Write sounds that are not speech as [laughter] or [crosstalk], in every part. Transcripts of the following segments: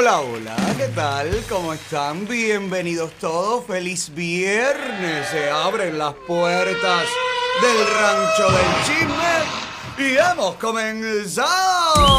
Hola, hola, ¿qué tal? ¿Cómo están? Bienvenidos todos. Feliz viernes. Se abren las puertas del rancho del chisme y hemos comenzado.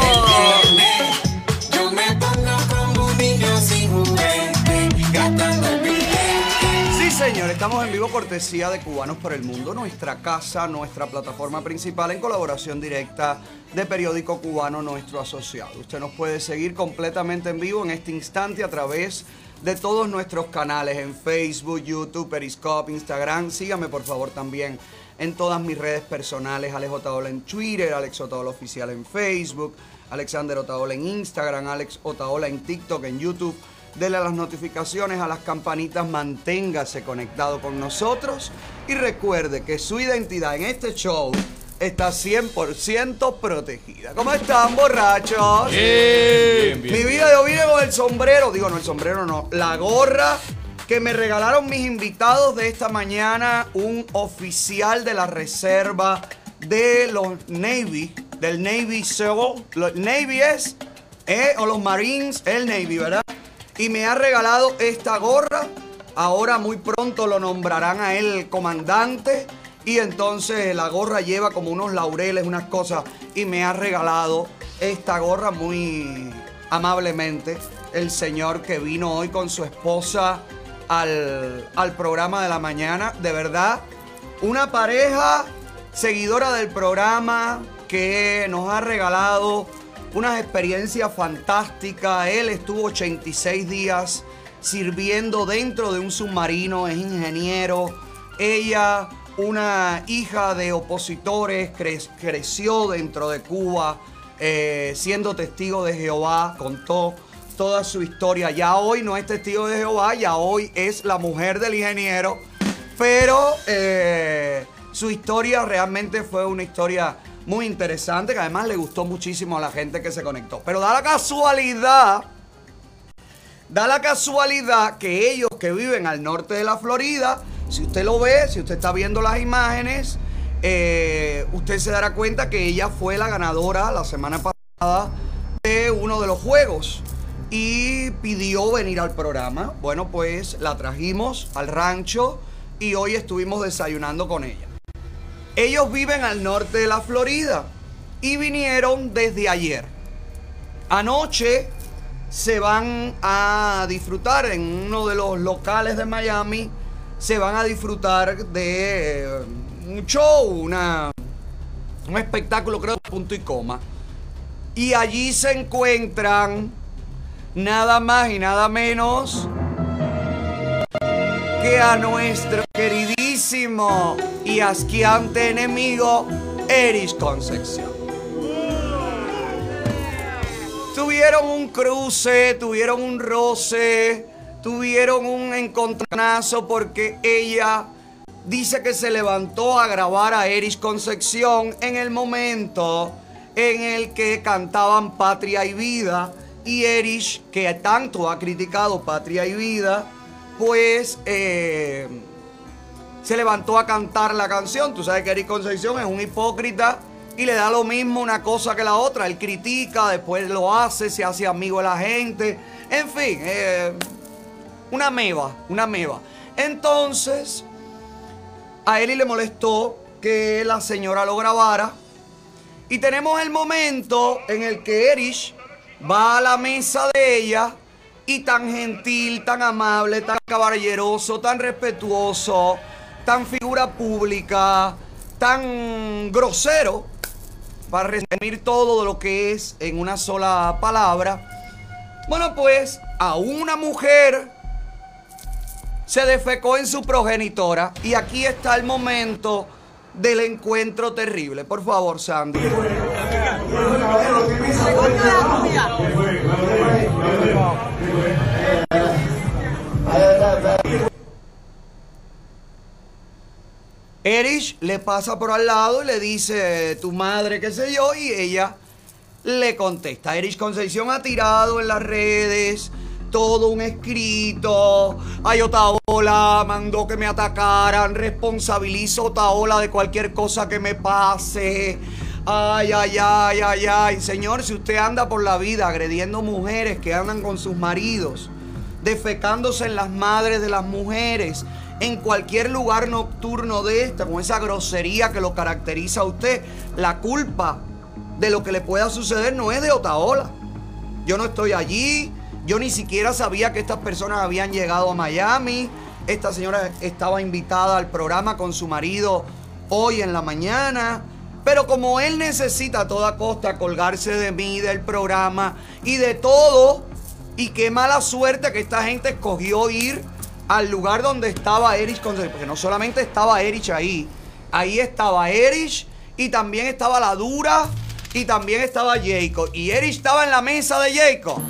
Estamos en vivo cortesía de Cubanos por el Mundo, nuestra casa, nuestra plataforma principal en colaboración directa de Periódico Cubano, nuestro asociado. Usted nos puede seguir completamente en vivo en este instante a través de todos nuestros canales en Facebook, YouTube, Periscope, Instagram. Sígame por favor también en todas mis redes personales, Alex Otaola en Twitter, Alex Otaola Oficial en Facebook, Alexander Otaola en Instagram, Alex Otaola en TikTok, en YouTube. Dele a las notificaciones, a las campanitas, manténgase conectado con nosotros y recuerde que su identidad en este show está 100% protegida. ¿Cómo están, borrachos? Bien, bien. Mi vida, yo vine con el sombrero, digo, no, el sombrero no, la gorra que me regalaron mis invitados de esta mañana, un oficial de la reserva de los Navy, del Navy SEAL. Los Navy es, eh, o los Marines, el Navy, ¿verdad? Y me ha regalado esta gorra. Ahora muy pronto lo nombrarán a él comandante. Y entonces la gorra lleva como unos laureles, unas cosas. Y me ha regalado esta gorra muy amablemente. El señor que vino hoy con su esposa al, al programa de la mañana. De verdad, una pareja seguidora del programa que nos ha regalado unas experiencias fantásticas. Él estuvo 86 días sirviendo dentro de un submarino, es ingeniero. Ella, una hija de opositores, cre- creció dentro de Cuba, eh, siendo testigo de Jehová, contó toda su historia. Ya hoy no es testigo de Jehová, ya hoy es la mujer del ingeniero, pero eh, su historia realmente fue una historia muy interesante, que además le gustó muchísimo a la gente que se conectó. Pero da la casualidad, da la casualidad que ellos que viven al norte de la Florida, si usted lo ve, si usted está viendo las imágenes, eh, usted se dará cuenta que ella fue la ganadora la semana pasada de uno de los juegos y pidió venir al programa. Bueno, pues la trajimos al rancho y hoy estuvimos desayunando con ella. Ellos viven al norte de la Florida y vinieron desde ayer. Anoche se van a disfrutar en uno de los locales de Miami. Se van a disfrutar de eh, un show, una, un espectáculo, creo, punto y coma. Y allí se encuentran nada más y nada menos que a nuestro queridísimo y asqueante enemigo, Eris Concepción. Tuvieron un cruce, tuvieron un roce, tuvieron un encontronazo porque ella dice que se levantó a grabar a Eris Concepción en el momento en el que cantaban Patria y Vida y Erich, que tanto ha criticado Patria y Vida, pues eh, se levantó a cantar la canción. Tú sabes que Erich Concepción es un hipócrita y le da lo mismo una cosa que la otra. Él critica, después lo hace, se hace amigo de la gente. En fin, eh, una meba, una meba. Entonces, a Eli le molestó que la señora lo grabara. Y tenemos el momento en el que Erich va a la mesa de ella y tan gentil, tan amable, tan caballeroso, tan respetuoso, tan figura pública, tan grosero, para resumir todo lo que es en una sola palabra. Bueno, pues a una mujer se defecó en su progenitora y aquí está el momento del encuentro terrible. Por favor, Sandy. Erich le pasa por al lado y le dice, tu madre, qué sé yo, y ella le contesta. Erich Concepción ha tirado en las redes todo un escrito. Ay, Otaola mandó que me atacaran. Responsabilizo a Otaola de cualquier cosa que me pase. Ay, ay, ay, ay, ay. Señor, si usted anda por la vida agrediendo mujeres que andan con sus maridos, defecándose en las madres de las mujeres, en cualquier lugar nocturno de esta, con esa grosería que lo caracteriza a usted, la culpa de lo que le pueda suceder no es de Otaola. Yo no estoy allí, yo ni siquiera sabía que estas personas habían llegado a Miami. Esta señora estaba invitada al programa con su marido hoy en la mañana. Pero como él necesita a toda costa colgarse de mí, del programa y de todo, y qué mala suerte que esta gente escogió ir al lugar donde estaba Erich, porque no solamente estaba Erich ahí, ahí estaba Erich y también estaba la Dura y también estaba Jacob. Y Erich estaba en la mesa de Jacob.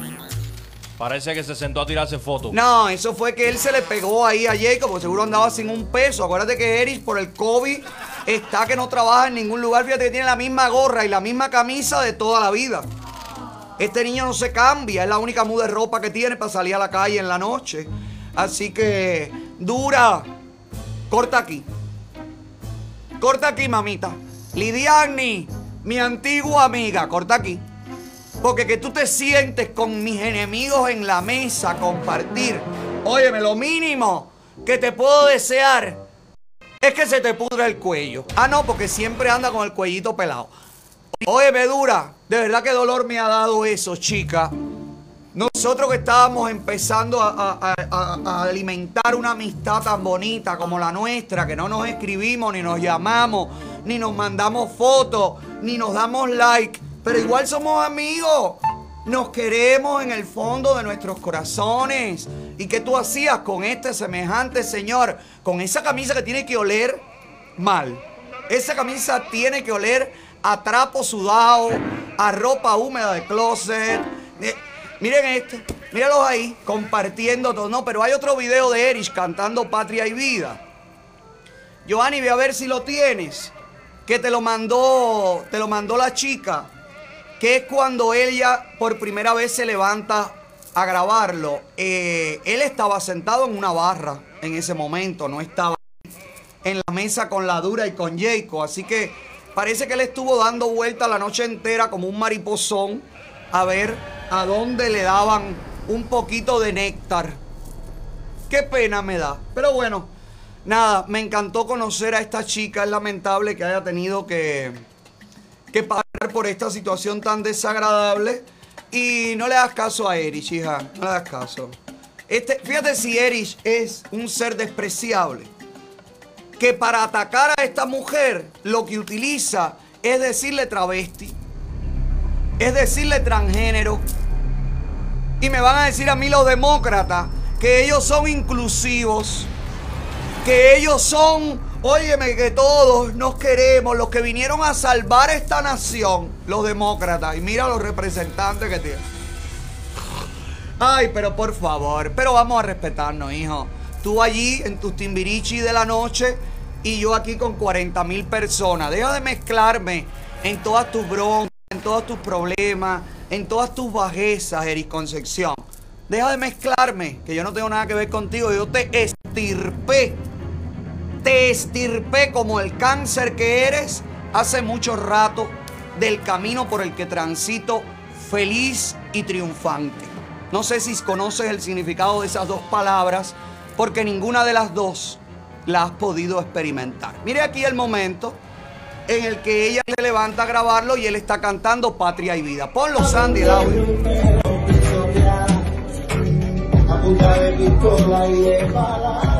Parece que se sentó a tirarse fotos. No, eso fue que él se le pegó ahí a Jacob, porque seguro andaba sin un peso. Acuérdate que Erich por el COVID está que no trabaja en ningún lugar. Fíjate que tiene la misma gorra y la misma camisa de toda la vida. Este niño no se cambia, es la única muda de ropa que tiene para salir a la calle en la noche. Así que, dura, corta aquí. Corta aquí, mamita. Lidiani, mi antigua amiga, corta aquí. Porque que tú te sientes con mis enemigos en la mesa a compartir. Óyeme, lo mínimo que te puedo desear es que se te pudra el cuello. Ah, no, porque siempre anda con el cuellito pelado. Óyeme, dura, de verdad que dolor me ha dado eso, chica. Nosotros que estábamos empezando a, a- alimentar una amistad tan bonita como la nuestra, que no nos escribimos, ni nos llamamos, ni nos mandamos fotos, ni nos damos like, pero igual somos amigos. Nos queremos en el fondo de nuestros corazones. ¿Y qué tú hacías con este semejante señor? Con esa camisa que tiene que oler mal. Esa camisa tiene que oler a trapo sudado, a ropa húmeda de closet. Eh, miren este, míralos ahí, compartiendo todo. No, pero hay otro video de Erich cantando Patria y Vida. Giovanni, ve a ver si lo tienes. Que te lo mandó, te lo mandó la chica. Que es cuando ella por primera vez se levanta a grabarlo. Eh, él estaba sentado en una barra en ese momento, no estaba en la mesa con la dura y con Jacob. Así que parece que él estuvo dando vuelta la noche entera como un mariposón a ver a dónde le daban un poquito de néctar. Qué pena me da. Pero bueno, nada, me encantó conocer a esta chica. Es lamentable que haya tenido que, que pasar por esta situación tan desagradable. Y no le das caso a Erich, hija. No le das caso. Este, fíjate si Erich es un ser despreciable que para atacar a esta mujer lo que utiliza es decirle travesti, es decirle transgénero. Y me van a decir a mí los demócratas que ellos son inclusivos, que ellos son, óyeme, que todos nos queremos, los que vinieron a salvar esta nación, los demócratas. Y mira los representantes que tienen. Ay, pero por favor, pero vamos a respetarnos, hijo. Tú allí en tus timbirichi de la noche y yo aquí con 40 mil personas. Deja de mezclarme en todas tus broncas, en todos tus problemas, en todas tus bajezas, Eric Concepción. Deja de mezclarme, que yo no tengo nada que ver contigo. Yo te estirpé. Te estirpé como el cáncer que eres hace mucho rato del camino por el que transito feliz y triunfante. No sé si conoces el significado de esas dos palabras, porque ninguna de las dos la has podido experimentar. Mire aquí el momento en el que ella se levanta a grabarlo y él está cantando Patria y Vida. Ponlo, Sandy, el punta de pistola y de palabras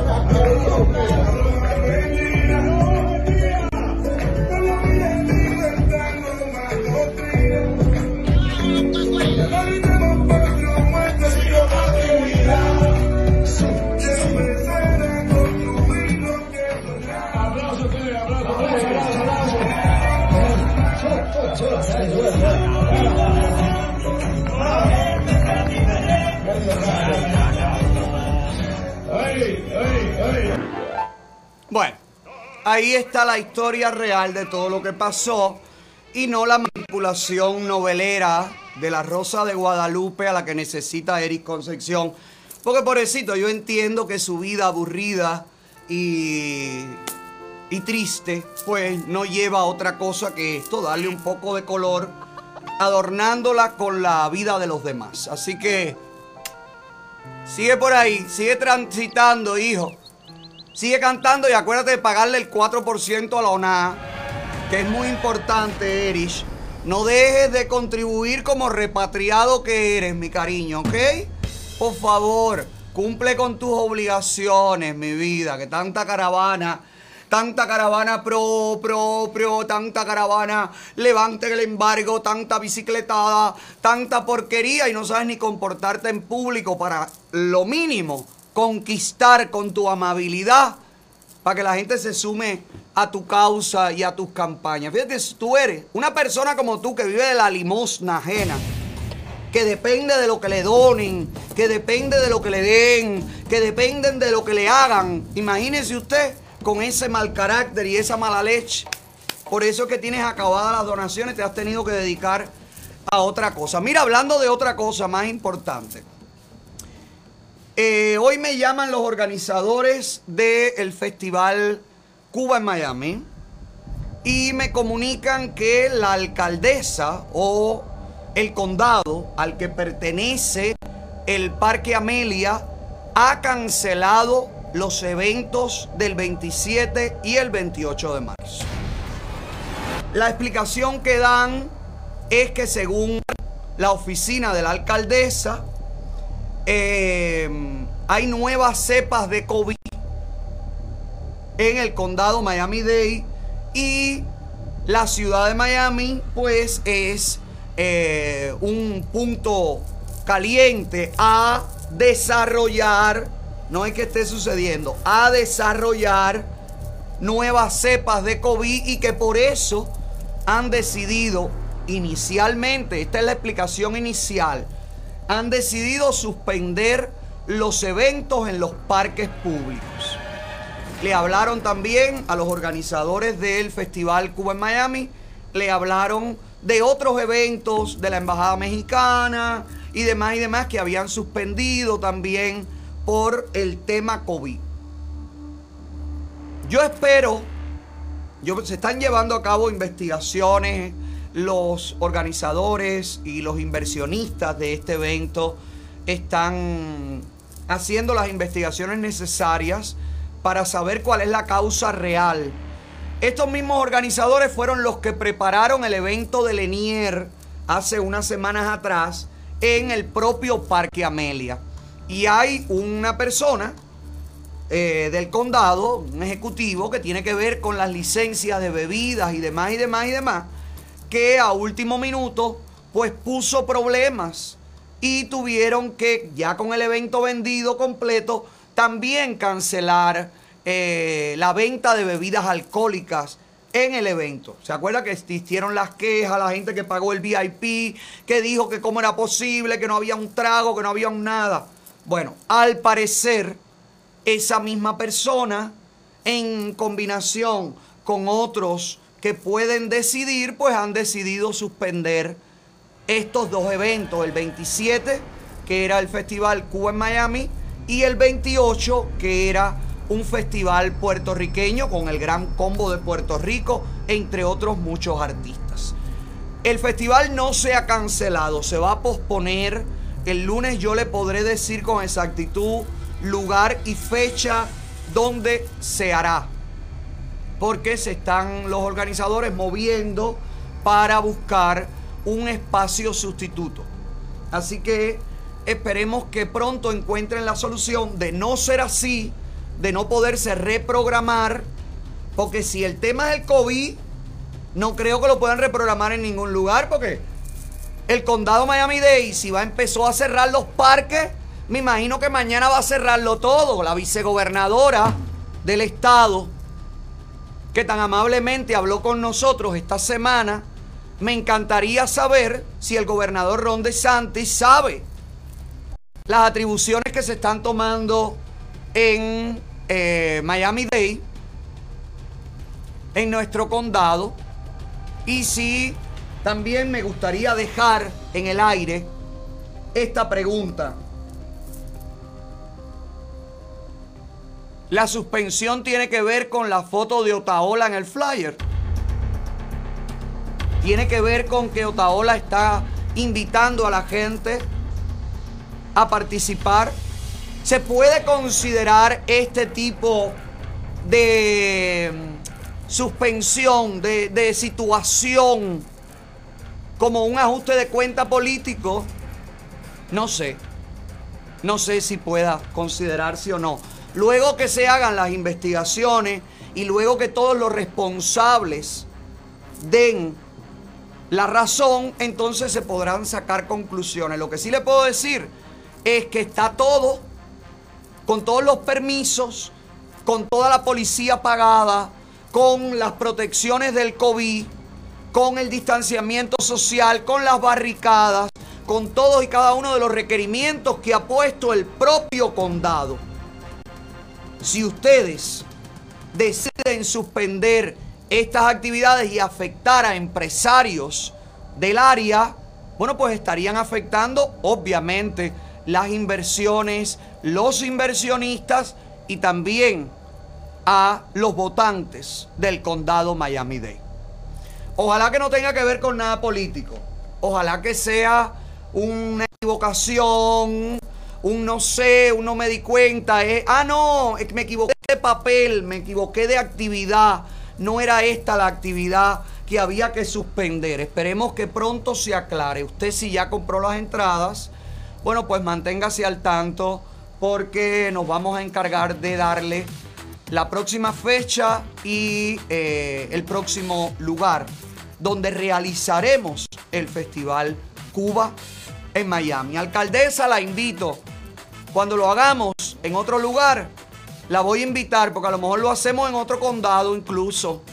Bueno, ahí está la historia real de todo lo que pasó y no la manipulación novelera de la Rosa de Guadalupe a la que necesita Eric Concepción. Porque pobrecito, yo entiendo que su vida aburrida y, y triste, pues no lleva a otra cosa que esto, darle un poco de color, adornándola con la vida de los demás. Así que sigue por ahí, sigue transitando, hijo. Sigue cantando y acuérdate de pagarle el 4% a la ONA, que es muy importante, Erich. No dejes de contribuir como repatriado que eres, mi cariño, ¿ok? Por favor, cumple con tus obligaciones, mi vida, que tanta caravana, tanta caravana pro, pro, pro, tanta caravana, levante el embargo, tanta bicicletada, tanta porquería y no sabes ni comportarte en público para lo mínimo, conquistar con tu amabilidad para que la gente se sume a tu causa y a tus campañas. Fíjate, tú eres una persona como tú que vive de la limosna ajena, que depende de lo que le donen, que depende de lo que le den, que dependen de lo que le hagan. Imagínese usted con ese mal carácter y esa mala leche. Por eso es que tienes acabadas las donaciones, te has tenido que dedicar a otra cosa. Mira, hablando de otra cosa más importante. Eh, hoy me llaman los organizadores del festival Cuba en Miami y me comunican que la alcaldesa o el condado al que pertenece el Parque Amelia ha cancelado los eventos del 27 y el 28 de marzo. La explicación que dan es que según la oficina de la alcaldesa, eh, hay nuevas cepas de COVID en el condado Miami-Dade y la ciudad de Miami pues es eh, un punto caliente a desarrollar, no es que esté sucediendo, a desarrollar nuevas cepas de COVID y que por eso han decidido inicialmente, esta es la explicación inicial, han decidido suspender los eventos en los parques públicos. Le hablaron también a los organizadores del Festival Cuba en Miami, le hablaron de otros eventos de la Embajada Mexicana y demás y demás que habían suspendido también por el tema COVID. Yo espero, yo, se están llevando a cabo investigaciones, los organizadores y los inversionistas de este evento están haciendo las investigaciones necesarias para saber cuál es la causa real. Estos mismos organizadores fueron los que prepararon el evento de Lenier hace unas semanas atrás en el propio Parque Amelia. Y hay una persona eh, del condado, un ejecutivo que tiene que ver con las licencias de bebidas y demás y demás y demás, que a último minuto pues puso problemas y tuvieron que, ya con el evento vendido completo, también cancelar eh, la venta de bebidas alcohólicas en el evento. ¿Se acuerda que existieron las quejas, la gente que pagó el VIP, que dijo que cómo era posible, que no había un trago, que no había un nada? Bueno, al parecer, esa misma persona, en combinación con otros que pueden decidir, pues han decidido suspender estos dos eventos, el 27, que era el Festival Cuba en Miami, y el 28, que era un festival puertorriqueño con el gran combo de Puerto Rico, entre otros muchos artistas. El festival no se ha cancelado, se va a posponer. El lunes yo le podré decir con exactitud lugar y fecha donde se hará porque se están los organizadores moviendo para buscar un espacio sustituto. Así que esperemos que pronto encuentren la solución de no ser así, de no poderse reprogramar, porque si el tema es el COVID, no creo que lo puedan reprogramar en ningún lugar, porque el condado Miami-Dade, si va empezó a cerrar los parques, me imagino que mañana va a cerrarlo todo. La vicegobernadora del estado que tan amablemente habló con nosotros esta semana, me encantaría saber si el gobernador Ron DeSantis sabe las atribuciones que se están tomando en eh, Miami-Dade, en nuestro condado, y si también me gustaría dejar en el aire esta pregunta. La suspensión tiene que ver con la foto de Otaola en el flyer. Tiene que ver con que Otaola está invitando a la gente a participar. Se puede considerar este tipo de mm, suspensión, de, de situación, como un ajuste de cuenta político. No sé. No sé si pueda considerarse o no. Luego que se hagan las investigaciones y luego que todos los responsables den la razón, entonces se podrán sacar conclusiones. Lo que sí le puedo decir es que está todo, con todos los permisos, con toda la policía pagada, con las protecciones del COVID, con el distanciamiento social, con las barricadas, con todos y cada uno de los requerimientos que ha puesto el propio condado. Si ustedes deciden suspender estas actividades y afectar a empresarios del área, bueno, pues estarían afectando obviamente las inversiones, los inversionistas y también a los votantes del condado Miami-Dade. Ojalá que no tenga que ver con nada político. Ojalá que sea una equivocación, un no sé, un no me di cuenta. ah, no, me equivoqué de papel, me equivoqué de actividad. No era esta la actividad que había que suspender. Esperemos que pronto se aclare. Usted si ya compró las entradas, bueno, pues manténgase al tanto porque nos vamos a encargar de darle la próxima fecha y eh, el próximo lugar donde realizaremos el Festival Cuba en Miami. Alcaldesa, la invito. Cuando lo hagamos en otro lugar, la voy a invitar porque a lo mejor lo hacemos en otro condado incluso,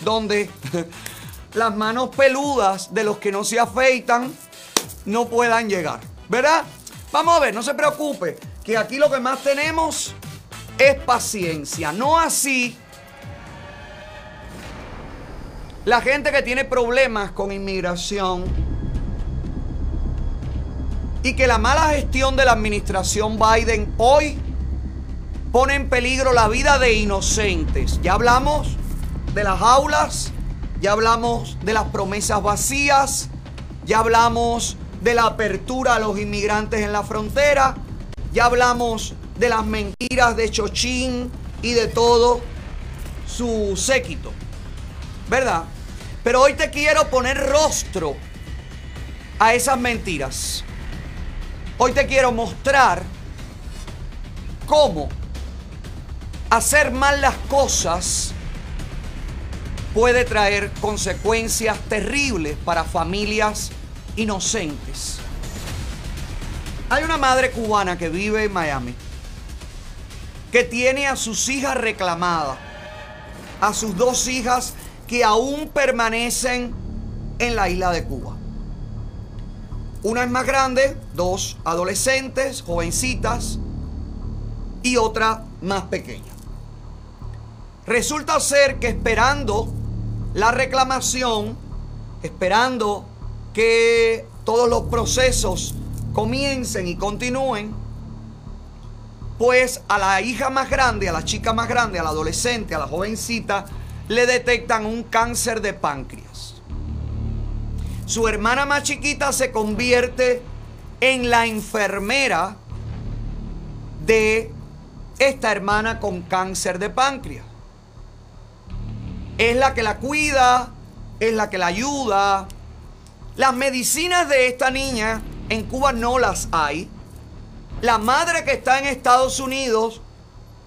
donde [laughs] las manos peludas de los que no se afeitan no puedan llegar. ¿Verdad? Vamos a ver, no se preocupe, que aquí lo que más tenemos es paciencia. No así la gente que tiene problemas con inmigración y que la mala gestión de la administración Biden hoy pone en peligro la vida de inocentes. Ya hablamos de las aulas, ya hablamos de las promesas vacías, ya hablamos de la apertura a los inmigrantes en la frontera, ya hablamos de las mentiras de Chochín y de todo su séquito. ¿Verdad? Pero hoy te quiero poner rostro a esas mentiras. Hoy te quiero mostrar cómo hacer mal las cosas puede traer consecuencias terribles para familias inocentes. Hay una madre cubana que vive en Miami que tiene a sus hijas reclamadas, a sus dos hijas que aún permanecen en la isla de Cuba. Una es más grande, dos adolescentes, jovencitas, y otra más pequeña. Resulta ser que esperando la reclamación, esperando que todos los procesos comiencen y continúen, pues a la hija más grande, a la chica más grande, a la adolescente, a la jovencita, le detectan un cáncer de páncreas. Su hermana más chiquita se convierte en la enfermera de esta hermana con cáncer de páncreas. Es la que la cuida, es la que la ayuda. Las medicinas de esta niña en Cuba no las hay. La madre que está en Estados Unidos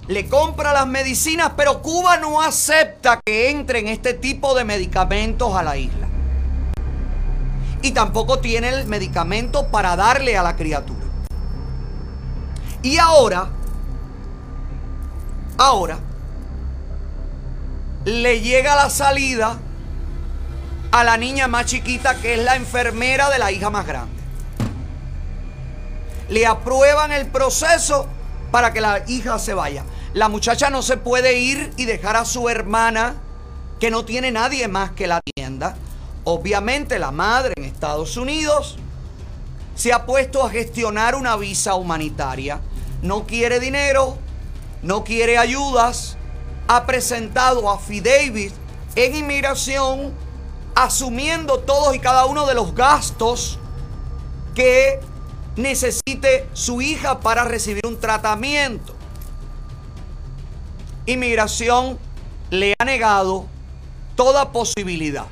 le compra las medicinas, pero Cuba no acepta que entren este tipo de medicamentos a la isla. Y tampoco tiene el medicamento para darle a la criatura. Y ahora, ahora, le llega la salida a la niña más chiquita que es la enfermera de la hija más grande. Le aprueban el proceso para que la hija se vaya. La muchacha no se puede ir y dejar a su hermana que no tiene nadie más que la atienda. Obviamente la madre en Estados Unidos se ha puesto a gestionar una visa humanitaria. No quiere dinero, no quiere ayudas, ha presentado affidavit en inmigración asumiendo todos y cada uno de los gastos que necesite su hija para recibir un tratamiento. Inmigración le ha negado toda posibilidad.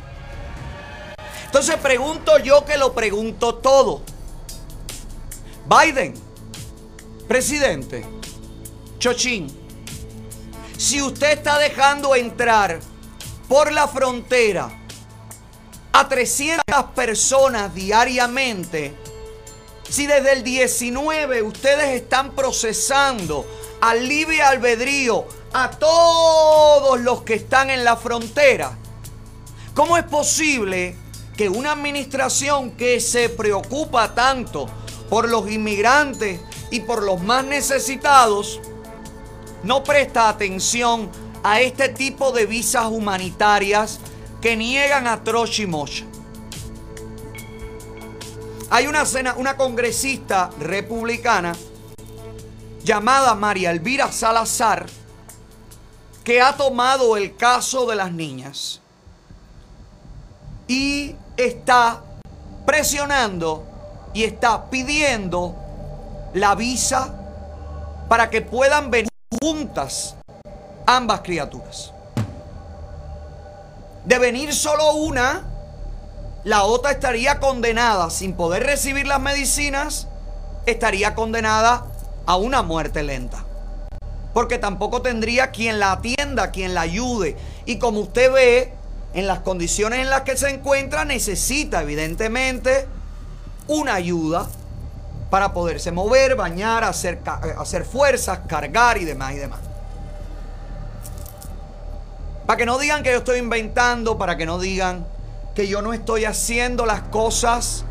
Entonces pregunto yo que lo pregunto todo. Biden, presidente, Chochín, si usted está dejando entrar por la frontera a 300 personas diariamente, si desde el 19 ustedes están procesando al libre albedrío a todos los que están en la frontera, ¿cómo es posible que una administración que se preocupa tanto por los inmigrantes y por los más necesitados no presta atención a este tipo de visas humanitarias que niegan a Troch y? Hay una, cena- una congresista republicana llamada María Elvira Salazar que ha tomado el caso de las niñas y está presionando y está pidiendo la visa para que puedan venir juntas ambas criaturas. De venir solo una, la otra estaría condenada sin poder recibir las medicinas, estaría condenada a una muerte lenta. Porque tampoco tendría quien la atienda, quien la ayude. Y como usted ve, en las condiciones en las que se encuentra, necesita evidentemente una ayuda para poderse mover, bañar, hacer, ca- hacer fuerzas, cargar y demás y demás. Para que no digan que yo estoy inventando, para que no digan que yo no estoy haciendo las cosas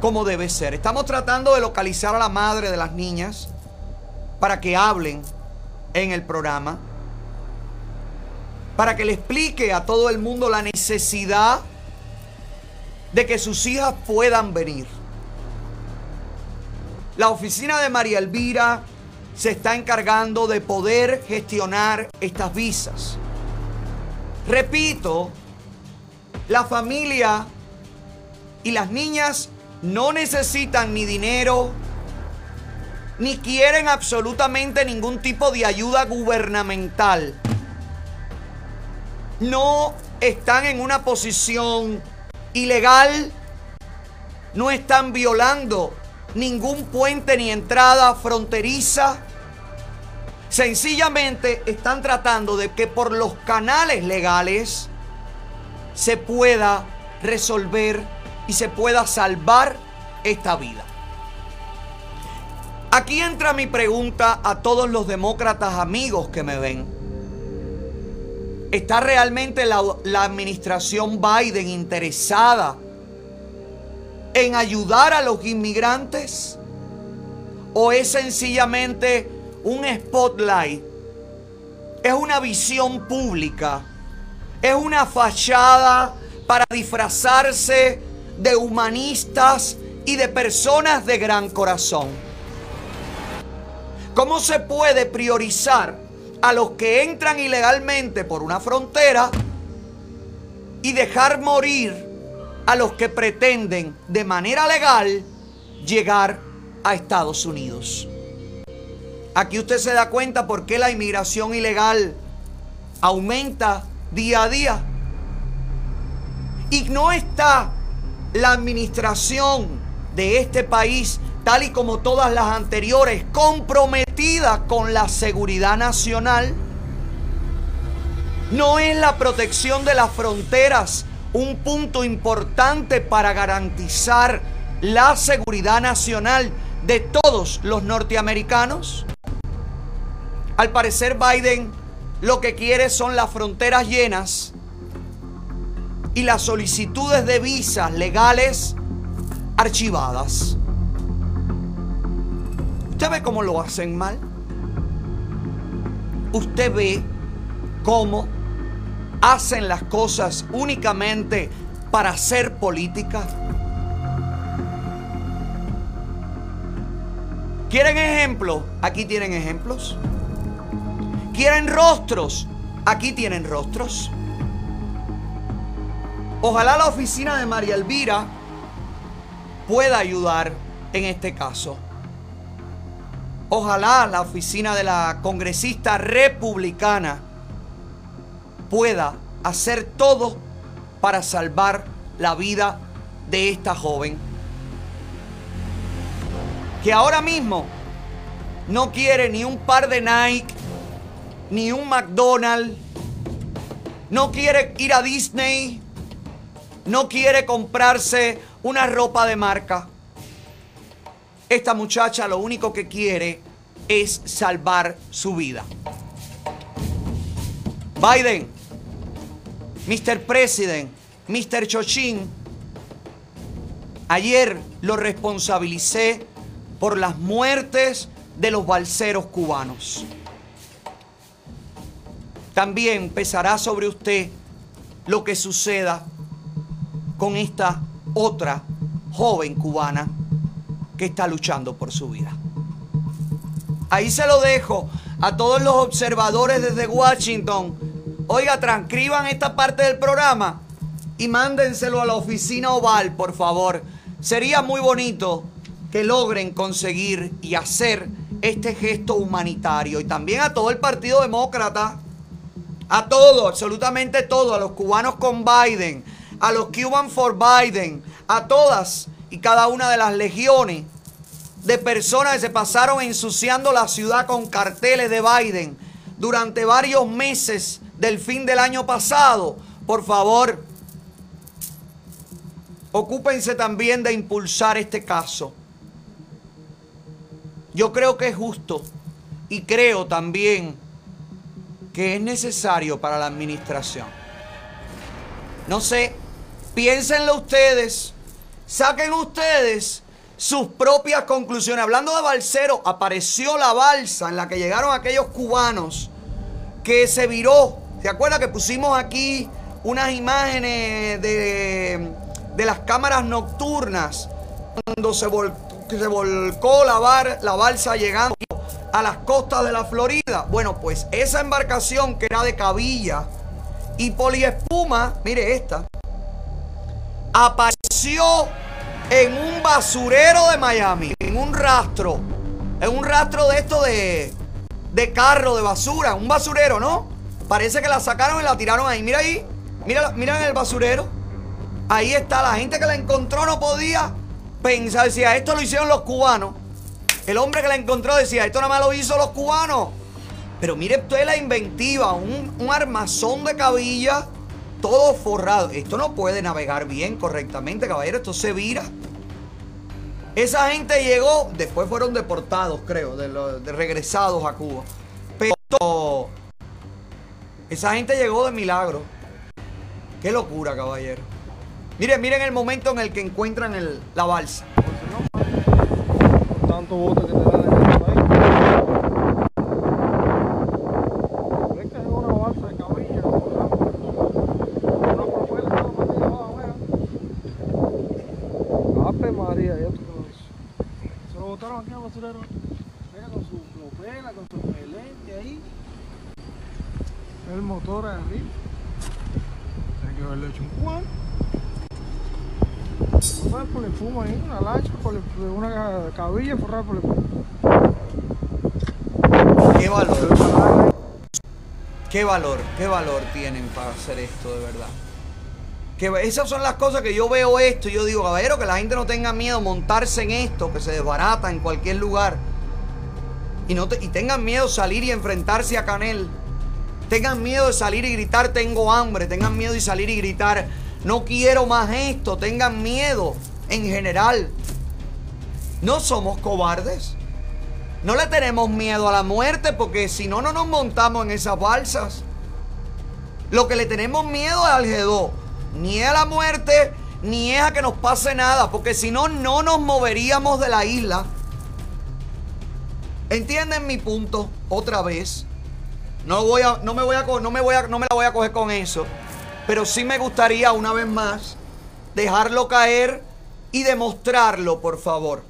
como debe ser. Estamos tratando de localizar a la madre de las niñas para que hablen en el programa, para que le explique a todo el mundo la necesidad de que sus hijas puedan venir. La oficina de María Elvira se está encargando de poder gestionar estas visas. Repito, la familia y las niñas no necesitan ni dinero, ni quieren absolutamente ningún tipo de ayuda gubernamental. No están en una posición ilegal, no están violando ningún puente ni entrada fronteriza. Sencillamente están tratando de que por los canales legales se pueda resolver y se pueda salvar esta vida. Aquí entra mi pregunta a todos los demócratas amigos que me ven. ¿Está realmente la, administración Biden interesada en ayudar a los inmigrantes? ¿O es sencillamente un spotlight? ¿Es una visión pública? ¿Es una fachada para disfrazarse de humanistas y de personas de gran corazón? ¿Cómo se puede priorizar a los que entran ilegalmente por una frontera y dejar morir a los que pretenden de manera legal llegar a Estados Unidos? Aquí usted se da cuenta por qué la inmigración ilegal aumenta día a día. Y no está la administración de este país, tal y como todas las anteriores, comprometida con la seguridad nacional. No es la protección de las fronteras un punto importante para garantizar la seguridad nacional de todos los norteamericanos. Al parecer Biden lo que quiere son las fronteras llenas y las solicitudes de visas legales archivadas. ¿Usted ve cómo lo hacen mal? ¿Usted ve cómo hacen las cosas únicamente para hacer política? ¿Quieren ejemplos? Aquí tienen ejemplos. ¿Quieren rostros? Aquí tienen rostros. Ojalá la oficina de María Elvira pueda ayudar en este caso. Ojalá la oficina de la congresista republicana pueda hacer todo para salvar la vida de esta joven. Que ahora mismo no quiere ni un par de Nike, ni un McDonald's, no quiere ir a Disney, no quiere comprarse una ropa de marca. Esta muchacha lo único que quiere es salvar su vida. Biden, Mr. President, Mr. Chochin, ayer lo responsabilicé por las muertes de los balseros cubanos. También pesará sobre usted lo que suceda con esta otra joven cubana que está luchando por su vida. Ahí se lo dejo a todos los observadores desde Washington. Oiga, transcriban esta parte del programa y mándenselo a la oficina oval, por favor. Sería muy bonito que logren conseguir y hacer este gesto humanitario. Y también a todo el Partido Demócrata, a todo, absolutamente todo, a los cubanos con Biden, a los Cuban for Biden, a todas y cada una de las legiones de personas que se pasaron ensuciando la ciudad con carteles de Biden durante varios meses del fin del año pasado. Por favor, ocúpense también de impulsar este caso. Yo creo que es justo y creo también que es necesario para la administración. No sé, piénsenlo ustedes, saquen ustedes sus propias conclusiones. Hablando de balsero, apareció la balsa en la que llegaron aquellos cubanos que se viró. ¿Se acuerda que pusimos aquí unas imágenes de, de las cámaras nocturnas cuando se, vol- se volcó la, bar- la balsa llegando a las costas de la Florida? Bueno, pues esa embarcación que era de cabilla y poliespuma, mire esta, apareció en un basurero de Miami, en un rastro, en un rastro de esto de, de carro, de basura, un basurero, ¿no? Parece que la sacaron y la tiraron ahí. Mira ahí, mira, mira en el basurero. Ahí está, la gente que la encontró no podía pensar, decía, esto lo hicieron los cubanos. El hombre que la encontró decía, esto nada más lo hizo los cubanos. Pero mire usted la inventiva, un, un armazón de cabilla, todo forrado. Esto no puede navegar bien, correctamente, caballero, esto se vira. Esa gente llegó, después fueron deportados, creo, de, regresados a Cuba. Pero esa gente llegó de milagro. Qué locura, caballero. Miren, miren el momento en el que encuentran la balsa. tanto te dan en este país. ¿Ves que es una balsa de cabilla? Una propuesta toda metida abajo, mira. Ave María, ya tú lo ves. Se lo botaron aquí al basurero. Mira con su propela, con su pelete ahí. Hay que haberle hecho un cubano. Forrar por el fumo ahí, una lancha, por el- una cabilla forrada por el fumo. Qué valor. Qué valor, qué valor tienen para hacer esto de verdad. Que esas son las cosas que yo veo esto y yo digo, caballero, que la gente no tenga miedo montarse en esto, que se desbarata en cualquier lugar. Y, no y tengan miedo salir y enfrentarse a Canel. Tengan miedo de salir y gritar, tengo hambre. Tengan miedo y salir y gritar, no quiero más esto. Tengan miedo en general. No somos cobardes. No le tenemos miedo a la muerte porque si no, no nos montamos en esas balsas. Lo que le tenemos miedo es al G2. Ni a la muerte, ni es a que nos pase nada. Porque si no, no nos moveríamos de la isla. ¿Entienden mi punto? Otra vez. No voy a, no me voy a, no me voy a, no me la voy a coger con eso. Pero sí me gustaría una vez más dejarlo caer y demostrarlo, por favor.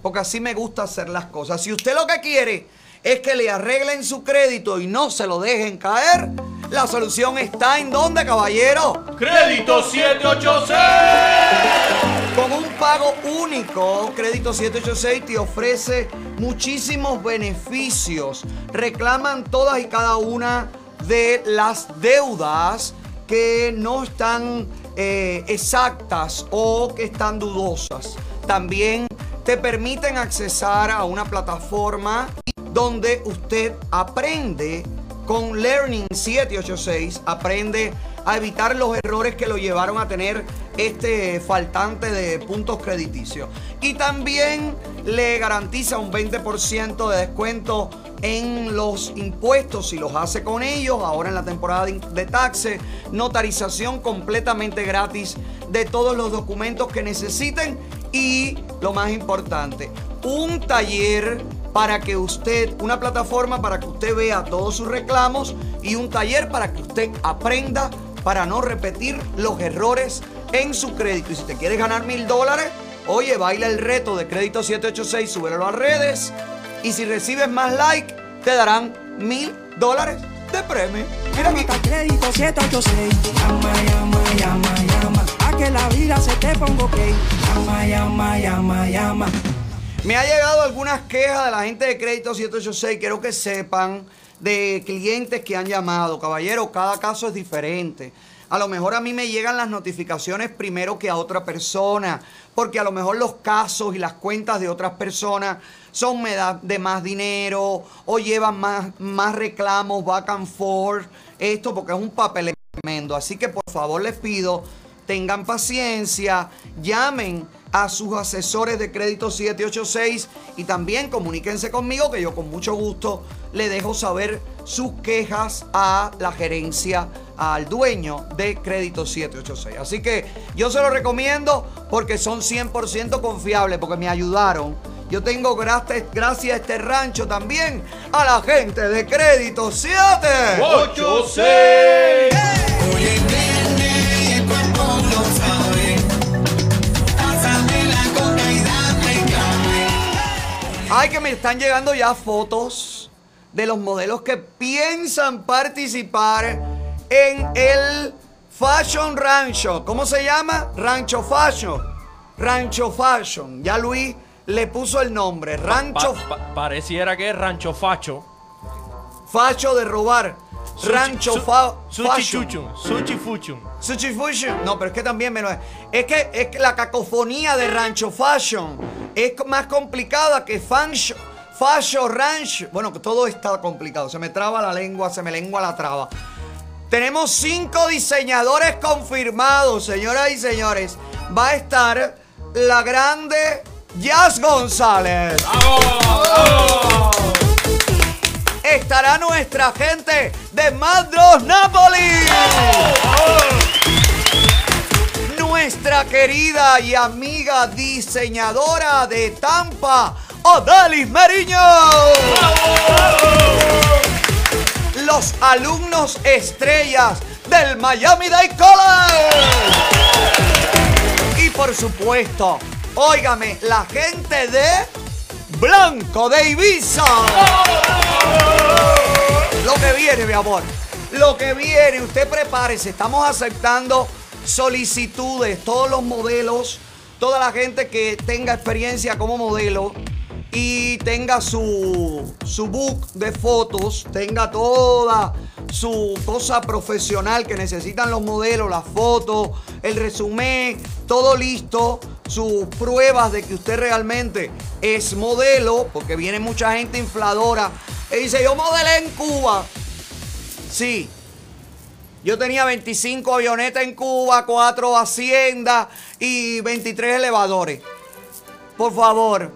Porque así me gusta hacer las cosas. Si usted lo que quiere es que le arreglen su crédito y no se lo dejen caer, la solución está en dónde, caballero. Crédito 786. Con un pago único, Crédito 786 te ofrece muchísimos beneficios. Reclaman todas y cada una de las deudas que no están eh, exactas o que están dudosas. También te permiten accesar a una plataforma donde usted aprende con Learning 786, aprende a evitar los errores que lo llevaron a tener este faltante de puntos crediticios. Y también le garantiza un 20% de descuento en los impuestos si los hace con ellos, ahora en la temporada de, taxes, notarización completamente gratis de todos los documentos que necesiten y lo más importante, un taller para que usted, una plataforma para que usted vea todos sus reclamos y un taller para que usted aprenda para no repetir los errores en su crédito. Y si te quieres ganar mil dólares, oye, baila el reto de crédito 786, súbelo a las redes. Y si recibes más like, te darán mil dólares de premio. Mira. Hasta crédito 786. Llama, llama, llama, llama. A que la vida se te ponga ok. Llama, llama, llama, llama. Me ha llegado algunas quejas de la gente de Crédito 786. Quiero que sepan de clientes que han llamado. Caballero, cada caso es diferente. A lo mejor a mí me llegan las notificaciones primero que a otra persona, porque a lo mejor los casos y las cuentas de otras personas son de más dinero o llevan más, más reclamos, back and forth. Esto porque es un papel tremendo. Así que por favor les pido, tengan paciencia, llamen a sus asesores de crédito 786 y también comuníquense conmigo que yo con mucho gusto le dejo saber sus quejas a la gerencia, al dueño de crédito 786. Así que yo se lo recomiendo porque son 100% confiables, porque me ayudaron. Yo tengo gracias, gracias a este rancho también a la gente de crédito 7. Ay, que me están llegando ya fotos de los modelos que piensan participar en el Fashion Rancho. ¿Cómo se llama? Rancho Fashion. Rancho Fashion. Ya Luis le puso el nombre. Rancho Pa- pa- pareciera que es Rancho Facho. Facho de robar. Rancho su- fa Fuchun. Sushi Fusion. No, pero es que también me lo es. Es que, es que la cacofonía de Rancho Fashion es más complicada que Fancho, Fashion Ranch. Bueno, que todo está complicado. Se me traba la lengua, se me lengua la traba. Tenemos cinco diseñadores confirmados, señoras y señores. Va a estar la grande Jazz González. Estará nuestra gente de Madros Napoli. Nuestra querida y amiga diseñadora de Tampa, Odalis Mariño. Los alumnos estrellas del Miami Dade College. Y por supuesto, óigame, la gente de Blanco de Ibiza. Lo que viene, mi amor. Lo que viene, usted prepárese. Estamos aceptando solicitudes, todos los modelos, toda la gente que tenga experiencia como modelo y tenga su, su book de fotos, tenga toda su cosa profesional que necesitan los modelos, las fotos, el resumen, todo listo, sus pruebas de que usted realmente es modelo, porque viene mucha gente infladora y dice, yo modelé en Cuba. Sí, yo tenía 25 avionetas en Cuba, 4 haciendas y 23 elevadores. Por favor,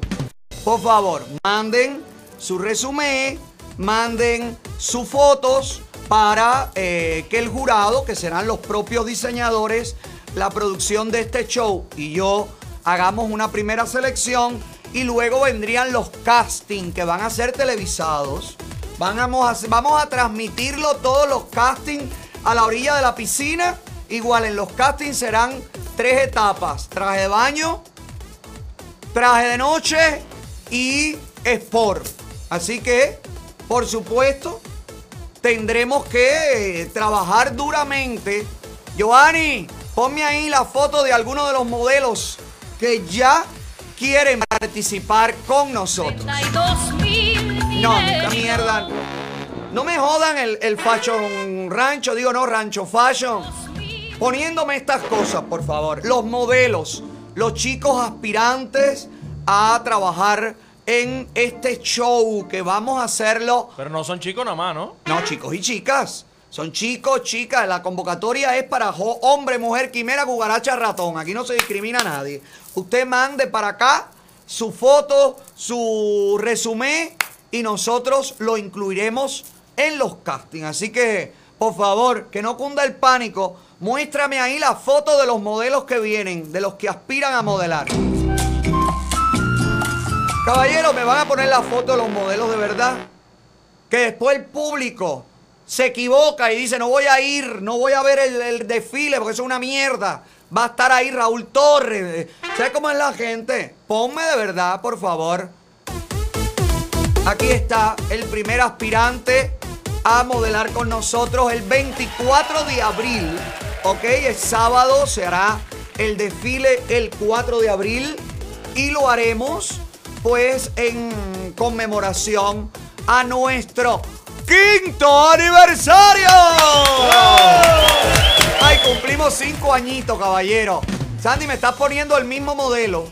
por favor, manden su resumen, manden sus fotos para eh, que el jurado, que serán los propios diseñadores, la producción de este show y yo hagamos una primera selección y luego vendrían los castings que van a ser televisados. Vamos a, vamos a transmitirlo todos los castings a la orilla de la piscina. Igual en los castings serán tres etapas. Traje de baño, traje de noche y sport. Así que por supuesto, tendremos que eh, trabajar duramente. Giovanni, ponme ahí la foto de algunos de los modelos que ya quieren participar con nosotros. 32 mil No, mierda. No me jodan el, el fashion rancho, digo no, rancho fashion. Poniéndome estas cosas, por favor. Los modelos, los chicos aspirantes a trabajar en este show que vamos a hacerlo. Pero no son chicos nada más, ¿no? No, chicos y chicas. Son chicos, chicas. La convocatoria es para hombre, mujer, quimera, cucaracha, ratón. Aquí no se discrimina a nadie. Usted mande para acá su foto, su resumen y nosotros lo incluiremos en los castings. Así que, por favor, que no cunda el pánico. Muéstrame ahí la foto de los modelos que vienen, de los que aspiran a modelar. Caballero, me van a poner la foto de los modelos de verdad. Que después el público se equivoca y dice, no voy a ir, no voy a ver el, el desfile porque eso es una mierda. Va a estar ahí Raúl Torres. ¿Sabes cómo es la gente? Ponme de verdad, por favor. Aquí está el primer aspirante a modelar con nosotros el 24 de abril. Ok, el sábado se hará el desfile el 4 de abril y lo haremos pues en conmemoración a nuestro quinto aniversario. Ay, cumplimos cinco añitos, caballero. Sandy, me estás poniendo el mismo modelo.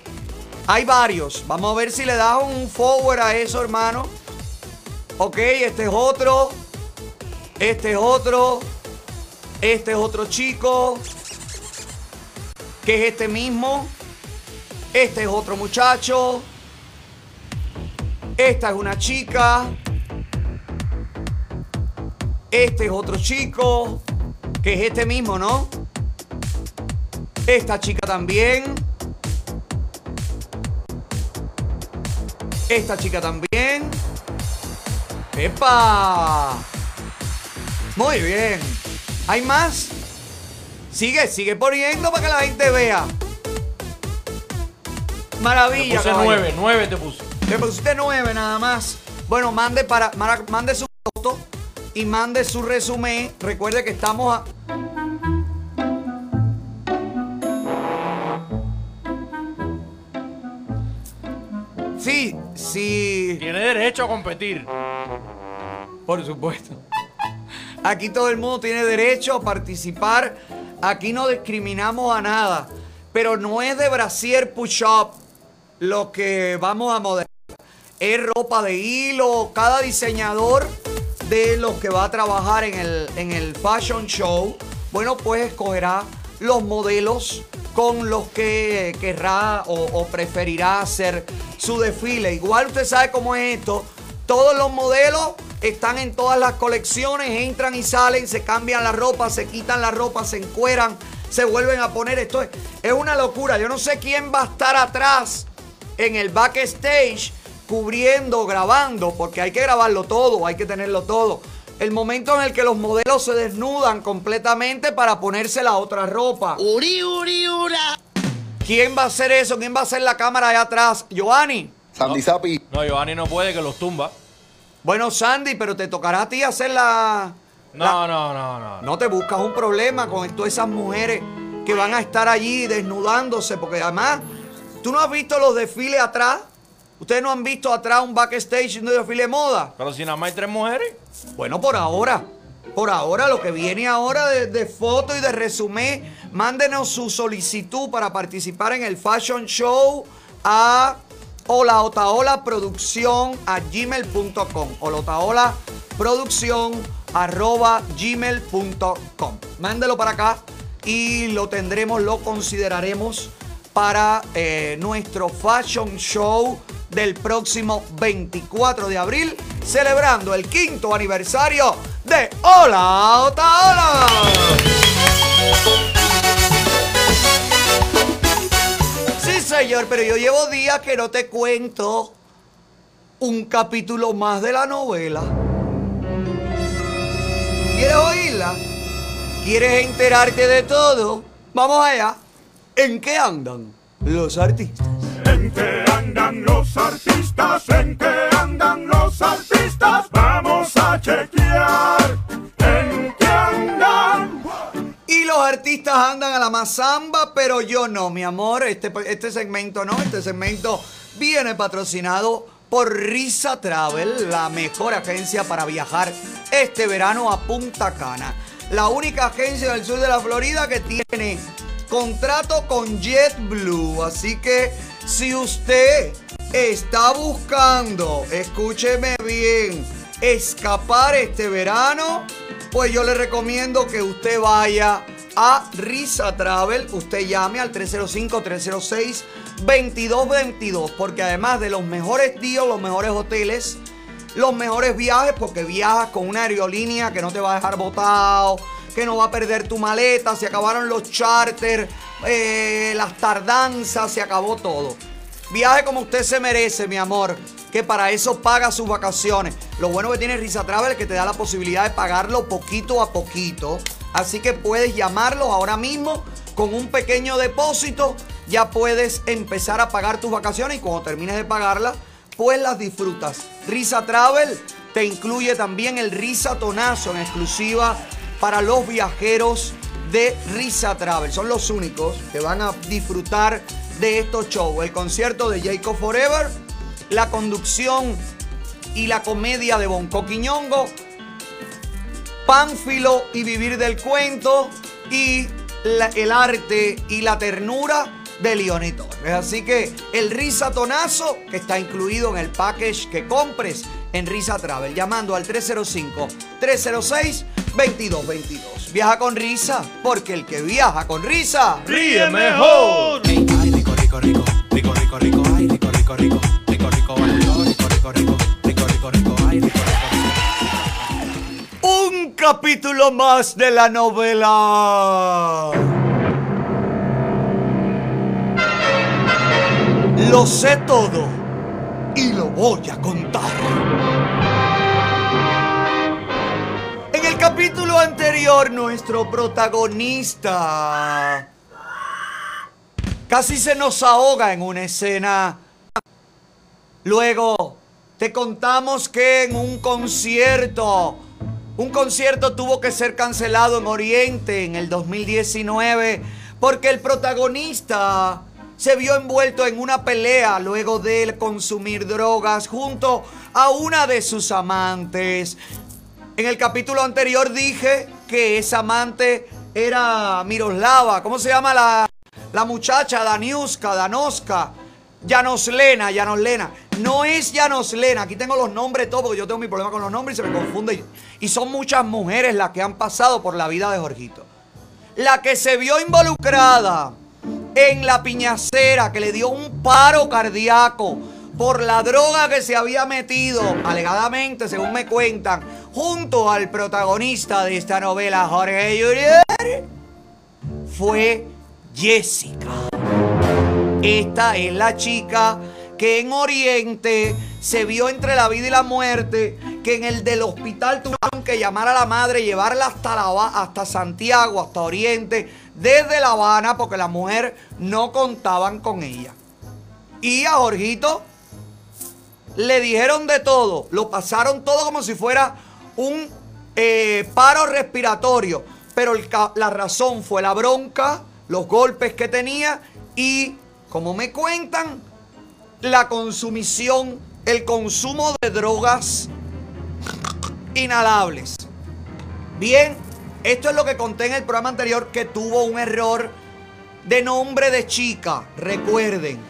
Hay varios. Vamos a ver si le das un forward a eso, hermano. Ok, este es otro. Este es otro. Este es otro chico. Que es este mismo. Este es otro muchacho. Esta es una chica. Este es otro chico. Que es este mismo, ¿no? Esta chica también. Esta chica también. ¡Epa! Muy bien. ¿Hay más? Sigue, sigue poniendo para que la gente vea. Te Maravilla. puse caballero. nueve, nueve te puse. Le pusiste nueve nada más. Bueno, mande para, mande su foto y mande su resumen. Recuerde que estamos a. Sí, sí. Tiene derecho a competir. Por supuesto. Aquí todo el mundo tiene derecho a participar. Aquí no discriminamos a nada. Pero no es de brasier push-up lo que vamos a modelar. Es ropa de hilo. Cada diseñador de los que va a trabajar en el, en el fashion show, bueno, pues escogerá los modelos con los que querrá o, preferirá hacer su desfile. Igual usted sabe cómo es esto. Todos los modelos están en todas las colecciones, entran y salen, se cambian la ropa, se quitan la ropa, se encueran, se vuelven a poner. Esto es, es una locura. Yo no sé quién va a estar atrás en el backstage cubriendo, grabando, porque hay que grabarlo todo, hay que tenerlo todo. El momento en el que los modelos se desnudan completamente para ponerse la otra ropa. Uri, uri, ura. ¿Quién va a hacer eso? ¿Quién va a hacer la cámara allá atrás? Giovanni. Sandy Sapi. No, Giovanni no puede que los tumba. Bueno, Sandy, pero te tocará a ti hacer la... No, no, no, no. No te buscas un problema con todas esas mujeres que van a estar allí desnudándose, porque además, tú no has visto los desfiles atrás. Ustedes no han visto atrás un backstage de desfile de moda. Pero si nada más hay tres mujeres. Bueno, por ahora. Por ahora, lo que viene ahora de, de foto y de resumen, mándenos su solicitud para participar en el Fashion Show a holaotaola producción a gmail.com. Holaotaola producción arroba gmail.com. Mándelo para acá y lo tendremos, lo consideraremos para eh, nuestro Fashion Show del próximo 24 de abril, celebrando el quinto aniversario de Hola Otaola. Sí, señor, pero yo llevo días que no te cuento un capítulo más de la novela. ¿Quieres oírla? ¿Quieres enterarte de todo? Vamos allá. ¿En qué andan los artistas? ¿En qué andan los artistas? ¿En qué andan los artistas? vamos a chequear en qué andan. Y los artistas andan a la mazamba, pero yo no, mi amor. Este, este segmento no, este segmento viene patrocinado por Risa Travel, la mejor agencia para viajar este verano a Punta Cana. La única agencia del sur de la Florida que tiene contrato con JetBlue. Así que si usted está buscando, escúcheme bien, escapar este verano, pues yo le recomiendo que usted vaya a Risa Travel. Usted llame al 305-306-2222. Porque además de los mejores días, los mejores hoteles, los mejores viajes, porque viajas con una aerolínea que no te va a dejar botado, que no va a perder tu maleta, se acabaron los charters, eh, las tardanzas, se acabó todo. Viaje como usted se merece, mi amor. Que para eso paga sus vacaciones. Lo bueno que tiene Risa Travel es que te da la posibilidad de pagarlo poquito a poquito. Así que puedes llamarlos ahora mismo con un pequeño depósito. Ya puedes empezar a pagar tus vacaciones y cuando termines de pagarlas, pues las disfrutas. Risa Travel te incluye también el Risa Tonazo en exclusiva para los viajeros de Risa Travel. Son los únicos que van a disfrutar de estos shows. El concierto de Jacob Forever, la conducción y la comedia de Bonco Quiñongo, Pánfilo y Vivir del Cuento y el arte y la ternura de Leoni Torres. Así que el Risa Tonazo, que está incluido en el package que compres en Risa Travel, llamando al 305-306-2222. Viaja con risa, porque el que viaja con risa... ¡Ríe mejor! Ay, rico, rico, rico, rico, rico, rico, ay, rico, rico, rico, rico, rico, bailó, rico, rico, rico, rico, rico, rico, ay, rico, rico, rico. Un capítulo más de la novela. Lo sé todo y lo voy a contar. Capítulo anterior, nuestro protagonista casi se nos ahoga en una escena Luego te contamos que en un concierto, un concierto tuvo que ser cancelado en Oriente en el 2019 porque el protagonista se vio envuelto en una pelea luego de consumir drogas junto a una de sus amantes. En el capítulo anterior dije que esa amante era Miroslava. ¿Cómo se llama la, la muchacha? Daniuska, Danoska. Janoslena, Janoslena. No es Janoslena. Aquí tengo los nombres todos porque yo tengo mi problema con los nombres y se me confunde. Y son muchas mujeres las que han pasado por la vida de Jorgito. La que se vio involucrada en la piñacera, que le dio un paro cardíaco por la droga que se había metido, alegadamente, según me cuentan, junto al protagonista de esta novela, Jorge Jurier, fue Jessica. Esta es la chica que en Oriente se vio entre la vida y la muerte, que en el del hospital tuvieron que llamar a la madre, llevarla hasta, la, hasta Santiago, hasta Oriente, desde La Habana, porque la mujer no contaban con ella. Y a Jorgito le dijeron de todo, lo pasaron todo como si fuera un eh, paro respiratorio, pero la razón fue la bronca, los golpes que tenía y, como me cuentan, la consumición, el consumo de drogas inhalables. Bien, esto es lo que conté en el programa anterior que tuvo un error de nombre de chica, recuerden.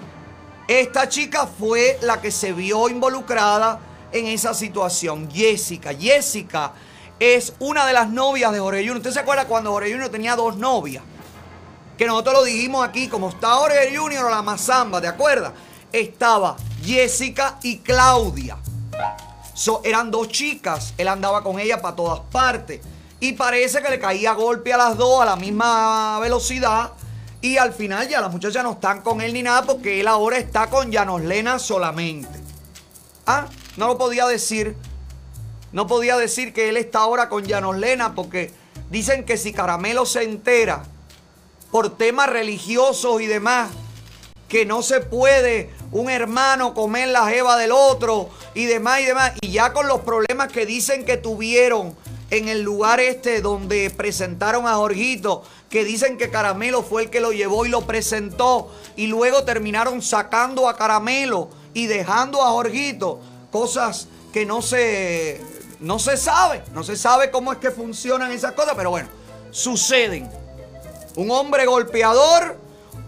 Esta chica fue la que se vio involucrada en esa situación, Jessica. Jessica es una de las novias de Jorge Junior. ¿Usted se acuerda cuando Jorge Junior tenía dos novias? Que nosotros lo dijimos aquí, como está Jorge Junior la Mazamba, ¿te acuerdas? Estaba Jessica y Claudia. So, eran dos chicas, él andaba con ella para todas partes. Y parece que le caía golpe a las dos a la misma velocidad. Y al final ya las muchachas no están con él ni nada porque él ahora está con Janoslena solamente. Ah, no lo podía decir. No podía decir que él está ahora con Janoslena porque dicen que si Caramelo se entera por temas religiosos y demás, que no se puede un hermano comer la jeva del otro y demás y demás. Y ya con los problemas que dicen que tuvieron en el lugar este donde presentaron a Jorgito, que dicen que Caramelo fue el que lo llevó y lo presentó, y luego terminaron sacando a Caramelo y dejando a Jorgito, cosas que no se, no se sabe, no se sabe cómo es que funcionan esas cosas, pero bueno, suceden. Un hombre golpeador,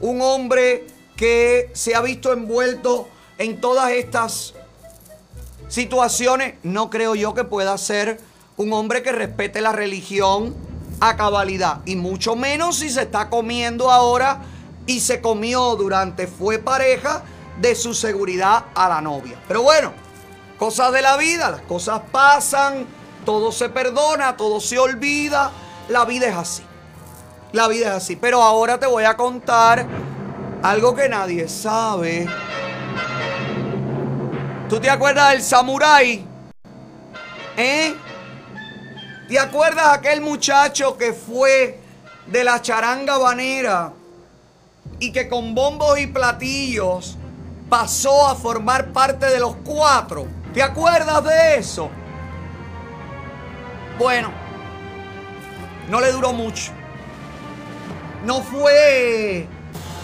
un hombre que se ha visto envuelto en todas estas situaciones, no creo yo que pueda ser un hombre que respete la religión a cabalidad. Y mucho menos si se está comiendo ahora y se comió durante, fue pareja de su seguridad a la novia. Pero bueno, cosas de la vida, las cosas pasan, todo se perdona, todo se olvida, la vida es así. La vida es así. Pero ahora te voy a contar algo que nadie sabe. ¿Tú te acuerdas del samurái? ¿Eh? ¿Te acuerdas aquel muchacho que fue de la charanga banera y que con bombos y platillos pasó a formar parte de los cuatro? ¿Te acuerdas de eso? Bueno, no le duró mucho. No fue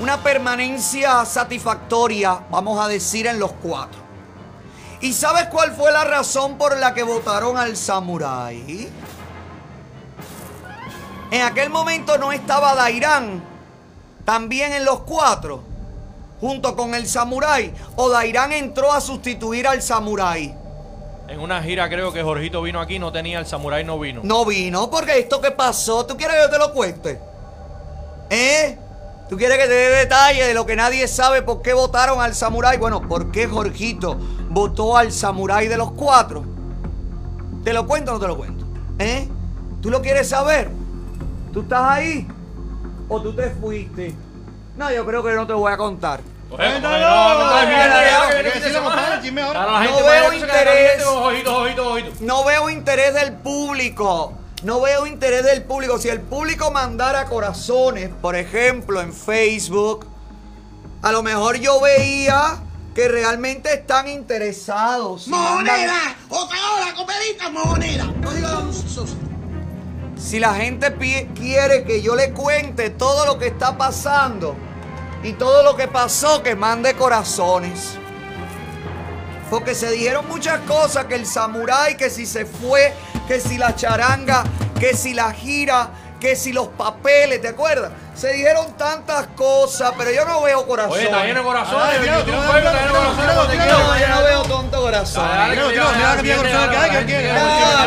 una permanencia satisfactoria, vamos a decir, en los cuatro. ¿Y sabes cuál fue la razón por la que votaron al samurái? En aquel momento no estaba Dairán, también en los cuatro, junto con el samurái. O Dairán entró a sustituir al samurái. En una gira creo que Jorgito vino aquí, no tenía el samurái, no vino. No vino, porque esto que pasó, ¿tú quieres que yo te lo cuente? ¿Eh? ¿Tú quieres que te dé detalle de lo que nadie sabe por qué votaron al samurái? Bueno, ¿por qué Jorgito votó al samurái de los cuatro? ¿Te lo cuento o no te lo cuento? ¿Eh? ¿Tú lo quieres saber? ¿Tú estás ahí? ¿O tú te fuiste? No, yo creo que no te voy a contar. No, veo interés. No veo interés del público. No veo interés del público. Si el público mandara corazones, por ejemplo, en Facebook, a lo mejor yo veía que realmente están interesados. ¡Moneda! ¡O peor, la moneda! Si la gente quiere que yo le cuente todo lo que está pasando y todo lo que pasó, que mande corazones. Porque se dijeron muchas cosas, que el samurái, que si se fue, que si la charanga, que si la gira, que si los papeles, ¿te acuerdas? Se dijeron tantas cosas, pero yo no veo corazón. Oye, está lleno corazón. No, yo no veo tonto corazón. Dale, No,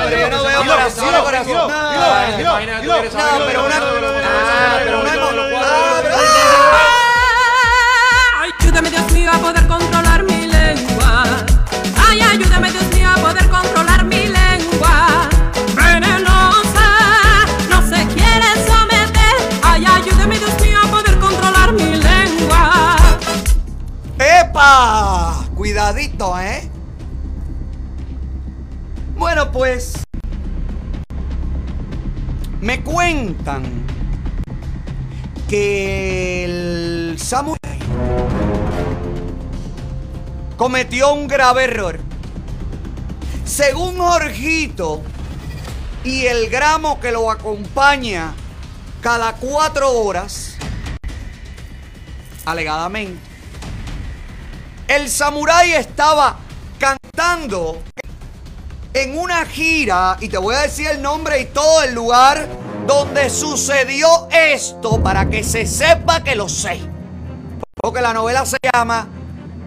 pero yo no veo corazón, corazón. No, pero una... Pero una... Ayúdame, Dios mío, a poder controlar. Cuidadito, ¿eh? Bueno, pues. Me cuentan que el samurái cometió un grave error. Según Jorgito y el gramo que lo acompaña cada cuatro horas, alegadamente, el samurái estaba cantando en una gira, y te voy a decir el nombre y todo el lugar donde sucedió esto para que se sepa que lo sé. Porque la novela se llama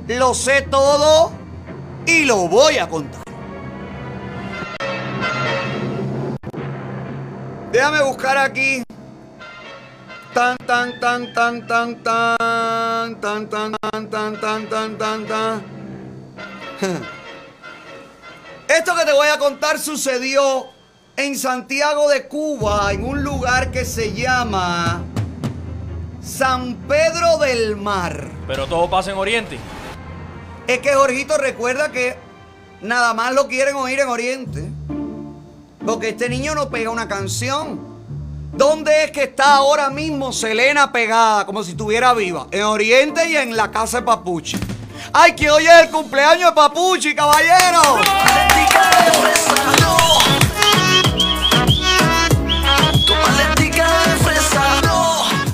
Lo sé todo y lo voy a contar. Déjame buscar aquí. Tan, tan, tan, tan, tan, tan, tan, tan, tan, tan, tan, tan, tan. Esto que te voy a contar sucedió en Santiago de Cuba, en un lugar que se llama San Pedro del Mar. Pero todo pasa en Oriente. Es que Jorgito recuerda que nada más lo quieren oír en Oriente. Porque este niño no pega una canción. ¿Dónde es que está ahora mismo Selena pegada, como si estuviera viva? En Oriente y en la casa de Papuchi. ¡Ay, que hoy es el cumpleaños de Papuchi, caballero!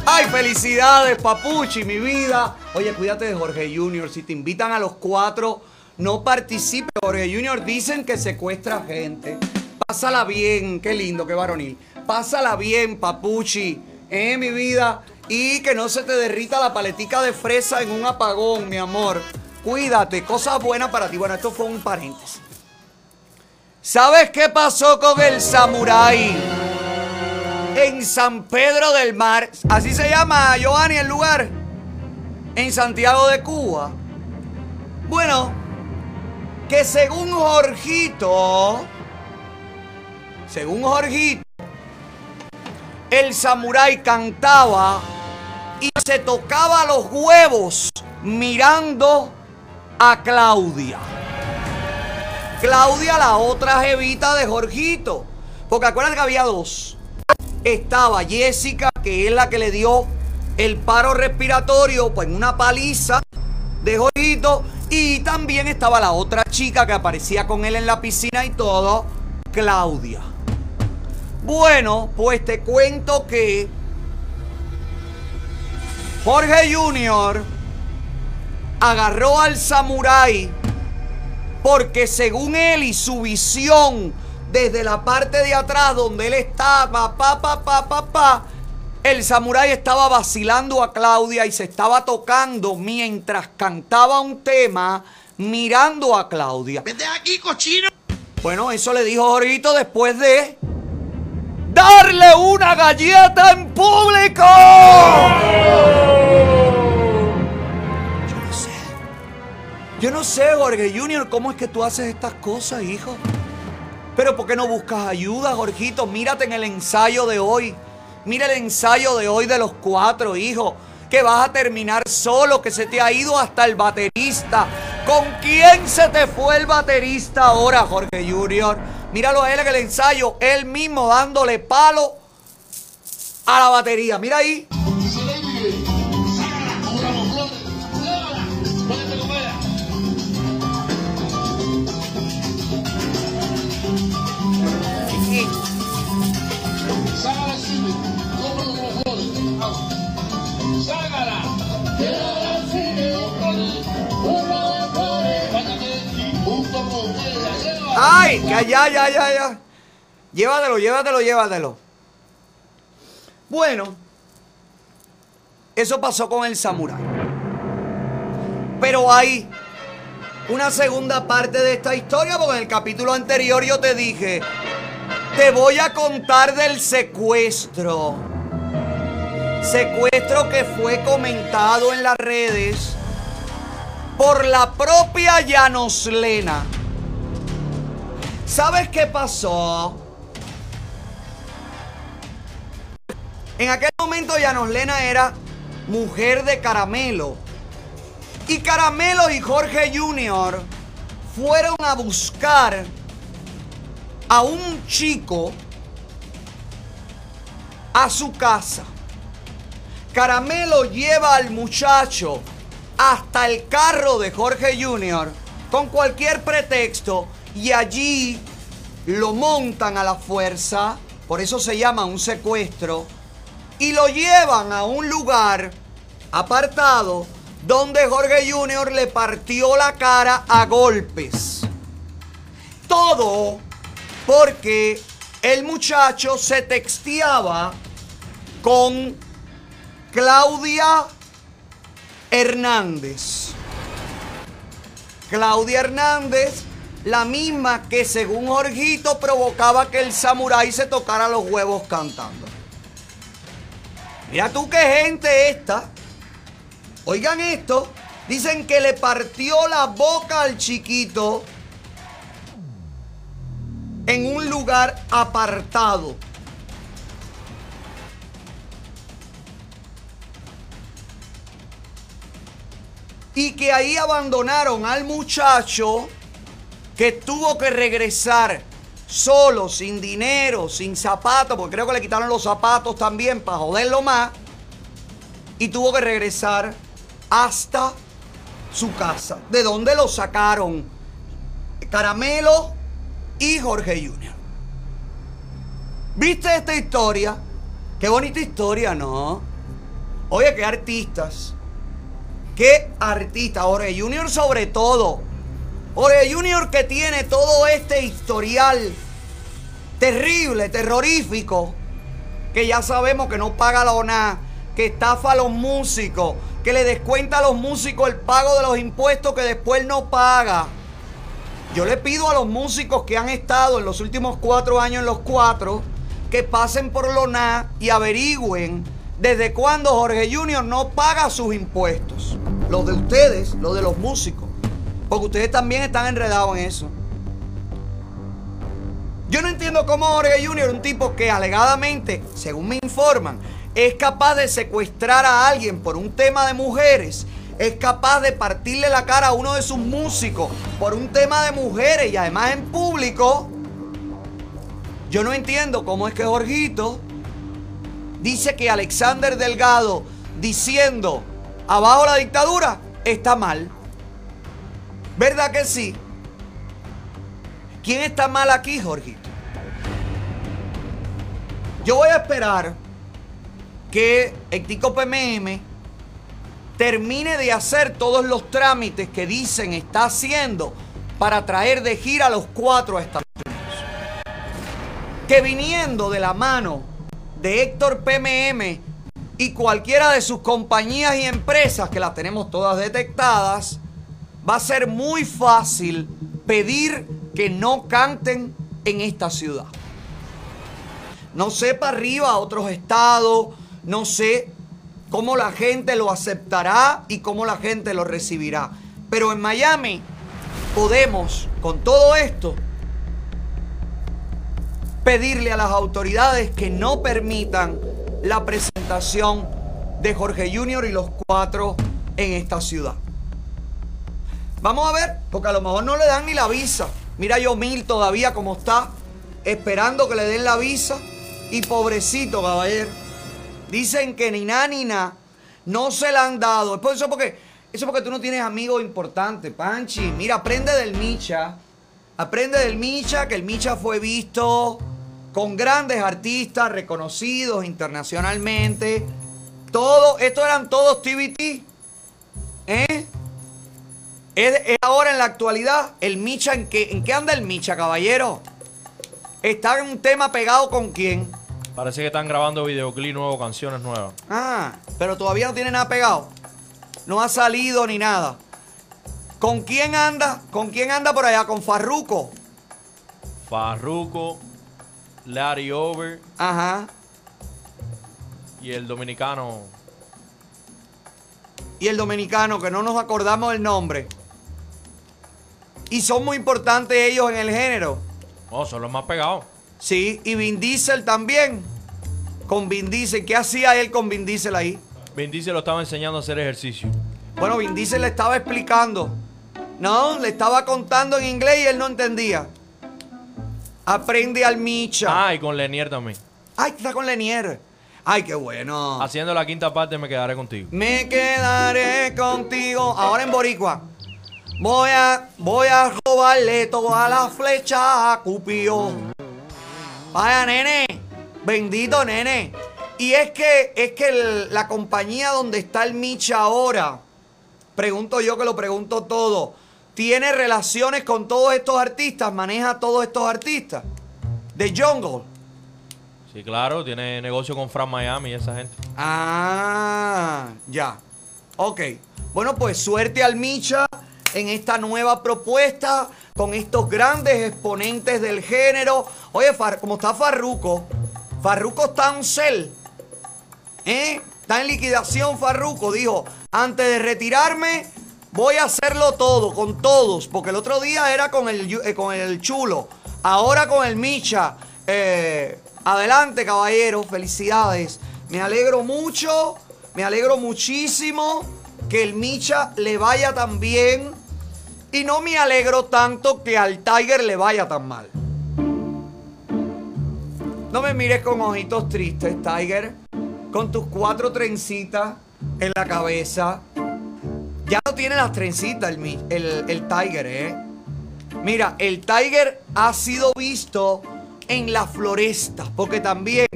¡Ay, felicidades, Papuchi, mi vida! Oye, cuídate de Jorge Junior. Si te invitan a los cuatro, no participe. Jorge Junior dicen que secuestra gente. Pásala bien, qué lindo, qué varonil. Pásala bien, Papuchi, eh, mi vida. Y que no se te derrita la paletica de fresa en un apagón, mi amor. Cuídate, cosas buenas para ti. Bueno, esto fue un paréntesis. ¿Sabes qué pasó con el samurái? En San Pedro del Mar. Así se llama, Giovanni, el lugar. En Santiago de Cuba. Bueno, que según Jorgito, según Jorgito, el samurái cantaba y se tocaba los huevos mirando a Claudia. Claudia, la otra jevita de Jorgito. Porque acuérdate que había dos. Estaba Jessica, que es la que le dio el paro respiratorio pues, en una paliza de Jorgito. Y también estaba la otra chica que aparecía con él en la piscina y todo, Claudia. Bueno, pues te cuento que Jorge Junior agarró al samurái porque según él y su visión desde la parte de atrás donde él estaba, pa, pa, pa, pa, pa, el samurái estaba vacilando a Claudia y se estaba tocando mientras cantaba un tema mirando a Claudia. Vete aquí, cochino. Bueno, eso le dijo Jorgito después de darle una galleta en público. Yo no sé. Yo no sé, Jorge Junior, cómo es que tú haces estas cosas, hijo. Pero ¿por qué no buscas ayuda, Jorgito? Mírate en el ensayo de hoy. Mira el ensayo de hoy de los cuatro, hijo. Que vas a terminar solo, que se te ha ido hasta el baterista. ¿Con quién se te fue el baterista ahora, Jorge Junior? Míralo a él en el ensayo, él mismo dándole palo a la batería. Mira ahí. ¡Ay! Que ya, ya, ya, ya. Llévatelo, llévatelo, llévatelo. Bueno, eso pasó con el samurái. Pero hay una segunda parte de esta historia, porque en el capítulo anterior yo te dije, te voy a contar del secuestro. Secuestro que fue comentado en las redes por la propia Llanoslena. ¿Sabes qué pasó? En aquel momento Llanoslena era mujer de Caramelo. Y Caramelo y Jorge Jr. fueron a buscar a un chico a su casa. Caramelo lleva al muchacho hasta el carro de Jorge Jr. con cualquier pretexto y allí lo montan a la fuerza, por eso se llama un secuestro, y lo llevan a un lugar apartado donde Jorge Jr. le partió la cara a golpes. Todo porque el muchacho se texteaba con Claudia Hernández. Claudia Hernández, la misma que según Jorgito provocaba que el samurái se tocara los huevos cantando. Mira tú qué gente esta. Oigan esto. Dicen que le partió la boca al chiquito en un lugar apartado. Y que ahí abandonaron al muchacho que tuvo que regresar solo, sin dinero, sin zapatos, porque creo que le quitaron los zapatos también para joderlo más. Y tuvo que regresar hasta su casa. ¿De dónde lo sacaron? Caramelo y Jorge Junior. ¿Viste esta historia? Qué bonita historia, ¿no? Oye, qué artistas. Qué artista. Jorge Junior sobre todo. Jorge Junior que tiene todo este historial terrible, terrorífico, que ya sabemos que no paga la ONA, que estafa a los músicos, que le descuenta a los músicos el pago de los impuestos que después no paga. Yo le pido a los músicos que han estado en los últimos cuatro años en los cuatro que pasen por Lona y averigüen desde cuándo Jorge Junior no paga sus impuestos. Los de ustedes, los de los músicos. Porque ustedes también están enredados en eso. Yo no entiendo cómo Jorge Junior, un tipo que alegadamente, según me informan, es capaz de secuestrar a alguien por un tema de mujeres, es capaz de partirle la cara a uno de sus músicos por un tema de mujeres y además en público. Yo no entiendo cómo es que Jorgito dice que Alexander Delgado diciendo abajo la dictadura está mal. ¿Verdad que sí? ¿Quién está mal aquí, Jorgito? Yo voy a esperar que el PMM termine de hacer todos los trámites que dicen está haciendo para traer de gira a los cuatro a Estados Unidos. Que viniendo de la mano de Héctor PMM y cualquiera de sus compañías y empresas, que las tenemos todas detectadas, va a ser muy fácil pedir que no canten en esta ciudad. No sé para arriba otros estados, no sé cómo la gente lo aceptará y cómo la gente lo recibirá. Pero en Miami podemos, con todo esto, pedirle a las autoridades que no permitan la presentación de Jorge Junior y los cuatro en esta ciudad. Vamos a ver, porque a lo mejor no le dan ni la visa. Mira Yomil todavía como está, esperando que le den la visa. Y pobrecito, caballero. Dicen que ni na ni no se la han dado. Es por eso porque, eso porque tú no tienes amigos importantes, Panchi. Mira, aprende del Micha. Aprende del Micha, que el Micha fue visto con grandes artistas reconocidos internacionalmente. Todo, estos eran todos TBT. ¿Eh? Es, es ahora en la actualidad el Micha, ¿en qué, ¿en qué anda el Micha, caballero? ¿Está en un tema pegado con quién? Parece que están grabando videoclip nuevo, canciones nuevas. Ah, pero todavía no tiene nada pegado. No ha salido ni nada. ¿Con quién anda? ¿Con quién anda por allá? ¿Con Farruco? Farruko, Larry Over Ajá. y el dominicano. Y el dominicano, que no nos acordamos del nombre. Y son muy importantes ellos en el género. Oh, son los más pegados. Sí, y Vin Diesel también. Con Vin Diesel. ¿Qué hacía él con Vin Diesel ahí? Vin Diesel lo estaba enseñando a hacer ejercicio. Bueno, Vin Diesel le estaba explicando. No, le estaba contando en inglés y él no entendía. Aprende al Micha. Ah, y con Lenier también. Ay, está con Lenier. Ay, qué bueno. Haciendo la quinta parte me quedaré contigo. Me quedaré contigo. Ahora en Boricua. Voy a, voy a robarle toda la flecha a Cupido. Vaya, nene. Bendito, nene. Y es que, es que el- la compañía donde está el Micha ahora, pregunto yo que lo pregunto todo, tiene relaciones con todos estos artistas, maneja a todos estos artistas. De Jungle. Sí, claro, tiene negocio con Fran Miami y esa gente. Ah, ya. Ok. Bueno, pues suerte al Micha en esta nueva propuesta con estos grandes exponentes del género. Oye, Far- como está Farruco, Farruco está en cel. ¿Eh? Está en liquidación Farruco. Dijo, antes de retirarme, voy a hacerlo todo, con todos. Porque el otro día era con el, eh, con el chulo. Ahora con el Micha. Eh, adelante, caballero. Felicidades. Me alegro mucho. Me alegro muchísimo que el Micha le vaya tan bien. Y no me alegro tanto que al Tiger le vaya tan mal. No me mires con ojitos tristes, Tiger. Con tus cuatro trencitas en la cabeza. Ya no tiene las trencitas el, el, el Tiger, ¿eh? Mira, el Tiger ha sido visto en la floresta, porque también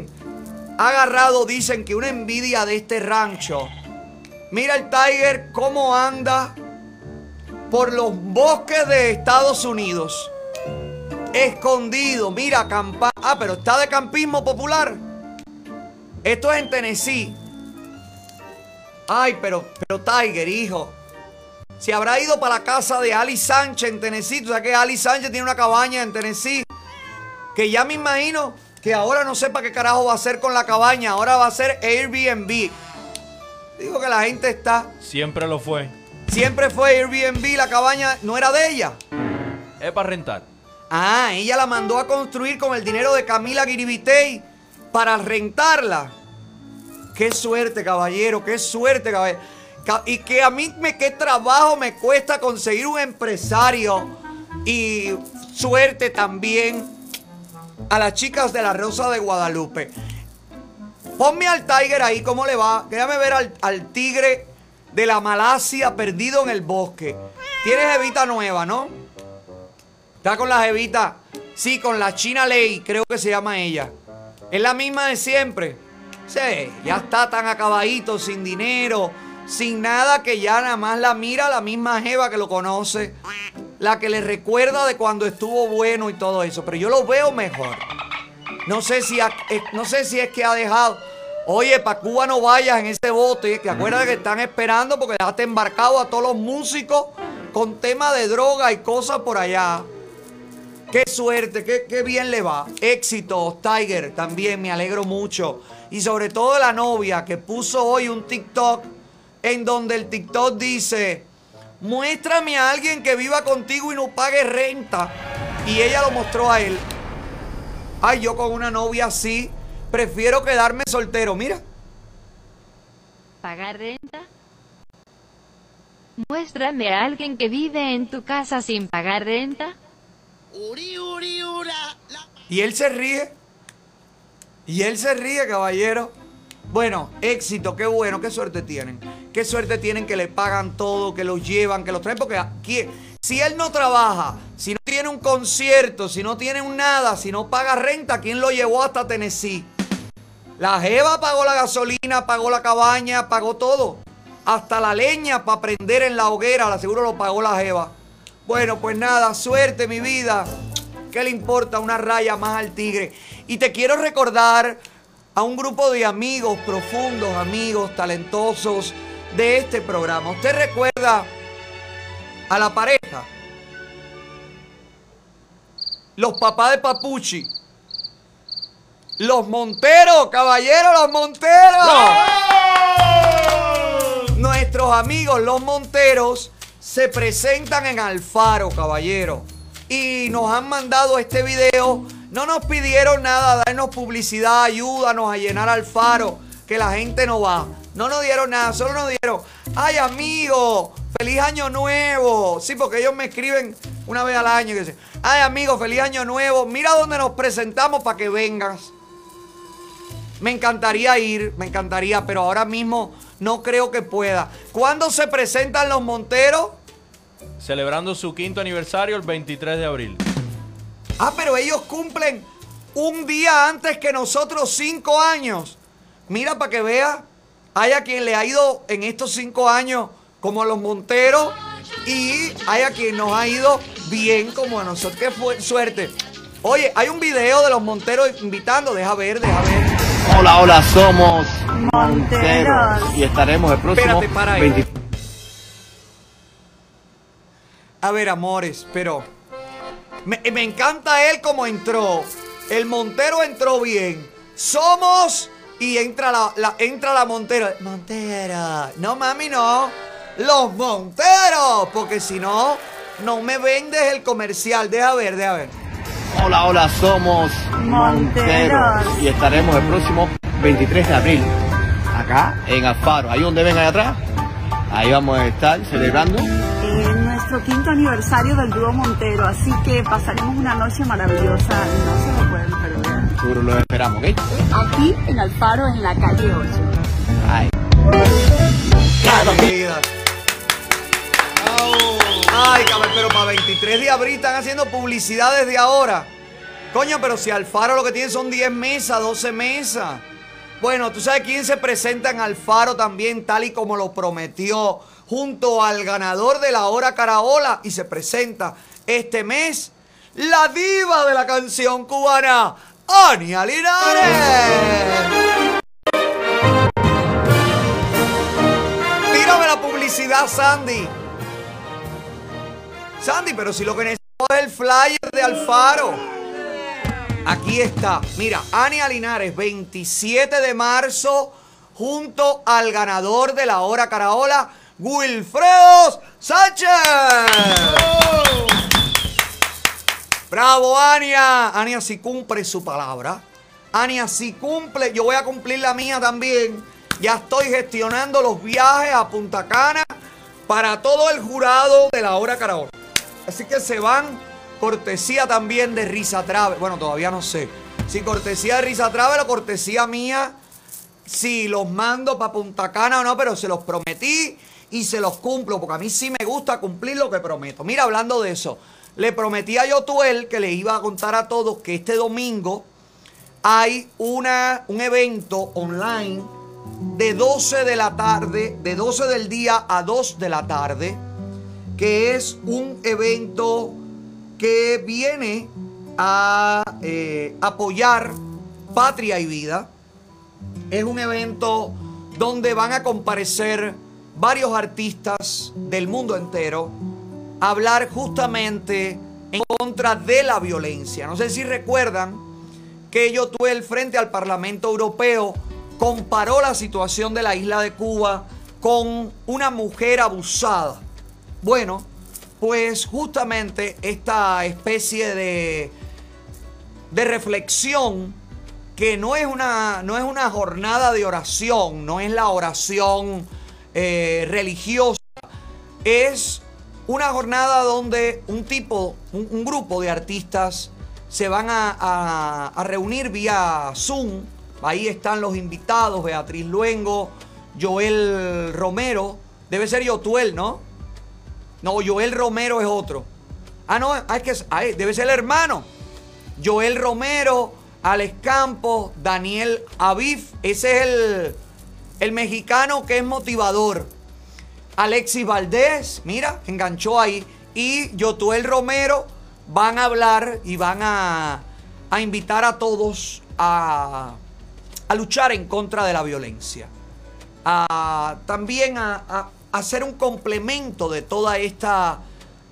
ha agarrado, dicen que una envidia de este rancho. Mira el Tiger cómo anda por los bosques de Estados Unidos. Escondido, mira, acampa. Ah, pero está de campismo popular. Esto es en Tennessee. Ay, pero, pero Tiger, hijo. Si habrá ido para la casa de Ali Sánchez en Tennessee. Tú sabes que Ali Sánchez tiene una cabaña en Tennessee. Que ya me imagino que ahora no sepa qué carajo va a hacer con la cabaña. Ahora va a ser Airbnb. Digo que la gente está. Siempre lo fue. Siempre fue Airbnb, la cabaña no era de ella. Es para rentar. Ah, ella la mandó a construir con el dinero de Camila Guiribitey para rentarla. Qué suerte, caballero, qué suerte, caballero. Ca- Y que a mí me qué trabajo me cuesta conseguir un empresario. Y suerte también a las chicas de la Rosa de Guadalupe. Ponme al Tiger ahí, ¿cómo le va? Déjame ver al, al tigre de la Malasia perdido en el bosque. Tiene jevita nueva, ¿no? Está con la jevita. Sí, con la China Ley, creo que se llama ella. Es la misma de siempre. Sí, ya está tan acabadito, sin dinero, sin nada, que ya nada más la mira la misma jeva que lo conoce. La que le recuerda de cuando estuvo bueno y todo eso. Pero yo lo veo mejor. No sé si, eh, no sé si es que ha dejado. Oye, para Cuba no vayas en ese bote. Que acuérdate que están esperando porque dejaste embarcado a todos los músicos con tema de droga y cosas por allá. Qué suerte, qué, qué bien le va. Éxitos, Tiger, también me alegro mucho. Y sobre todo la novia que puso hoy un TikTok en donde el TikTok dice, muéstrame a alguien que viva contigo y no pague renta. Y ella lo mostró a él. Ay, yo con una novia así, prefiero quedarme soltero. Mira, ¿Pagar renta? Muéstrame a alguien que vive en tu casa sin pagar renta. Y él se ríe. Y él se ríe, caballero. Bueno, éxito, qué bueno, qué suerte tienen. Qué suerte tienen que le pagan todo, que los llevan, que los traen. Porque aquí, si él no trabaja, si no tiene un concierto, si no tiene un nada, si no paga renta, ¿quién lo llevó hasta Tennessee? La Jeva pagó la gasolina, pagó la cabaña, pagó todo. Hasta la leña para prender en la hoguera, la seguro lo pagó la Jeva. Bueno, pues nada, suerte mi vida. ¿Qué le importa una raya más al tigre? Y te quiero recordar a un grupo de amigos, profundos amigos, talentosos de este programa. ¿Usted recuerda a la pareja? Los papás de Papuchi. Los Monteros, caballeros, los Monteros. Nuestros amigos, los Monteros, se presentan en Alfaro, caballero. Y nos han mandado este video. No nos pidieron nada, darnos publicidad, ayúdanos a llenar Alfaro, que la gente no va. No nos dieron nada, solo nos dieron, ay amigo, feliz año nuevo. Sí, porque ellos me escriben una vez al año y dicen, ay amigo, feliz año nuevo. Mira dónde nos presentamos para que vengas. Me encantaría ir, me encantaría, pero ahora mismo no creo que pueda. ¿Cuándo se presentan los Monteros? Celebrando su quinto aniversario el 23 de abril. Ah, pero ellos cumplen un día antes que nosotros, cinco años. Mira para que vea, hay a quien le ha ido en estos cinco años como a los Monteros y hay a quien nos ha ido bien como a nosotros. Qué fue suerte. Oye, hay un video de los Monteros invitando, deja ver, deja ver. Hola, hola, somos Monteros y estaremos el próximo Espérate, para ahí. 20 A ver, amores, pero me, me encanta él como entró. El Montero entró bien. Somos y entra la, la- entra la Montero. Montera. No, mami, no. Los Monteros. Porque si no, no me vendes el comercial. Deja ver, deja ver. Hola, hola, somos Monteros y estaremos el próximo 23 de abril acá en Alfaro. Ahí donde ven allá atrás, ahí vamos a estar celebrando. en nuestro quinto aniversario del dúo Montero, así que pasaremos una noche maravillosa, no se lo pueden perder. Seguro lo esperamos, ¿ok? Aquí en Alfaro, en la calle 8. Ay. Cada vida. Ay, cabrón, pero para 23 de abril están haciendo publicidad desde ahora. Coño, pero si Alfaro lo que tiene son 10 mesas, 12 mesas. Bueno, ¿tú sabes quién se presenta en Alfaro también, tal y como lo prometió, junto al ganador de la hora Caraola? Y se presenta este mes la diva de la canción cubana, Ania Linares. Tírame la publicidad, Sandy. Sandy, pero si lo que necesito es el flyer de Alfaro. Aquí está. Mira, Ania Linares, 27 de marzo, junto al ganador de la hora Caraola, Wilfredo Sánchez. Bravo, Ania. Ania sí cumple su palabra. Ania sí cumple. Yo voy a cumplir la mía también. Ya estoy gestionando los viajes a Punta Cana para todo el jurado de la hora Caraola. Así que se van cortesía también de Risa Trave. Bueno, todavía no sé. Si cortesía de Risa Trave o cortesía mía, si los mando para Punta Cana o no, pero se los prometí y se los cumplo, porque a mí sí me gusta cumplir lo que prometo. Mira, hablando de eso, le prometí a Yotuel que le iba a contar a todos que este domingo hay una, un evento online de 12 de la tarde, de 12 del día a 2 de la tarde, que es un evento que viene a eh, apoyar Patria y Vida. Es un evento donde van a comparecer varios artistas del mundo entero a hablar justamente en contra de la violencia. No sé si recuerdan que yo tuve el frente al Parlamento Europeo comparó la situación de la isla de Cuba con una mujer abusada. Bueno, pues justamente esta especie de, de reflexión que no es, una, no es una jornada de oración, no es la oración eh, religiosa, es una jornada donde un tipo, un, grupo de artistas se van a, a- a reunir vía Zoom. Ahí están los invitados, Beatriz Luengo, Joel Romero, debe ser Yotuel, ¿no? No, Joel Romero es otro. Ah, no, ah, es que ah, debe ser el hermano. Joel Romero, Alex Campos, Daniel Aviv. Ese es el, el mexicano que es motivador. Alexis Valdés, mira, enganchó ahí. Y Yotuel Romero van a hablar y van a, a invitar a todos a, a luchar en contra de la violencia. A, también a, a- a hacer un complemento de toda esta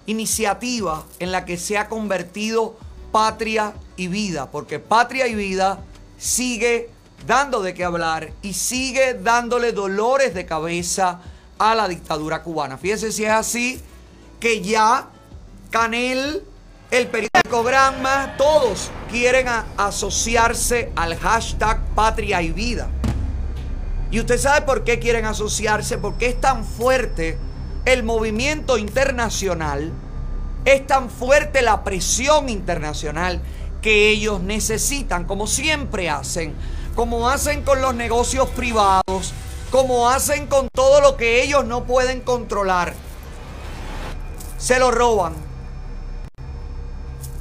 iniciativa en la que se ha convertido Patria y Vida, porque Patria y Vida sigue dando de qué hablar y sigue dándole dolores de cabeza a la dictadura cubana. Fíjense si es así que ya Canel, el periódico Granma, todos quieren asociarse al hashtag Patria y Vida. Y usted sabe por qué quieren asociarse, porque es tan fuerte el movimiento internacional, es tan fuerte la presión internacional que ellos necesitan, como siempre hacen, como hacen con los negocios privados, como hacen con todo lo que ellos no pueden controlar. Se lo roban.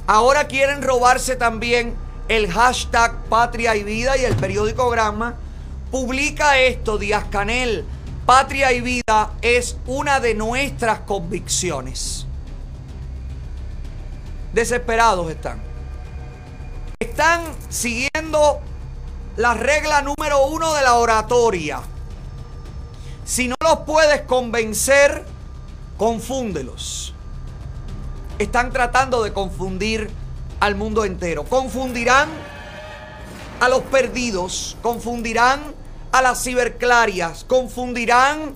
Ahora quieren robarse también el hashtag Patria y Vida y el periódico Granma publica esto, Díaz Canel. Patria y vida es una de nuestras convicciones. Desesperados están. Están siguiendo la regla número uno de la oratoria. Si no los puedes convencer, confúndelos. Están tratando de confundir al mundo entero. Confundirán a los perdidos, confundirán a las ciberclarias, confundirán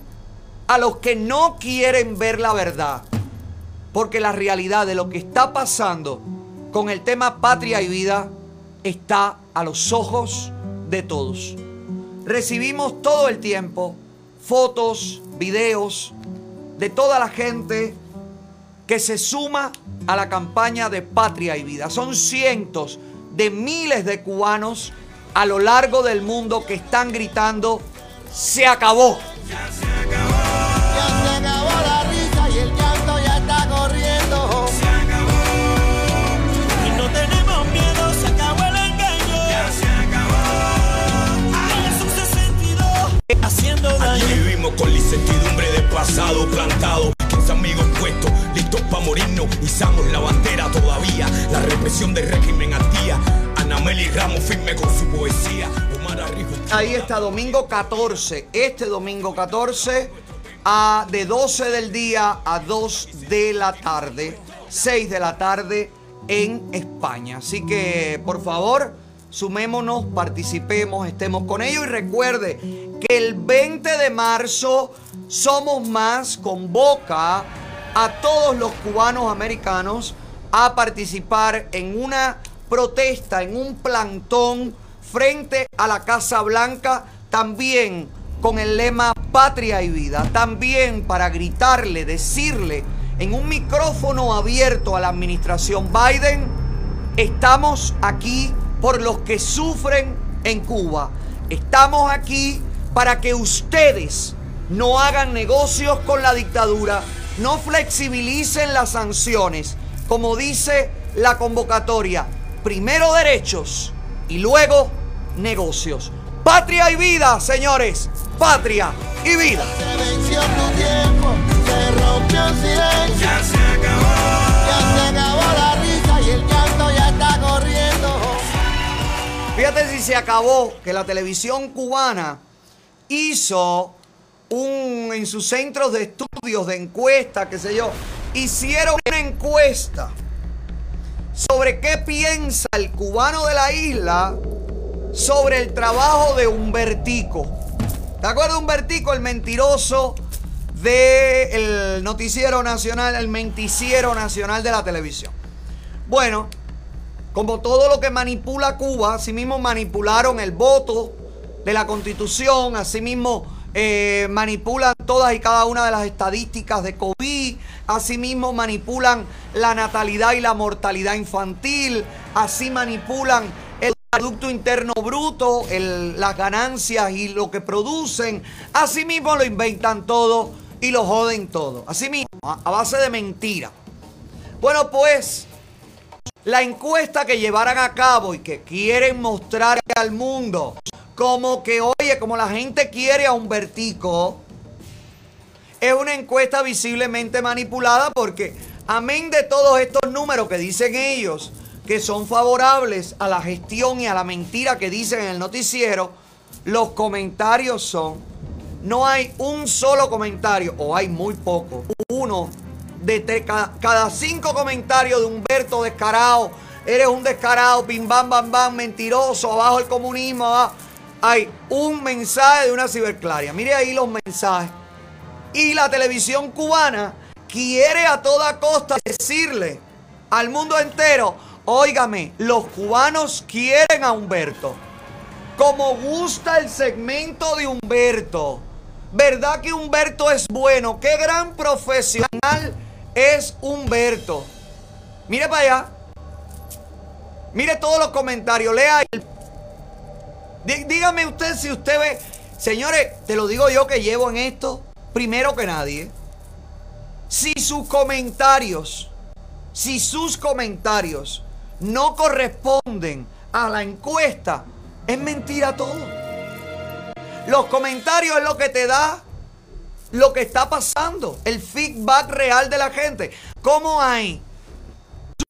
a los que no quieren ver la verdad. Porque la realidad de lo que está pasando con el tema patria y vida está a los ojos de todos. Recibimos todo el tiempo fotos, videos de toda la gente que se suma a la campaña de Patria y Vida. Son cientos de miles de cubanos a lo largo del mundo que están gritando, se acabó. Ya se acabó. Ya se acabó la risa y el llanto ya está corriendo. Se acabó. Y no tenemos miedo, se acabó el engaño. Ya se acabó. Aquí vivimos con la incertidumbre de pasado plantado amigos puestos, listos para morirnos, izamos la bandera todavía, la represión del régimen al día Anameli Ramos firme con su poesía. Omar Ahí está, domingo 14. Este domingo 14, a, de 12 del día a 2 de la tarde. 6 de la tarde en España. Así que, por favor, sumémonos, participemos, estemos con ellos. Y recuerde que el 20 de marzo, Somos Más convoca a todos los cubanos americanos a participar en una protesta, en un plantón frente a la Casa Blanca, también con el lema Patria y Vida, también para gritarle, decirle en un micrófono abierto a la administración Biden, estamos aquí por los que sufren en Cuba, estamos aquí para que ustedes no hagan negocios con la dictadura, no flexibilicen las sanciones, como dice la convocatoria, primero derechos y luego negocios. Patria y vida, señores, patria y vida. venció tu tiempo, se rompió el silencio. Ya se acabó. Ya se acabó la risa y el llanto ya está corriendo. Fíjate si se acabó que la televisión cubana hizo un en sus centros de estudios, de encuesta, qué sé yo, hicieron una encuesta sobre qué piensa el cubano de la isla sobre el trabajo de Humbertico. ¿Te acuerdas de Humbertico, el mentiroso del noticiero nacional, el menticiero nacional de la televisión? Bueno, como todo lo que manipula Cuba, asimismo manipularon el voto de la constitución, asimismo eh, manipulan todas y cada una de las estadísticas de COVID, asimismo manipulan la natalidad y la mortalidad infantil, así manipulan el Producto Interno Bruto, las ganancias y lo que producen, asimismo lo inventan todo y lo joden todo, asimismo, a- a base de mentira. Bueno, pues la encuesta que llevaran a cabo y que quieren mostrar al mundo como que, oye, como la gente quiere a Humbertico, es una encuesta visiblemente manipulada porque, amén de todos estos números que dicen ellos, que son favorables a la gestión y a la mentira que dicen en el noticiero, los comentarios son, no hay un solo comentario, o hay muy poco, uno de cada cinco comentarios de Humberto descarado, eres un descarado, pim bam bam bam, mentiroso, abajo el comunismo, abajo. hay un mensaje de una ciberclaria. Mire ahí los mensajes. Y la televisión cubana quiere a toda costa decirle al mundo entero, óigame, los cubanos quieren a Humberto. Como gusta el segmento de Humberto. ¿Verdad que Humberto es bueno? Qué gran profesional es Humberto. Mire para allá. Mire todos los comentarios. Lea. Dígame usted si usted ve. Señores, te lo digo yo que llevo en esto primero que nadie. Si sus comentarios, si sus comentarios no corresponden a la encuesta, es mentira todo. Los comentarios es lo que te da lo que está pasando, el feedback real de la gente. ¿Cómo hay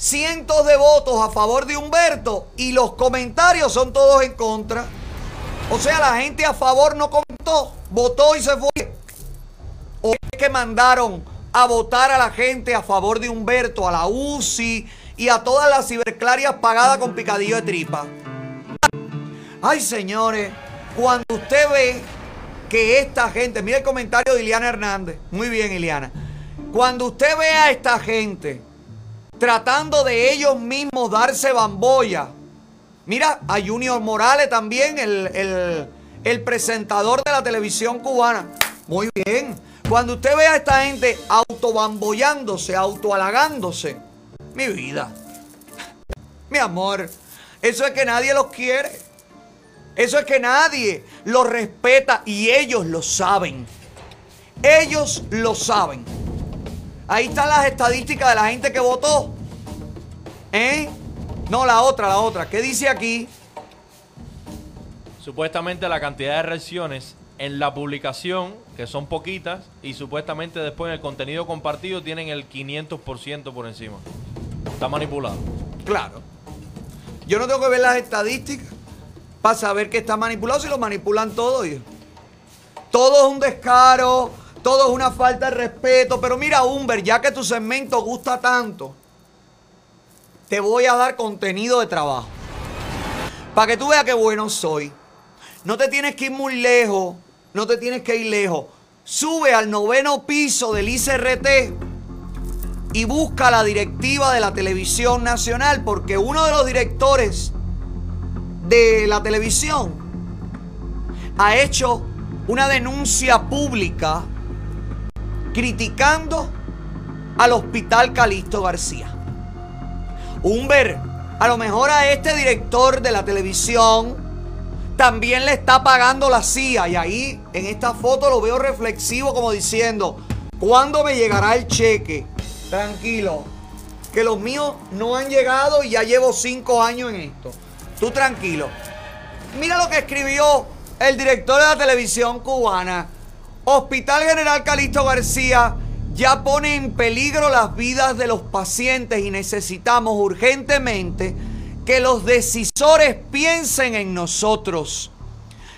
cientos de votos a favor de Humberto y los comentarios son todos en contra? O sea, la gente a favor no comentó, votó y se fue. ¿O es que mandaron a votar a la gente a favor de Humberto, a la UCI y a todas las ciberclarias pagadas con picadillo de tripa? Ay, señores, cuando usted ve que esta gente, mire el comentario de Iliana Hernández, muy bien Iliana, cuando usted ve a esta gente tratando de ellos mismos darse bamboya, mira a Junior Morales también, el presentador de la televisión cubana, muy bien, cuando usted ve a esta gente autobamboyándose, autohalagándose, mi vida, mi amor, eso es que nadie los quiere. Eso es que nadie los respeta y ellos lo saben. Ellos lo saben. Ahí están las estadísticas de la gente que votó. ¿Eh? No, la otra, la otra. ¿Qué dice aquí? Supuestamente la cantidad de reacciones en la publicación, que son poquitas, y supuestamente después en el contenido compartido tienen el 500% por encima. Está manipulado. Claro. Yo no tengo que ver las estadísticas para saber que está manipulado si lo manipulan todo. hijo. Todo es un descaro, todo es una falta de respeto. Pero mira, Humber, ya que tu segmento gusta tanto, te voy a dar contenido de trabajo. Para que tú veas qué bueno soy. No te tienes que ir muy lejos, no te tienes que ir lejos. Sube al noveno piso del ICRT y busca la directiva de la televisión nacional, porque uno de los directores de la televisión ha hecho una denuncia pública criticando al hospital Calixto García. Humber, a lo mejor a este director de la televisión también le está pagando la CIA. Y ahí en esta foto lo veo reflexivo como diciendo, ¿cuándo me llegará el cheque? Tranquilo, que los míos no han llegado y ya llevo cinco años en esto. Tú tranquilo. Mira lo que escribió el director de la televisión cubana. Hospital General Calixto García ya pone en peligro las vidas de los pacientes y necesitamos urgentemente que los decisores piensen en nosotros.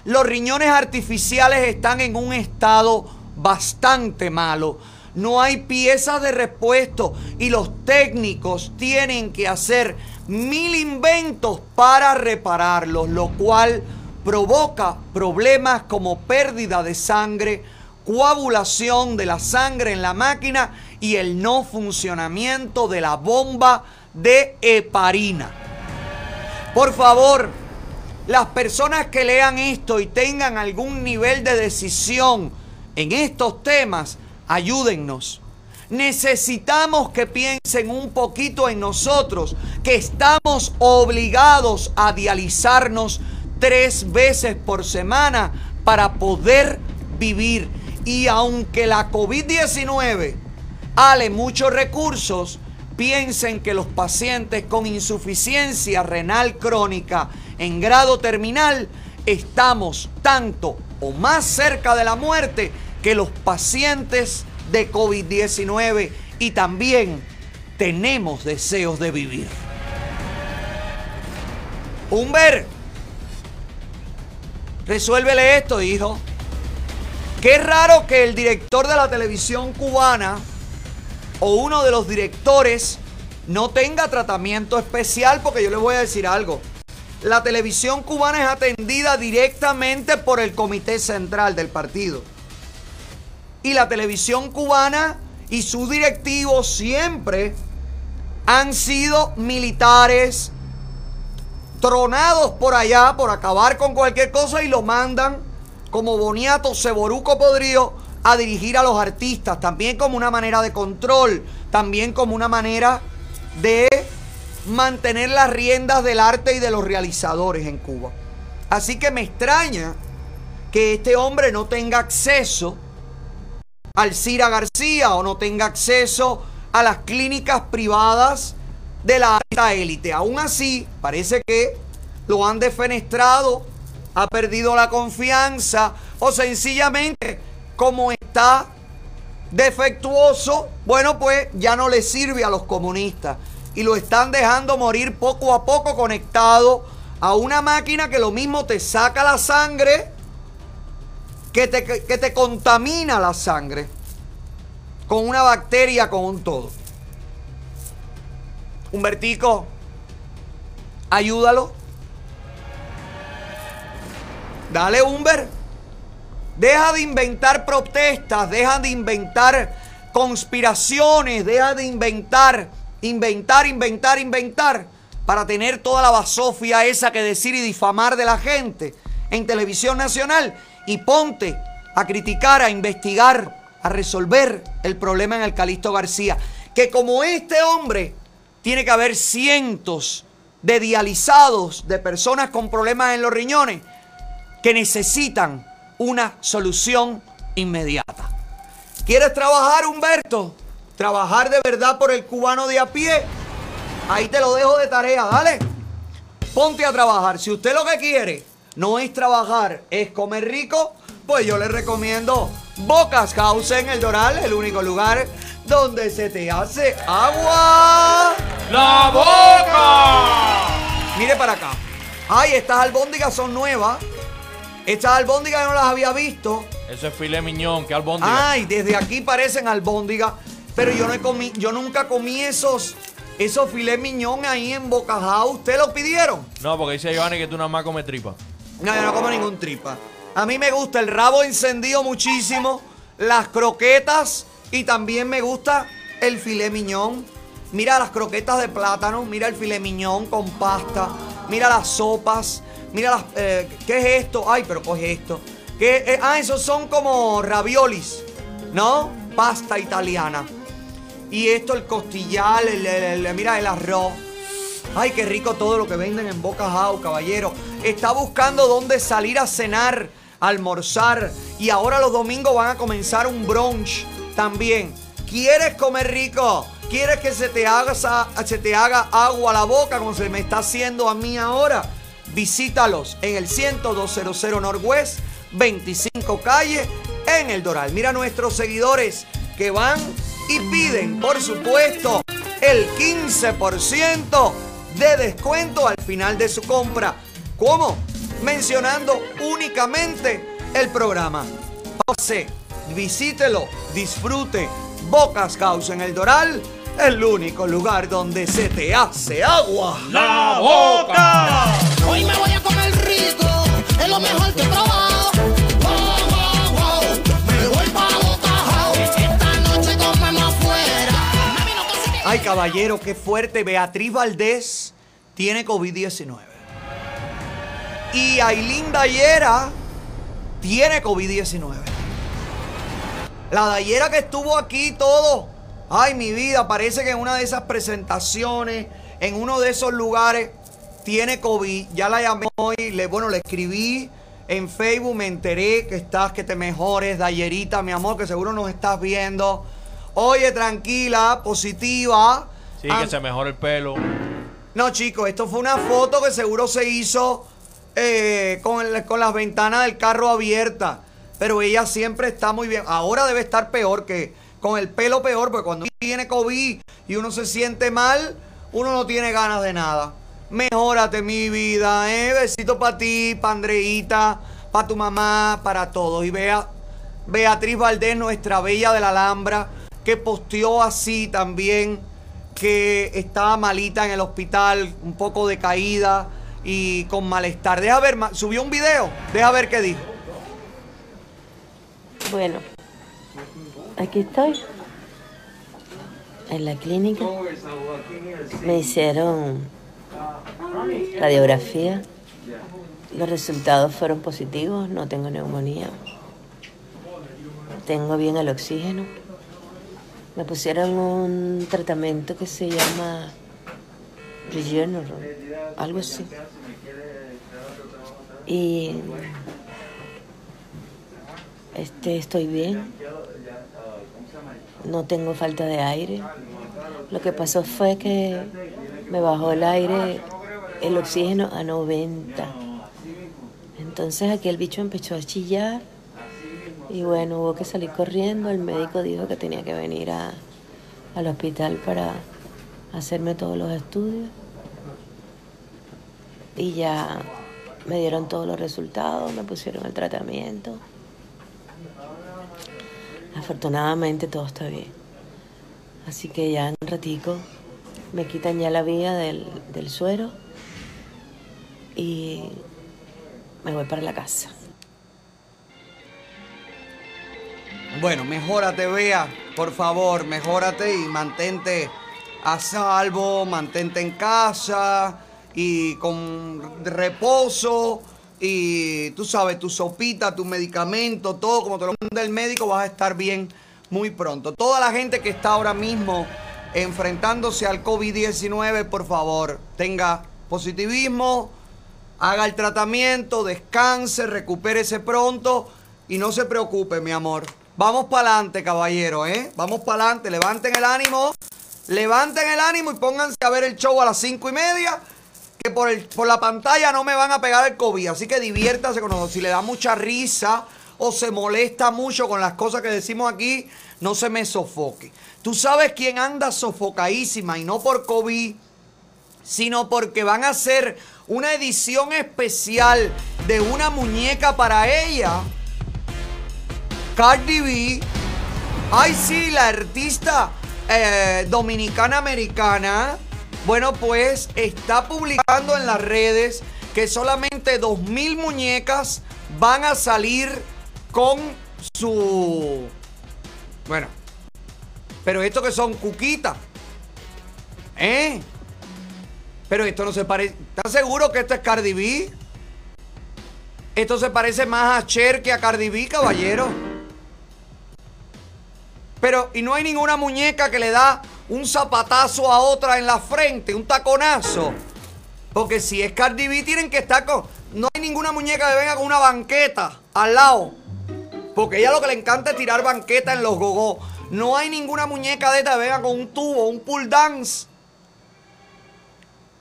Los riñones artificiales están en un estado bastante malo. No hay piezas de repuesto y los técnicos tienen que hacer mil inventos para repararlos, lo cual provoca problemas como pérdida de sangre, coagulación de la sangre en la máquina y el no funcionamiento de la bomba de heparina. Por favor, las personas que lean esto y tengan algún nivel de decisión en estos temas, ayúdennos. Necesitamos que piensen un poquito en nosotros, que estamos obligados a dializarnos tres veces por semana para poder vivir. Y aunque la COVID-19 ale muchos recursos, piensen que los pacientes con insuficiencia renal crónica en grado terminal estamos tanto o más cerca de la muerte que los pacientes de COVID-19 y también tenemos deseos de vivir. Humber, resuélvele esto, hijo. Qué raro que el director de la televisión cubana o uno de los directores no tenga tratamiento especial, porque yo les voy a decir algo. La televisión cubana es atendida directamente por el Comité Central del partido. Y la televisión cubana y sus directivos siempre han sido militares tronados por allá por acabar con cualquier cosa y lo mandan como boniato ceboruco podrido a dirigir a los artistas, también como una manera de control, también como una manera de mantener las riendas del arte y de los realizadores en Cuba. Así que me extraña que este hombre no tenga acceso al Cira García o no tenga acceso a las clínicas privadas de la alta élite. Aún así, parece que lo han defenestrado, ha perdido la confianza o sencillamente como está defectuoso, bueno, pues ya no le sirve a los comunistas y lo están dejando morir poco a poco conectado a una máquina que lo mismo te saca la sangre, que te, que te contamina la sangre con una bacteria, con un todo. Humbertico, ayúdalo. Dale, Humber. Deja de inventar protestas, deja de inventar conspiraciones, deja de inventar, inventar, inventar, inventar, para tener toda la basofia esa que decir y difamar de la gente en televisión nacional y ponte a criticar, a investigar, a resolver el problema en el Calixto García. Que como este hombre, tiene que haber cientos de dializados, de personas con problemas en los riñones, que necesitan una solución inmediata. ¿Quieres trabajar, Humberto? Trabajar de verdad por el cubano de a pie. Ahí te lo dejo de tarea, dale. Ponte a trabajar. Si usted lo que quiere no es trabajar, es comer rico, pues yo les recomiendo Bocas House en el Doral, el único lugar donde se te hace agua. ¡La boca! Mire para acá. Ay, estas albóndigas son nuevas. Estas albóndigas yo no las había visto. Eso es filet miñón, que albóndiga. Ay, desde aquí parecen albóndigas. Pero yo no he comi- yo nunca comí esos, esos filet miñón ahí en Boca House. ¿Ustedes lo pidieron? No, porque dice Giovanni que tú nada más comes tripa. No, yo no como ningún tripa. A mí me gusta el rabo encendido muchísimo, las croquetas y también me gusta el filet miñón. Mira las croquetas de plátano, mira el filet miñón con pasta, mira las sopas, mira las... eh, ¿Qué es esto? Ay, pero coge esto. ¿Qué, eh, ah, esos son como raviolis, ¿no? Pasta italiana. Y esto, el costillar, el- mira el arroz. Ay, qué rico todo lo que venden en Boca House, caballero. Está buscando dónde salir a cenar, almorzar. Y ahora los domingos van a comenzar un brunch también. ¿Quieres comer rico? ¿Quieres que se te haga, se te haga agua a la boca como se me está haciendo a mí ahora? Visítalos en el 10200 Northwest, 25 calle, en el Doral. Mira a nuestros seguidores que van y piden, por supuesto, el 15% de descuento al final de su compra. ¿Cómo? Mencionando únicamente el programa. Pase, visítelo, disfrute. Bocas House en el Doral, el único lugar donde se te hace agua. ¡La boca! Hoy me voy a comer rico, es lo mejor que he probado. Wow, wow, wow, me voy pa' Boca. Esta noche comemos afuera. Ay, caballero, qué fuerte. Beatriz Valdés tiene COVID-19. Y Ailín Dayera tiene COVID-19. La Dayera que estuvo aquí todo. Ay, mi vida, parece que en una de esas presentaciones, en uno de esos lugares, tiene COVID. Ya la llamé hoy, le, bueno, le escribí en Facebook, me enteré que estás, que te mejores, Dayerita, mi amor, que seguro nos estás viendo. Oye, tranquila, positiva. Sí, que se mejore el pelo. no, chicos, esto fue una foto que seguro se hizo eh, con, el- con las ventanas del carro abiertas. Pero ella siempre está muy bien. Ahora debe estar peor que con el pelo peor, porque cuando tiene COVID y uno se siente mal, uno no tiene ganas de nada. Mejórate, mi vida, ¿eh? Besito para ti, para Andreita, para tu mamá, para todos. Y vea, Beatriz Valdés, nuestra bella de la Alhambra, que posteó así también que estaba malita en el hospital, un poco decaída y con malestar. Deja ver, subió un video, deja ver qué dijo. Bueno, aquí estoy. En la clínica. Me hicieron radiografía. Los resultados fueron positivos, no tengo neumonía. Tengo bien el oxígeno. Me pusieron un tratamiento que se llama Regeneron, algo así. Y este, estoy bien. No tengo falta de aire. Lo que pasó fue que me bajó el aire, el oxígeno a 90. Entonces aquí el bicho empezó a chillar y bueno, hubo que salir corriendo. El médico dijo que tenía que venir a- al hospital para hacerme todos los estudios. Y ya me dieron todos los resultados, me pusieron el tratamiento. Afortunadamente todo está bien. Así que ya en un ratico me quitan ya la vía del, del suero y me voy para la casa. Bueno, mejórate, Bea, por favor, mejórate y mantente a salvo, mantente en casa y con reposo y tú sabes, tu sopita, tu medicamento, todo como te lo manda el médico, vas a estar bien muy pronto. Toda la gente que está ahora mismo enfrentándose al COVID-19, por favor, tenga positivismo, haga el tratamiento, descanse, recupérese pronto y no se preocupe, mi amor. Vamos para adelante, caballero, ¿eh? Vamos para adelante, levanten el ánimo, levanten el ánimo y pónganse a ver el show a las cinco y media, por, el, por la pantalla no me van a pegar el COVID. Así que diviértase con nosotros. Si le da mucha risa o se molesta mucho con las cosas que decimos aquí, no se me sofoque. Tú sabes quién anda sofocadísima y no por COVID, sino porque van a hacer una edición especial de una muñeca para ella. Cardi B. Ay, sí, la artista eh, dominicana americana. Bueno, pues está publicando en las redes que solamente 2.000 muñecas van a salir con su... Bueno, pero esto que son cuquitas. ¿Eh? Pero esto no se parece... ¿Estás seguro que esto es Cardi B? Esto se parece más a Cher que a Cardi B, caballero. Pero, y no hay ninguna muñeca que le da un zapatazo a otra en la frente, un taconazo. Porque si es Cardi B, tienen que estar con. No hay ninguna muñeca que venga con una banqueta al lado. Porque ella lo que le encanta es tirar banqueta en los gogos. No hay ninguna muñeca de esta que venga con un tubo, un pull dance.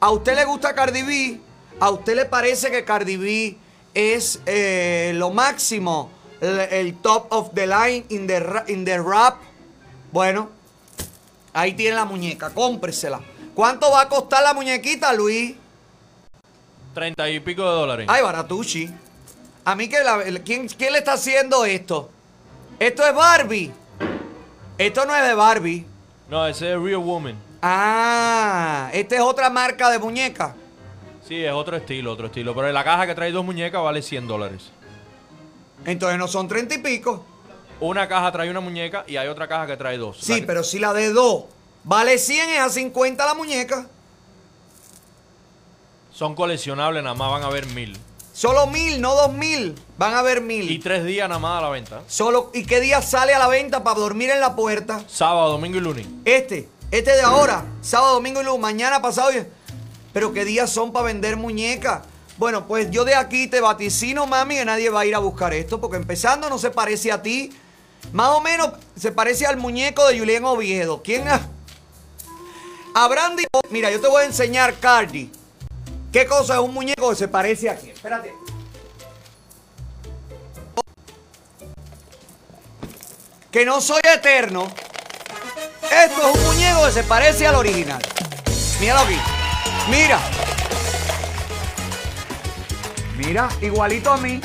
¿A usted le gusta Cardi B? ¿A usted le parece que Cardi B es eh, lo máximo? El, el top of the line in the, in the rap. Bueno, ahí tiene la muñeca, cómpresela. ¿Cuánto va a costar la muñequita, Luis? Treinta y pico de dólares. Ay, Baratucci. A mí que la, ¿quién, ¿quién le está haciendo esto? Esto es Barbie. Esto no es de Barbie. No, ese es Real Woman. Ah, esta es otra marca de muñeca. Sí, es otro estilo, otro estilo. Pero la caja que trae dos muñecas vale 100 dólares. Entonces no son treinta y pico. Una caja trae una muñeca y hay otra caja que trae dos. Sí, pero si la de dos vale 100, es a 50 la muñeca. Son coleccionables, nada más van a haber mil. Solo mil, no dos mil. Van a haber mil. Y tres días nada más a la venta. Solo, ¿Y qué día sale a la venta para dormir en la puerta? Sábado, domingo y lunes. Este, este de ahora, sábado, domingo y lunes, mañana, pasado. y- Pero qué días son para vender muñecas. Bueno, pues yo de aquí te vaticino, mami, que nadie va a ir a buscar esto, porque empezando no se parece a ti. Más o menos se parece al muñeco de Julián Oviedo. ¿Quién ha- Habrán dicho, mira, yo te voy a enseñar, Cardi. ¿Qué cosa es un muñeco que se parece a quién? Espérate. Que no soy eterno. Esto es un muñeco que se parece al original. Míralo aquí. Mira. Mira, igualito a mí.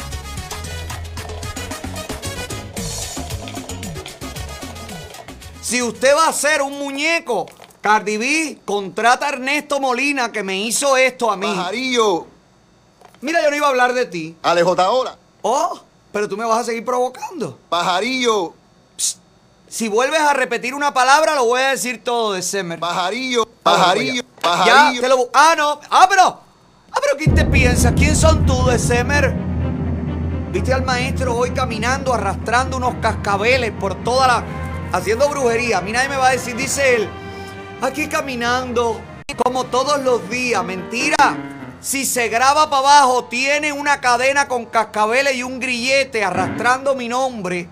Si usted va a hacer un muñeco, Cardi B, contrata a Ernesto Molina que me hizo esto a mí. Pajarillo. Mira, yo no iba a hablar de ti. Alejotaola. Oh, pero tú me vas a seguir provocando. Pajarillo. Si vuelves a repetir una palabra, lo voy a decir todo de Semer. Pajarillo. Pajarillo. Ya, Pajarillo. te lo... Ah, no. Ah, pero... Ah, pero ¿quién te piensas? ¿Quién son tú de Semer? Viste al maestro hoy caminando, arrastrando unos cascabeles por toda la... Haciendo brujería. A mí nadie me va a decir, dice él, aquí caminando como todos los días. Mentira. Si se graba para abajo, tiene una cadena con cascabeles y un grillete arrastrando mi nombre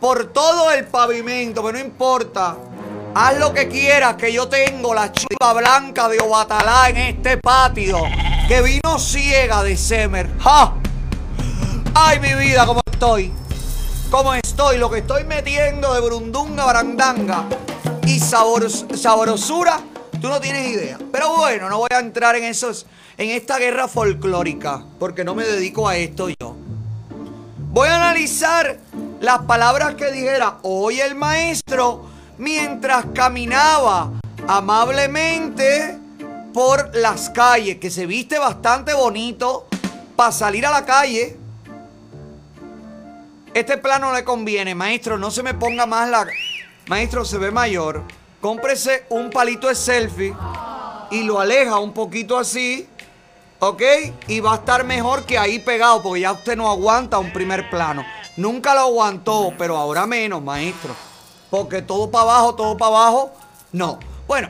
por todo el pavimento, pero no importa. Haz lo que quieras, que yo tengo la chiva blanca de Obatalá en este patio. Que vino ciega de Semer. ¡Ja! ¡Ay, mi vida, cómo estoy! ¿Cómo estoy? Lo que estoy metiendo de brundunga, barandanga y sabor, sabrosura, tú no tienes idea. Pero bueno, no voy a entrar en esos, en esta guerra folclórica, porque no me dedico a esto yo. Voy a analizar las palabras que dijera hoy el maestro mientras caminaba amablemente por las calles, que se viste bastante bonito para salir a la calle. Este plano no le conviene, maestro, no se me ponga más la... Maestro, se ve mayor. Cómprese un palito de selfie y lo aleja un poquito así, ¿ok? Y va a estar mejor que ahí pegado, porque ya usted no aguanta un primer plano. Nunca lo aguantó, pero ahora menos, maestro. Porque todo para abajo, todo para abajo, no. Bueno,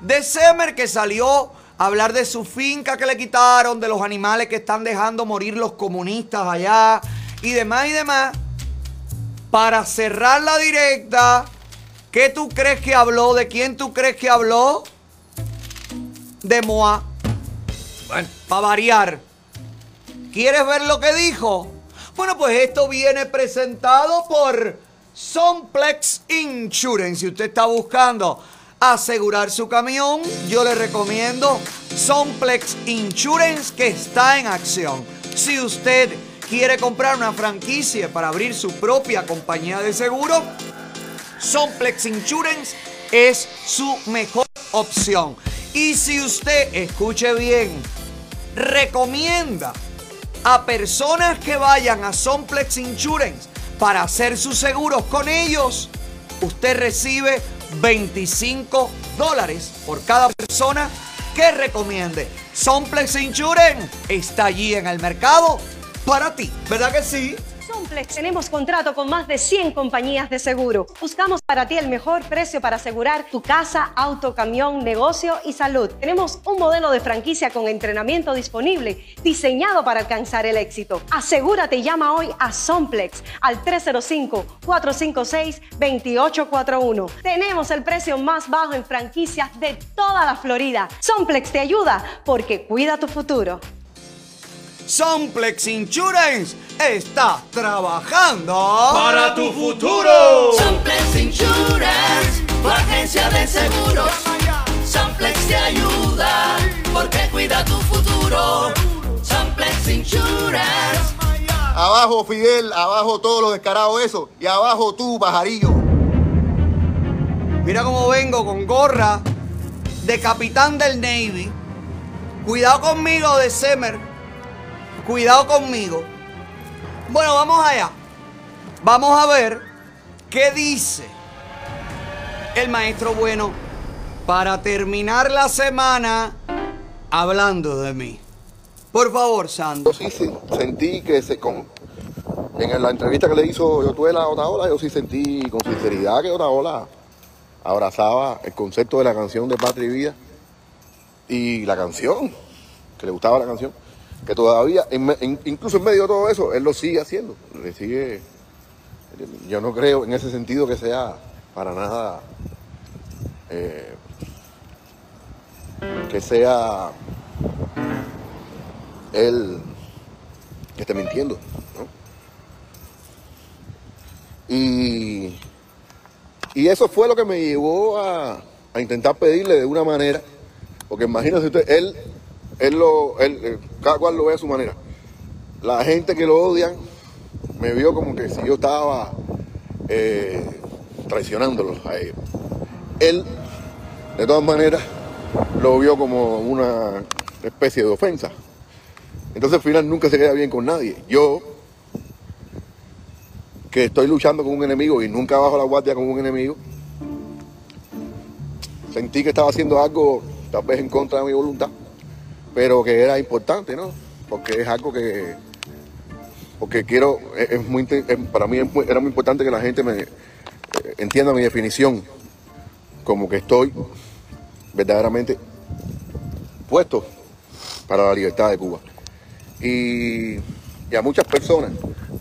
de Semer que salió a hablar de su finca que le quitaron, de los animales que están dejando morir los comunistas allá y demás y demás. Para cerrar la directa, ¿qué tú crees que habló? ¿De quién tú crees que habló? De Moa. Bueno, para variar. ¿Quieres ver lo que dijo? Bueno, pues esto viene presentado por Somplex Insurance. Si usted está buscando asegurar su camión, yo le recomiendo Somplex Insurance que está en acción. Si usted quiere comprar una franquicia para abrir su propia compañía de seguro, Somplex Insurance es su mejor opción. Y si usted, escuche bien, recomienda a personas que vayan a Somplex Insurance para hacer sus seguros con ellos, usted recibe 25 dólares por cada persona que recomiende. Somplex Insurance está allí en el mercado para ti, ¿verdad que sí? Somplex, tenemos contrato con más de 100 compañías de seguro. Buscamos para ti el mejor precio para asegurar tu casa, auto, camión, negocio y salud. Tenemos un modelo de franquicia con entrenamiento disponible, diseñado para alcanzar el éxito. Asegúrate y llama hoy a Somplex al 305-456-2841. Tenemos el precio más bajo en franquicias de toda la Florida. Somplex te ayuda porque cuida tu futuro. Somplex Insurance está trabajando Para tu futuro. Somplex Insurance, tu agencia de seguros. Somplex te ayuda porque cuida tu futuro. Somplex Insurance. Abajo Fidel, abajo todos los descarados eso. Y abajo tú, pajarillo. Mira cómo vengo con gorra de capitán del Navy. Cuidado conmigo, de Semer. Cuidado conmigo. Bueno, vamos allá. Vamos a ver qué dice el maestro bueno para terminar la semana hablando de mí. Por favor, Sandro. Yo sí, sentí que se con, en la entrevista que le hizo Yotuela a Otaola, yo sí sentí con sinceridad que Otaola abrazaba el concepto de la canción de Patria y Vida y la canción, que le gustaba la canción, que todavía, incluso en medio de todo eso, él lo sigue haciendo, le sigue, yo no creo en ese sentido que sea para nada, eh, que sea él que esté mintiendo. ¿no? Y, y eso fue lo que me llevó a, a intentar pedirle de una manera, porque imagínese usted, él, él lo, él, eh, cada cual lo ve a su manera. La gente que lo odian me vio como que si yo estaba eh, traicionándolos a ellos. Él, de todas maneras, lo vio como una especie de ofensa. Entonces al final nunca se queda bien con nadie. Yo, que estoy luchando con un enemigo y nunca bajo la guardia con un enemigo, sentí que estaba haciendo algo tal vez en contra de mi voluntad, pero que era importante, ¿no? Porque es algo que, porque quiero, es, muy, para mí era muy importante que la gente me eh, entienda mi definición, como que estoy verdaderamente puesto para la libertad de Cuba. Y, a muchas personas,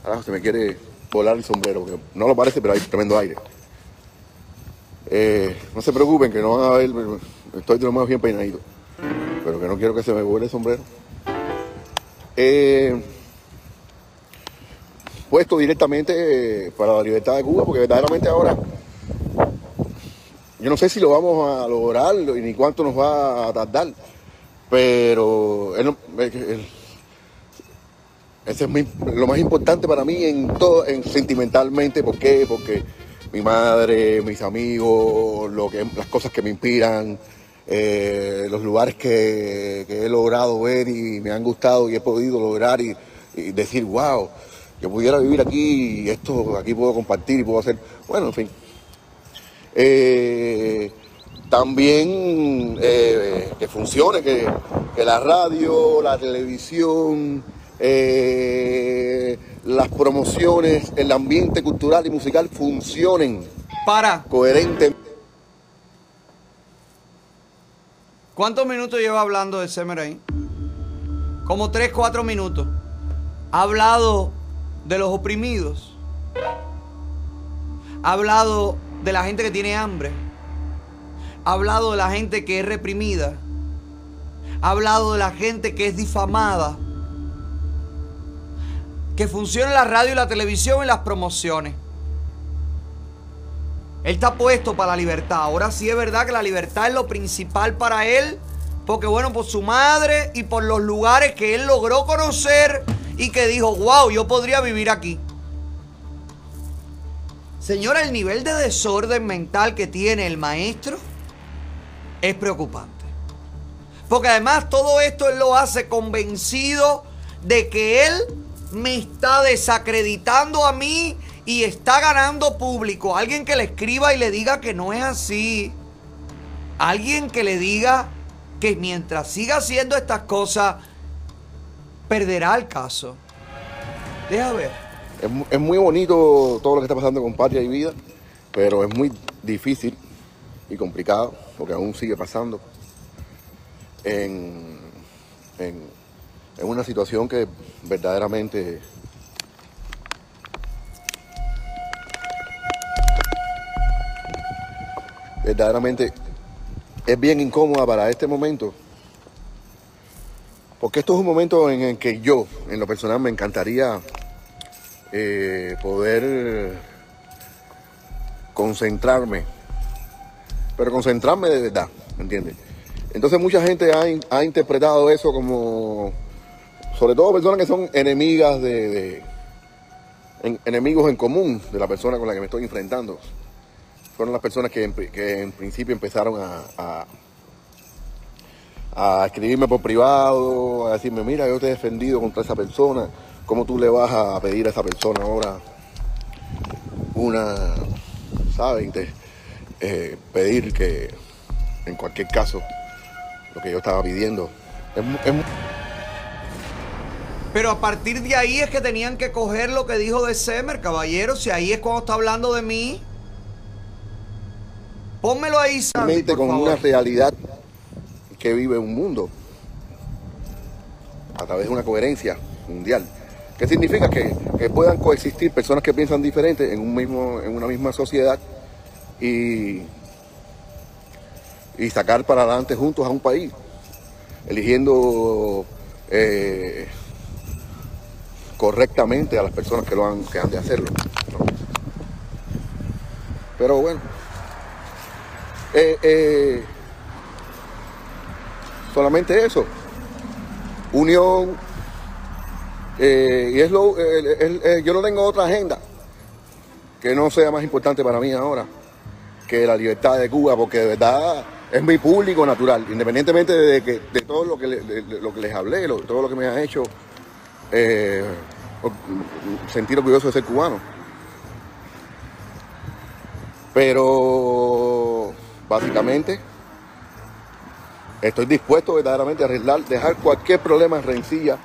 ahora se me quiere volar el sombrero, que no lo parece, pero hay tremendo aire. Eh, no se preocupen, que no van a ver, estoy de lo más bien peinadito, pero que no quiero que se me vuele el sombrero. Eh, puesto directamente eh, para la libertad de Cuba, porque verdaderamente ahora yo no sé si lo vamos a lograr ni cuánto nos va a tardar, pero ese es lo más importante para mí en todo, en, sentimentalmente. ¿Por qué? Porque mi madre, mis amigos, lo que, las cosas que me inspiran, eh, los lugares que, que he logrado ver y me han gustado y he podido lograr y, y decir, wow, yo pudiera vivir aquí y esto aquí puedo compartir y puedo hacer, bueno, en fin. Eh, también eh, que funcione, que, que la radio, la televisión, las promociones, el ambiente cultural y musical funcionen para coherente. ¿Cuántos minutos lleva hablando de Semer ahí? Como 3, 4 minutos. Ha hablado de los oprimidos. Ha hablado de la gente que tiene hambre. Ha hablado de la gente que es reprimida. ha hablado de la gente que es difamada, que funciona la radio y la televisión y las promociones. Él está puesto para la libertad. Ahora sí es verdad que la libertad es lo principal para él. Porque bueno, por su madre y por los lugares que él logró conocer y que dijo, wow, yo podría vivir aquí. Señora, el nivel de desorden mental que tiene el maestro es preocupante. Porque además todo esto él lo hace convencido de que él me está desacreditando a mí y está ganando público. Alguien que le escriba y le diga que no es así. Alguien que le diga que mientras siga haciendo estas cosas, perderá el caso. Deja ver. Es, es muy bonito todo lo que está pasando con Patria y Vida, pero es muy difícil y complicado, porque aún sigue pasando, en, en- en una situación que verdaderamente verdaderamente es bien incómoda para este momento, porque esto es un momento en el que yo, en lo personal, me encantaría eh, poder concentrarme, pero concentrarme de verdad, ¿me entiendes? Entonces mucha gente ha, ha interpretado eso como, sobre todo personas que son enemigas de, de- en- enemigos en común de la persona con la que me estoy enfrentando. Fueron las personas que en, principio empezaron a, escribirme por privado, a decirme, mira, yo te he defendido contra esa persona, ¿cómo tú le vas a pedir a esa persona ahora una, ¿sabes? Inte- eh, pedir que en cualquier caso lo que yo estaba pidiendo es es Pero a partir de ahí es que tenían que coger lo que dijo de Semer, caballero. Si ahí es cuando está hablando de mí. Pónmelo ahí, Sandy, por con favor. una realidad que vive un mundo a través de una coherencia mundial. ¿Qué significa? Que, que puedan coexistir personas que piensan diferente en, un mismo, en una misma sociedad y, y sacar para adelante juntos a un país, eligiendo eh, correctamente a las personas que, lo han, que han de hacerlo. Pero bueno. Eh, eh, solamente eso. Unión. eh, y es lo, yo no tengo otra agenda que no sea más importante para mí ahora que la libertad de Cuba, porque de verdad es mi público natural, independientemente de, que, de todo lo que, lo que les hablé, lo- todo lo que me ha hecho sentir orgulloso de ser cubano. Pero básicamente. Estoy dispuesto verdaderamente a arreglar, dejar cualquier problema en rencilla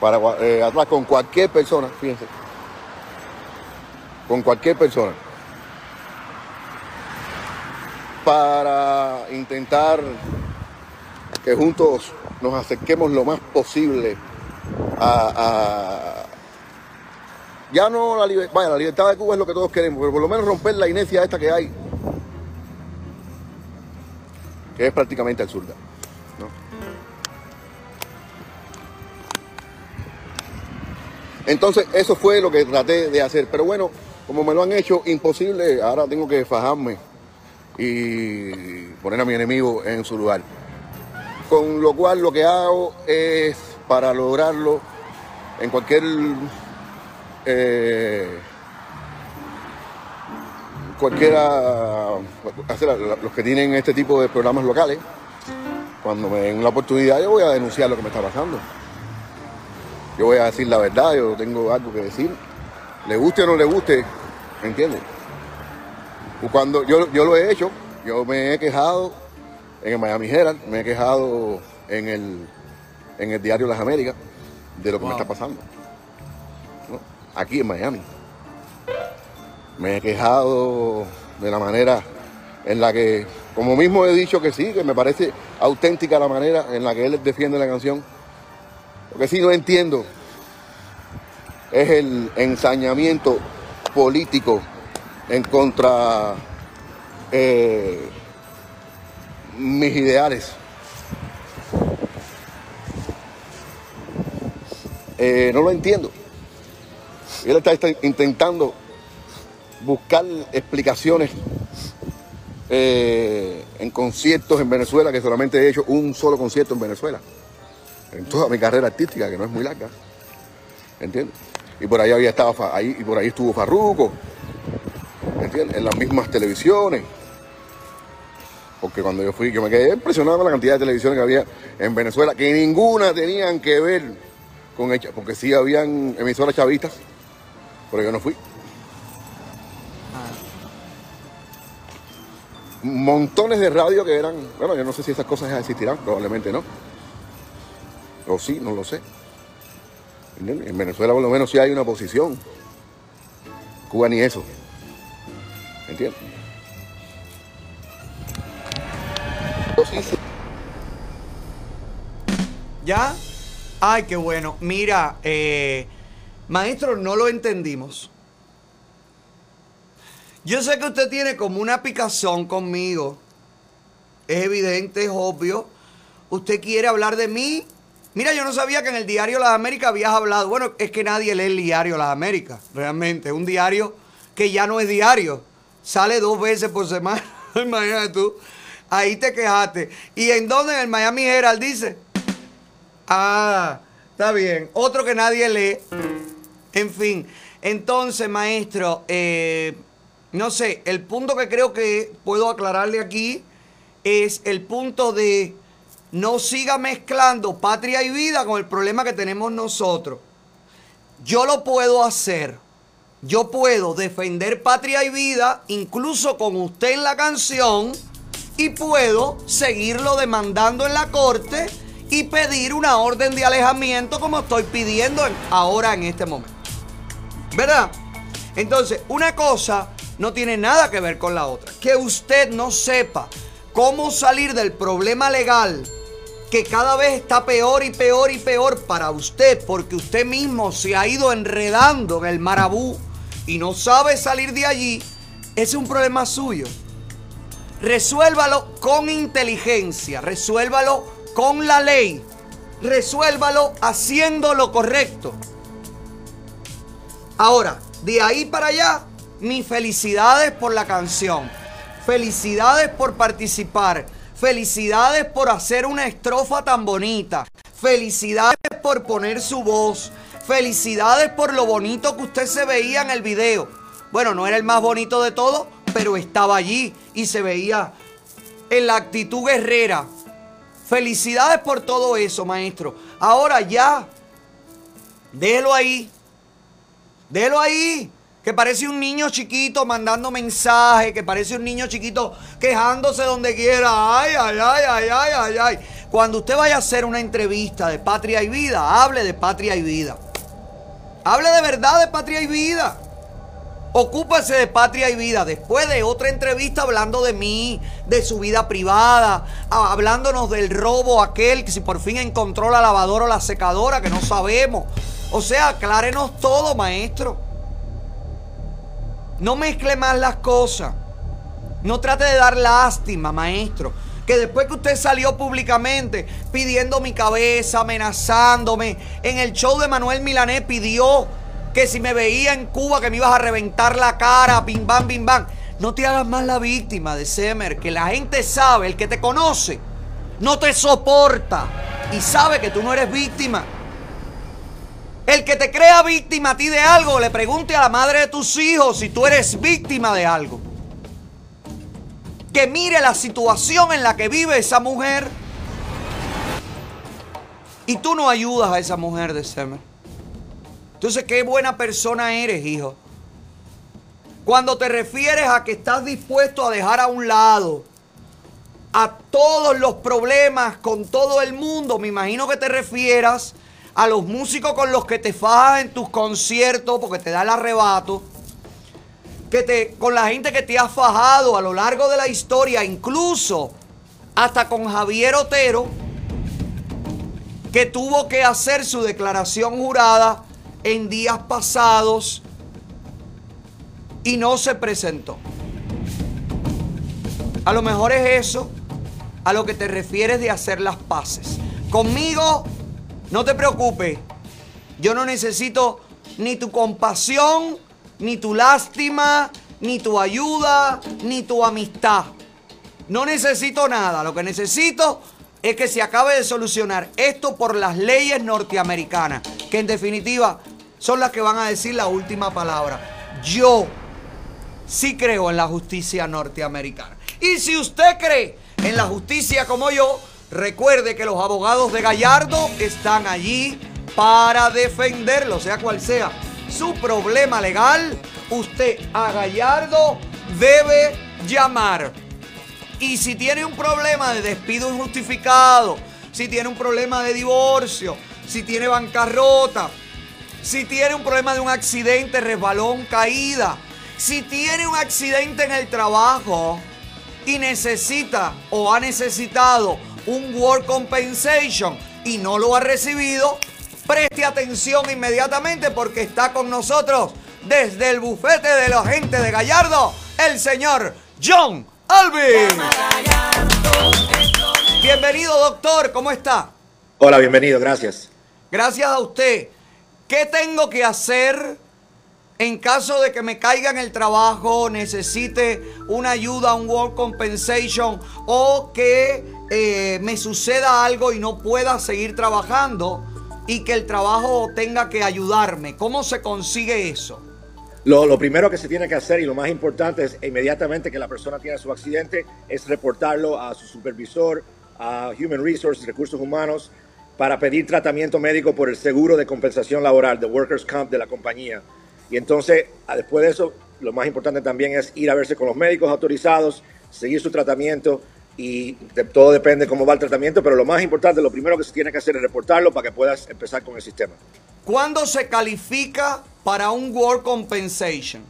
para eh, atrás con cualquier persona, fíjense, con cualquier persona, para intentar que juntos nos acerquemos lo más posible a, ya no la libertad, la libertad de Cuba es lo que todos queremos, pero por lo menos romper la inercia esta que hay, que es prácticamente absurda. ¿no? Entonces, eso fue lo que traté de hacer. Pero bueno, como me lo han hecho imposible, ahora tengo que fajarme y poner a mi enemigo en su lugar. Con lo cual lo que hago es, para lograrlo, en cualquier... eh, cualquiera, los que tienen este tipo de programas locales, cuando me den la oportunidad yo voy a denunciar lo que me está pasando. Yo voy a decir la verdad, yo tengo algo que decir. Le guste o no le guste, ¿me entiendes? Cuando yo, yo lo he hecho, yo me he quejado en el Miami Herald, me he quejado en el, en el diario Las Américas de lo que me está pasando. ¿no? Aquí en Miami me he quejado de la manera en la que, como mismo he dicho que sí, que me parece auténtica la manera en la que él defiende la canción. Lo que sí no entiendo es el ensañamiento político en contra eh, mis ideales. Eh, no lo entiendo. Él está intentando buscar explicaciones eh, en conciertos en Venezuela, que solamente he hecho un solo concierto en Venezuela. En toda mi carrera artística, que no es muy larga. ¿Entiendes? Y por ahí había estado ahí, y por ahí estuvo Farruco. ¿Entiendes? En las mismas televisiones. Porque cuando yo fui, yo me quedé impresionado con la cantidad de televisiones que había en Venezuela, que ninguna tenían que ver con ella, porque sí habían emisoras chavistas, pero yo no fui. Montones de radio que eran, bueno, yo no sé si esas cosas existirán, probablemente no. O sí, no lo sé. En Venezuela por lo menos sí hay una oposición. Cuba ni eso. ¿Entiendes? ¿Ya? Ay, qué bueno. Mira, eh, maestro, no lo entendimos. Yo sé que usted tiene como una picazón conmigo. Es evidente, es obvio. Usted quiere hablar de mí. Mira, yo no sabía que en el diario Las Américas habías hablado. Bueno, es que nadie lee el diario Las Américas, realmente. Un diario que ya no es diario. Sale dos veces por semana. [laughs] Imagínate tú. Ahí te quejaste. ¿Y en dónde? En el Miami Herald dice. Ah, está bien. Otro que nadie lee. En fin. Entonces, maestro, eh, no sé, el punto que creo que puedo aclararle aquí es el punto de no siga mezclando patria y vida con el problema que tenemos nosotros. Yo lo puedo hacer. Yo puedo defender patria y vida, incluso con usted en la canción, y puedo seguirlo demandando en la corte y pedir una orden de alejamiento como estoy pidiendo en- ahora en este momento. ¿Verdad? Entonces, una cosa no tiene nada que ver con la otra. Que usted no sepa cómo salir del problema legal que cada vez está peor y peor y peor para usted porque usted mismo se ha ido enredando en el marabú y no sabe salir de allí, es un problema suyo. Resuélvalo con inteligencia, resuélvalo con la ley, resuélvalo haciendo lo correcto. Ahora, de ahí para allá, mis felicidades por la canción. Felicidades por participar. Felicidades por hacer una estrofa tan bonita. Felicidades por poner su voz. Felicidades por lo bonito que usted se veía en el video. Bueno, no era el más bonito de todo, pero estaba allí y se veía en la actitud guerrera. Felicidades por todo eso, maestro. Ahora ya, déjelo ahí. Déjelo ahí. Que parece un niño chiquito mandando mensajes, que parece un niño chiquito quejándose donde quiera. Ay, ay, ay, ay, ay, ay, ay. Cuando usted vaya a hacer una entrevista de patria y vida, hable de patria y vida. Hable de verdad de patria y vida. Ocúpese de patria y vida. Después de otra entrevista hablando de mí, de su vida privada, hablándonos del robo aquel que si por fin encontró la lavadora o la secadora, que no sabemos. O sea, aclárenos todo, maestro. No mezcle más las cosas. No trate de dar lástima, maestro. Que después que usted salió públicamente pidiendo mi cabeza, amenazándome, en el show de Manuel Milanés pidió que si me veía en Cuba que me ibas a reventar la cara, bim bam, bim bam. No te hagas más la víctima de Semer, que la gente sabe, el que te conoce, no te soporta y sabe que tú no eres víctima. El que te crea víctima a ti de algo, le pregunte a la madre de tus hijos si tú eres víctima de algo. Que mire la situación en la que vive esa mujer. Y tú no ayudas a esa mujer de Semer. Entonces, qué buena persona eres, hijo. Cuando te refieres a que estás dispuesto a dejar a un lado a todos los problemas con todo el mundo, me imagino que te refieras a los músicos con los que te fajas en tus conciertos porque te da el arrebato, que te, con la gente que te has fajado a lo largo de la historia, incluso hasta con Javier Otero, que tuvo que hacer su declaración jurada en días pasados y no se presentó. A lo mejor es eso a lo que te refieres de hacer las paces. Conmigo, no te preocupes. Yo no necesito ni tu compasión, ni tu lástima, ni tu ayuda, ni tu amistad. No necesito nada. Lo que necesito es que se acabe de solucionar esto por las leyes norteamericanas, que en definitiva son las que van a decir la última palabra. Yo sí creo en la justicia norteamericana. Y si usted cree en la justicia como yo, recuerde que los abogados de Gallardo están allí para defenderlo, sea cual sea su problema legal. Usted a Gallardo debe llamar. Y si tiene un problema de despido injustificado, si tiene un problema de divorcio, si tiene bancarrota, si tiene un problema de un accidente, resbalón, caída, si tiene un accidente en el trabajo y necesita o ha necesitado un work compensation y no lo ha recibido, preste atención inmediatamente porque está con nosotros desde el bufete de la gente de Gallardo, el señor John Alvin. Bienvenido, doctor, ¿cómo está? Hola, bienvenido, gracias. Gracias a usted. ¿Qué tengo que hacer en caso de que me caiga en el trabajo, necesite una ayuda, un work compensation o que eh, me suceda algo y no pueda seguir trabajando y que el trabajo tenga que ayudarme? ¿Cómo se consigue eso? Lo, lo primero que se tiene que hacer y lo más importante es inmediatamente que la persona tiene su accidente, es reportarlo a su supervisor, a Human Resources, Recursos Humanos, para pedir tratamiento médico por el seguro de compensación laboral, de Workers' Comp de la compañía. Y entonces, después de eso, lo más importante también es ir a verse con los médicos autorizados, seguir su tratamiento y de- todo depende cómo va el tratamiento, pero lo más importante, lo primero que se tiene que hacer es reportarlo para que puedas empezar con el sistema. ¿Cuándo se califica para un work compensation?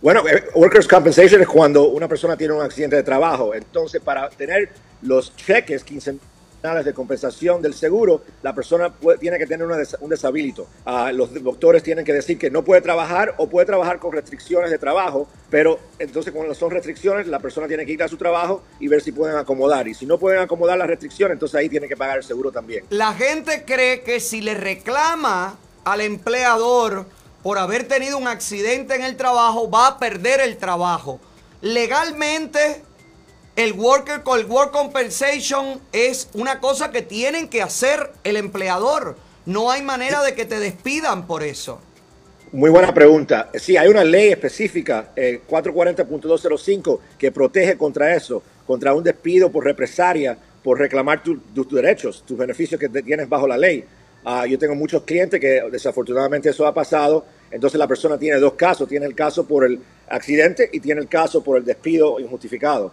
Bueno, eh, Workers' Compensation es cuando una persona tiene un accidente de trabajo. Entonces, para tener los cheques quincenales de compensación del seguro, la persona tiene que tener un deshabilito. Ah, los doctores tienen que decir que no puede trabajar o puede trabajar con restricciones de trabajo, pero entonces cuando son restricciones, la persona tiene que ir a su trabajo y ver si pueden acomodar. Y si no pueden acomodar las restricciones, entonces ahí tiene que pagar el seguro también. La gente cree que si le reclama al empleador por haber tenido un accidente en el trabajo, va a perder el trabajo. Legalmente, el worker con el work compensation es una cosa que tienen que hacer el empleador. No hay manera de que te despidan por eso. Muy buena pregunta. Sí, hay una ley específica, eh, 440.205, que protege contra eso, contra un despido por represalia, por reclamar tu- tus derechos, tus beneficios que tienes bajo la ley. Ah, yo tengo muchos clientes que desafortunadamente eso ha pasado. Entonces la persona tiene dos casos. Tiene el caso por el accidente y tiene el caso por el despido injustificado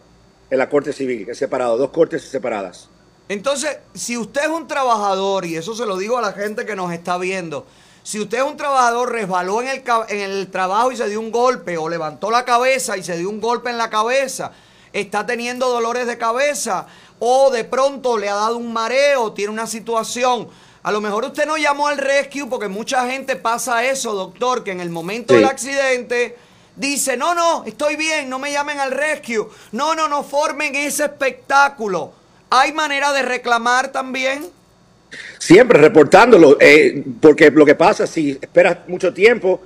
en la Corte Civil, es separado, dos cortes separadas. Entonces, si usted es un trabajador, y eso se lo digo a la gente que nos está viendo, si usted es un trabajador, resbaló en el, en el trabajo y se dio un golpe, o levantó la cabeza y se dio un golpe en la cabeza, está teniendo dolores de cabeza, o de pronto le ha dado un mareo, tiene una situación. A lo mejor usted no llamó al rescue porque mucha gente pasa eso, doctor, que en el momento Sí. del accidente dice, no, no, estoy bien, no me llamen al rescue. No, no, no formen ese espectáculo. ¿Hay manera de reclamar también? Siempre reportándolo, eh, porque lo que pasa, si esperas mucho tiempo,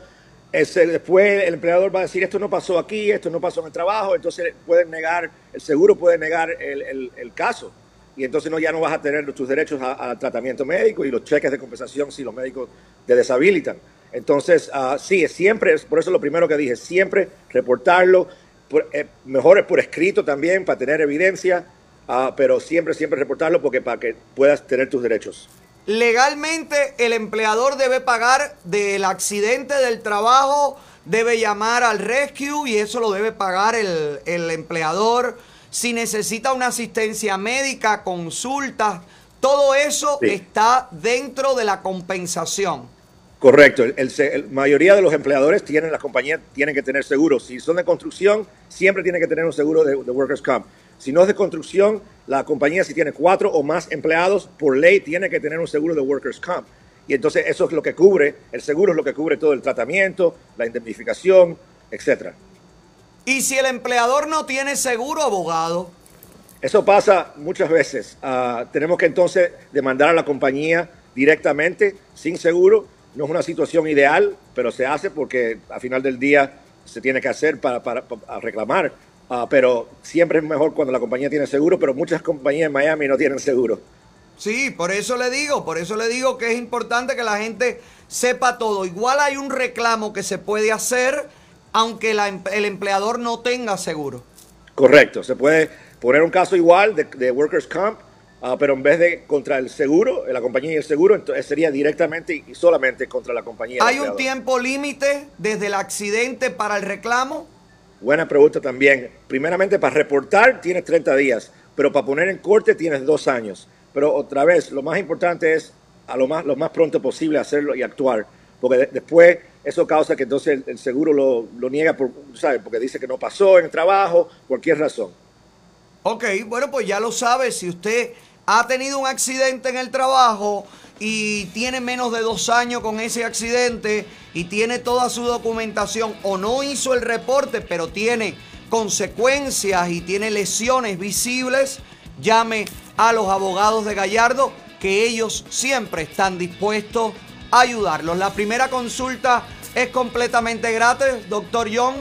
es, eh, después el empleador va a decir, esto no pasó aquí, esto no pasó en el trabajo, entonces pueden negar, el seguro puede negar el, el- el caso. Y entonces no, ya no vas a tener tus derechos al tratamiento médico y los cheques de compensación si los médicos te deshabilitan. Entonces, ah, sí, siempre, es por eso lo primero que dije, siempre reportarlo, por- eh, mejor es por escrito también, para tener evidencia, ah, pero siempre, siempre reportarlo porque para que puedas tener tus derechos. Legalmente el empleador debe pagar del accidente del trabajo, debe llamar al rescue y eso lo debe pagar el, el empleador. Si necesita una asistencia médica, consultas, todo eso Sí. está dentro de la compensación. Correcto. El mayoría de los empleadores tienen, las compañías tienen que tener seguro. Si son de construcción, siempre tienen que tener un seguro de, de Workers' Comp. Si no es de construcción, la compañía si tiene cuatro o más empleados, por ley tiene que tener un seguro de Workers' Comp. Y entonces eso es lo que cubre, el seguro es lo que cubre todo el tratamiento, la indemnificación, etcétera. Y si el empleador no tiene seguro, abogado, Eso pasa muchas veces. Ah, tenemos que entonces demandar a la compañía directamente, sin seguro. No es una situación ideal, pero se hace porque al final del día se tiene que hacer para, para- para reclamar. Ah, pero siempre es mejor cuando la compañía tiene seguro, pero muchas compañías en Miami no tienen seguro. Sí, por eso le digo, por eso le digo que es importante que la gente sepa todo. Igual hay un reclamo que se puede hacer aunque la em- el empleador no tenga seguro. Correcto, se puede poner un caso igual de, de Workers' Comp, ah, pero en vez de contra el seguro, la compañía y el seguro, entonces sería directamente y solamente contra la compañía. ¿Hay un tiempo límite desde el accidente para el reclamo? Buena pregunta también. Primeramente, para reportar tienes 30 días, pero para poner en corte tienes dos años. Pero otra vez, lo más importante es a lo más, lo más pronto posible hacerlo y actuar, porque de- después eso causa que entonces el, el seguro lo, lo niega, por, ¿sabes? porque dice que no pasó en el trabajo, cualquier razón. Ok, bueno, pues ya lo sabe. Si usted ha tenido un accidente en el trabajo y tiene menos de dos años con ese accidente y tiene toda su documentación o no hizo el reporte, pero tiene consecuencias y tiene lesiones visibles, llame a los abogados de Gallardo, que ellos siempre están dispuestos a ayudarlos. La primera consulta es completamente gratis, doctor John.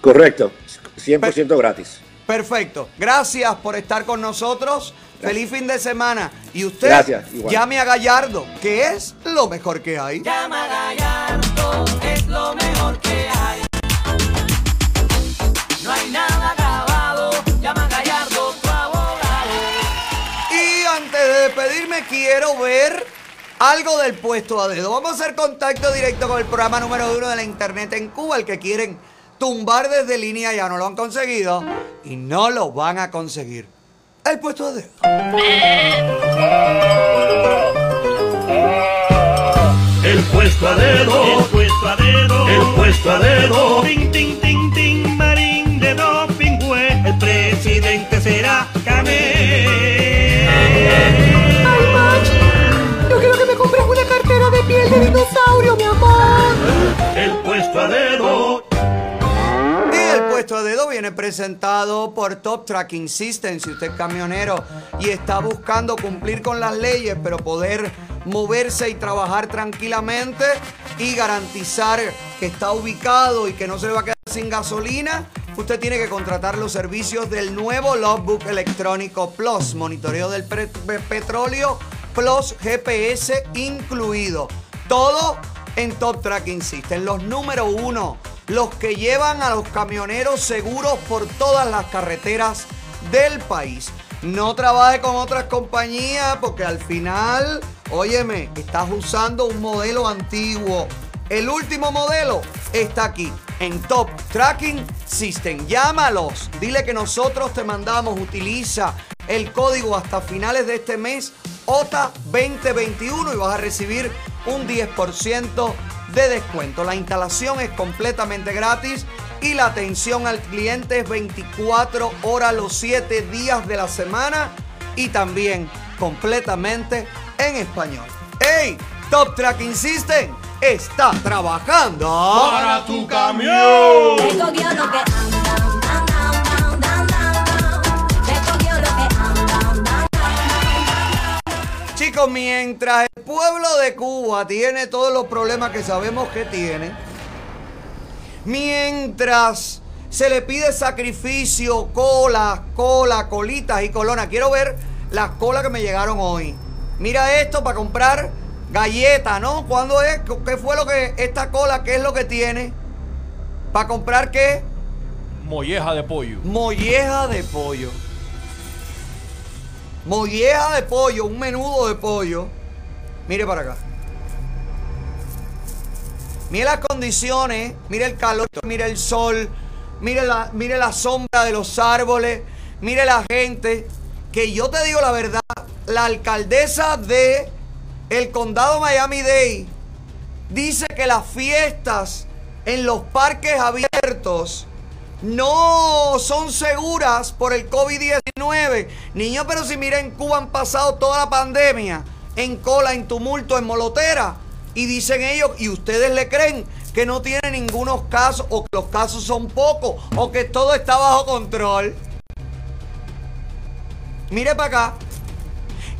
Correcto, 100% gratis. Perfecto. Gracias por estar con nosotros. Feliz fin de semana. Y usted Gracias, llame a Gallardo, que es lo mejor que hay. Llama a Gallardo, es lo mejor que hay. No hay nada acabado, llama a Gallardo, tu abogado. Y antes de despedirme, quiero ver algo del puesto a dedo. Vamos a hacer contacto directo con el programa número uno de la internet en Cuba, el que quieren tumbar desde línea, ya no lo han conseguido y no lo van a conseguir. El puesto a dedo. El puesto a dedo, el puesto a dedo, el puesto a dedo. Tin, tin, tin, tin, marín de doping, güey. El presidente será Camé. Ay, Machi, yo quiero que me compres una cartera de piel de dinosaurio, puesto dedo viene presentado por Top Tracking System. Si usted es camionero y está buscando cumplir con las leyes, pero poder moverse y trabajar tranquilamente y garantizar que está ubicado y que no se va a quedar sin gasolina, usted tiene que contratar los servicios del nuevo Logbook electrónico Plus, monitoreo del petróleo Plus GPS incluido. Todo en Top Tracking System, los número uno, los que llevan a los camioneros seguros por todas las carreteras del país. No trabaje con otras compañías porque al final, óyeme, estás usando un modelo antiguo. El último modelo está aquí en Top Tracking System. Llámalos, dile que nosotros te mandamos, utiliza el código hasta finales de este mes OTA 2021 y vas a recibir un 10% de descuento. La instalación es completamente gratis y la atención al cliente es 24 horas los 7 días de la semana y también completamente en español. ¡Hey! Top Tracking System está trabajando Para tu camión. Chicos, mientras el pueblo de Cuba tiene todos los problemas que sabemos que tiene, mientras se le pide sacrificio, cola, cola, colitas y colonas, quiero ver las colas que me llegaron hoy. Mira esto para comprar galletas, ¿no? ¿Cuándo es? ¿Qué fue lo que esta cola, qué es lo que tiene? ¿Para comprar qué? Molleja de pollo. Molleja de pollo. Molleja de pollo, un menudo de pollo. Mire para acá. Mire las condiciones, mire el calor, mire el sol, mire la, mire la sombra de los árboles, mire la gente. Que yo te digo la verdad, la alcaldesa de el condado Miami-Dade dice que las fiestas en los parques abiertos no son seguras por el COVID-19. Niños, pero si miren, en Cuba han pasado toda la pandemia en cola, en tumulto, en molotera. Y dicen ellos, y ustedes le creen que no tiene ningunos casos, o que los casos son pocos, o que todo está bajo control. Mire para acá,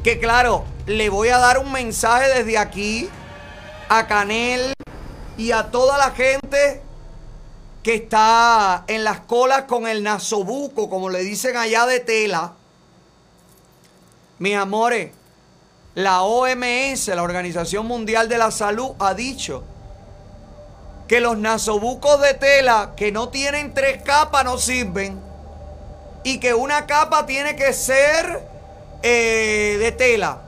que claro, le voy a dar un mensaje desde aquí a Canel y a toda la gente que está en las colas con el nasobuco, como le dicen allá de tela. Mis amores, la OMS, la Organización Mundial de la Salud, ha dicho que los nasobucos de tela que no tienen tres capas no sirven y que una capa tiene que ser eh, de tela,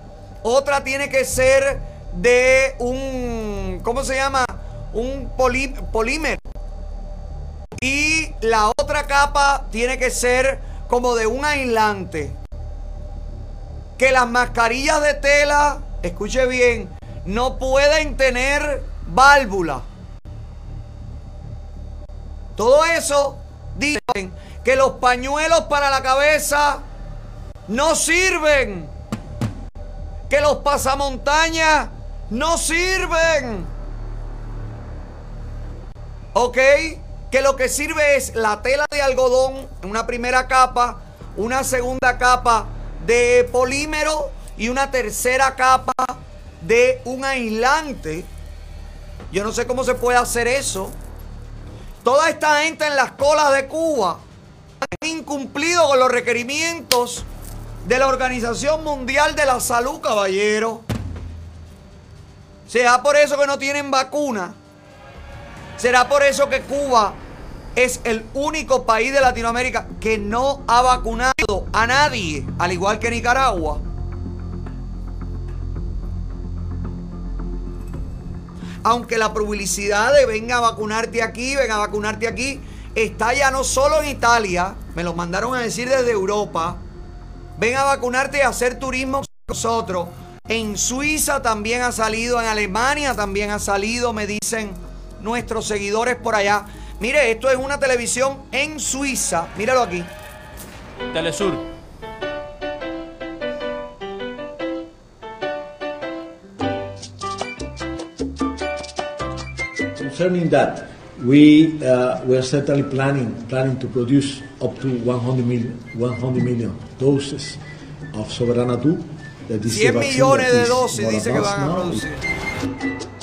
otra tiene que ser de un, ¿cómo se llama? Un polí- polímero. Y la otra capa tiene que ser como de un aislante. Que las mascarillas de tela, escuche bien, no pueden tener válvula. Todo eso dicen que los pañuelos para la cabeza no sirven. Que los pasamontañas no sirven. ¿Ok? Que lo que sirve es la tela de algodón, una primera capa, una segunda capa de polímero y una tercera capa de un aislante. Yo no sé cómo se puede hacer eso. Toda esta gente en las colas de Cuba han incumplido con los requerimientos de la Organización Mundial de la Salud, caballero. ¿Será por eso que no tienen vacuna? ¿Será por eso que Cuba es el único país de Latinoamérica que no ha vacunado a nadie, al igual que Nicaragua? Aunque la publicidad de venga a vacunarte aquí, venga a vacunarte aquí, está ya no solo en Italia, me lo mandaron a decir desde Europa, ven a vacunarte y hacer turismo con nosotros. En Suiza también ha salido, en Alemania también ha salido, me dicen nuestros seguidores por allá. Mire, esto es una televisión en Suiza, míralo aquí. Telesur. Concerning that, we uh, we are certainly planning planning to produce up to 100 million 100 million doses of Soberana 2. That is a 100 vaccine millones de is dosis dice que van a now. producir.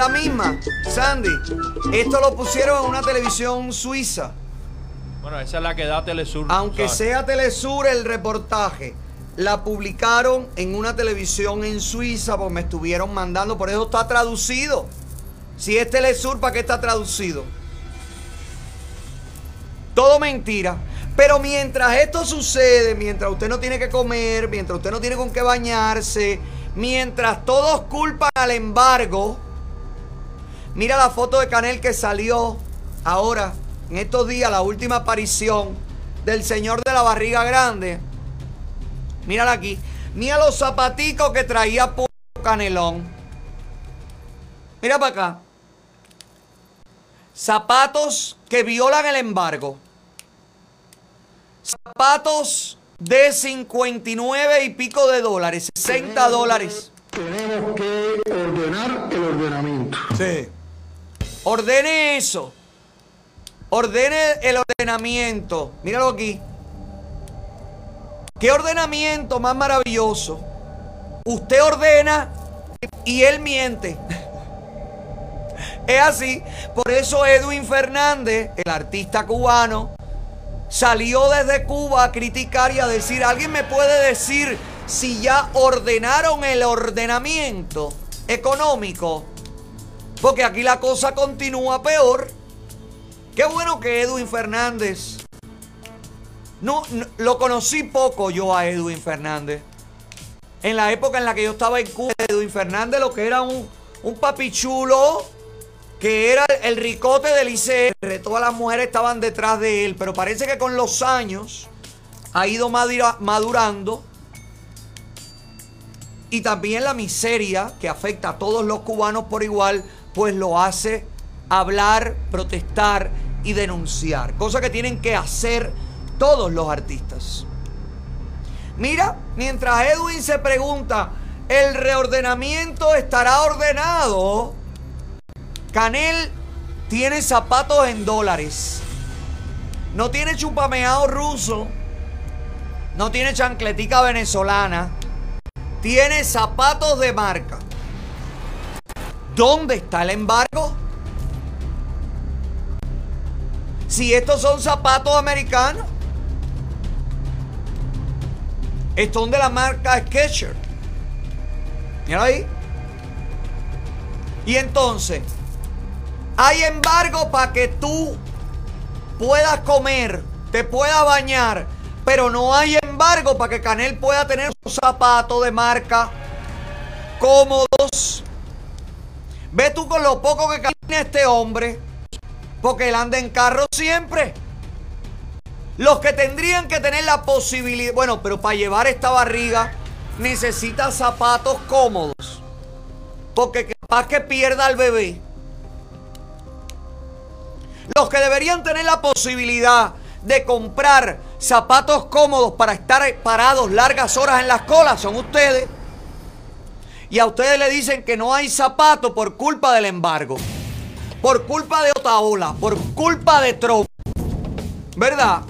La misma, Sandy. Esto lo pusieron en una televisión suiza. Bueno, esa es la que da Telesur. Aunque ¿sabes? sea Telesur el reportaje, la publicaron en una televisión en Suiza porque me estuvieron mandando, por eso está traducido. Si es Telesur, ¿para qué está traducido? Todo mentira. Pero mientras esto sucede, mientras usted no tiene que comer, mientras usted no tiene con qué bañarse, mientras todos culpan al embargo, mira la foto de Canel que salió ahora, en estos días, la última aparición del señor de la barriga grande. Mírala aquí. Mira los zapaticos que traía por Canelón. Mira para acá. Zapatos que violan el embargo. Zapatos de 59 y pico de dólares, 60 dólares. Tenemos que ordenar el ordenamiento. Sí. Ordene eso. Ordene el ordenamiento. Míralo aquí. ¿Qué ordenamiento más maravilloso? Usted ordena y él miente. [laughs] Es así. Por eso Edwin Fernández, el artista cubano, salió desde Cuba a criticar y a decir, ¿alguien me puede decir si ya ordenaron el ordenamiento económico? Porque aquí la cosa continúa peor. Qué bueno que Edwin Fernández. No, lo conocí poco yo a Edwin Fernández. En la época en la que yo estaba en Cuba, Edwin Fernández lo que era un, un papichulo, que era el ricote del ICR. Todas las mujeres estaban detrás de él, pero parece que con los años ha ido madura- madurando. Y también la miseria que afecta a todos los cubanos por igual, pues lo hace hablar, protestar y denunciar. Cosa que tienen que hacer Todos los artistas. Mira, mientras Edwin se pregunta, ¿el reordenamiento estará ordenado? Canel tiene zapatos en dólares. No tiene chupameado ruso. No tiene chancletica venezolana. Tiene zapatos de marca. ¿Dónde está el embargo? Si estos son zapatos americanos. Son de la marca Skechers. Mira ahí. Y entonces, hay embargo para que tú puedas comer, te puedas bañar, pero no hay embargo para que Canel pueda tener un zapato de marca cómodos. Ve tú con lo poco que camina este hombre, porque él anda en carro siempre. Los que tendrían que tener la posibilidad, bueno, pero para llevar esta barriga necesita zapatos cómodos, porque capaz que pierda al bebé. Los que deberían tener la posibilidad de comprar zapatos cómodos para estar parados largas horas en las colas son ustedes. Y a ustedes le dicen que no hay zapatos por culpa del embargo. Por culpa de Otaola. Por culpa de Trump. ¿Verdad?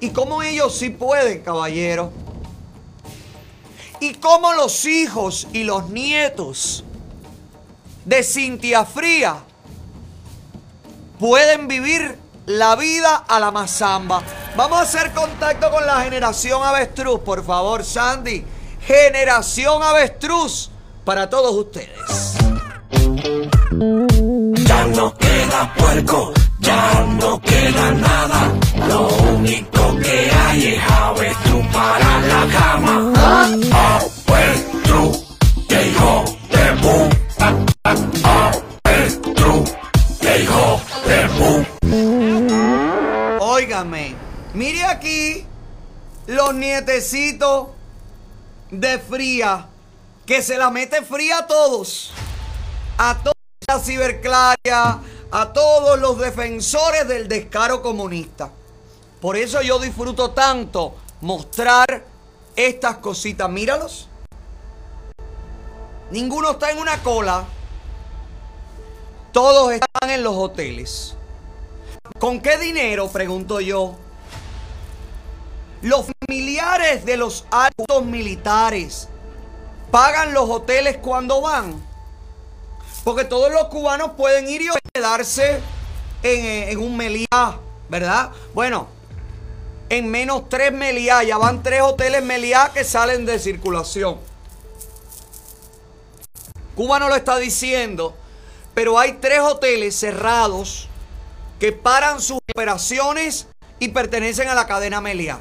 Y cómo ellos sí pueden, caballero. Y cómo los hijos y los nietos de Cintia Fría pueden vivir la vida a la mazamba. Vamos a hacer contacto con la generación avestruz, por favor, Sandy. Generación avestruz para todos ustedes. Ya no queda puerco, ya no queda nada. Lo único que hay es avestruz para la cama. Avestruz, que hijo de bu. Avestruz, que hijo de bu. Óigame, mire aquí los nietecitos de fría, que se la mete fría a todos. A toda la ciberclaria, a todos los defensores del descaro comunista. Por eso yo disfruto tanto mostrar estas cositas. Míralos. Ninguno está en una cola. Todos están en los hoteles. ¿Con qué dinero? Pregunto yo. Los familiares de los altos militares pagan los hoteles cuando van. Porque todos los cubanos pueden ir y hospedarse en, eh, en un Meliá, ¿verdad? Bueno, en menos tres Meliá, ya van tres hoteles Meliá que salen de circulación. Cuba no lo está diciendo, pero hay tres hoteles cerrados que paran sus operaciones y pertenecen a la cadena Meliá.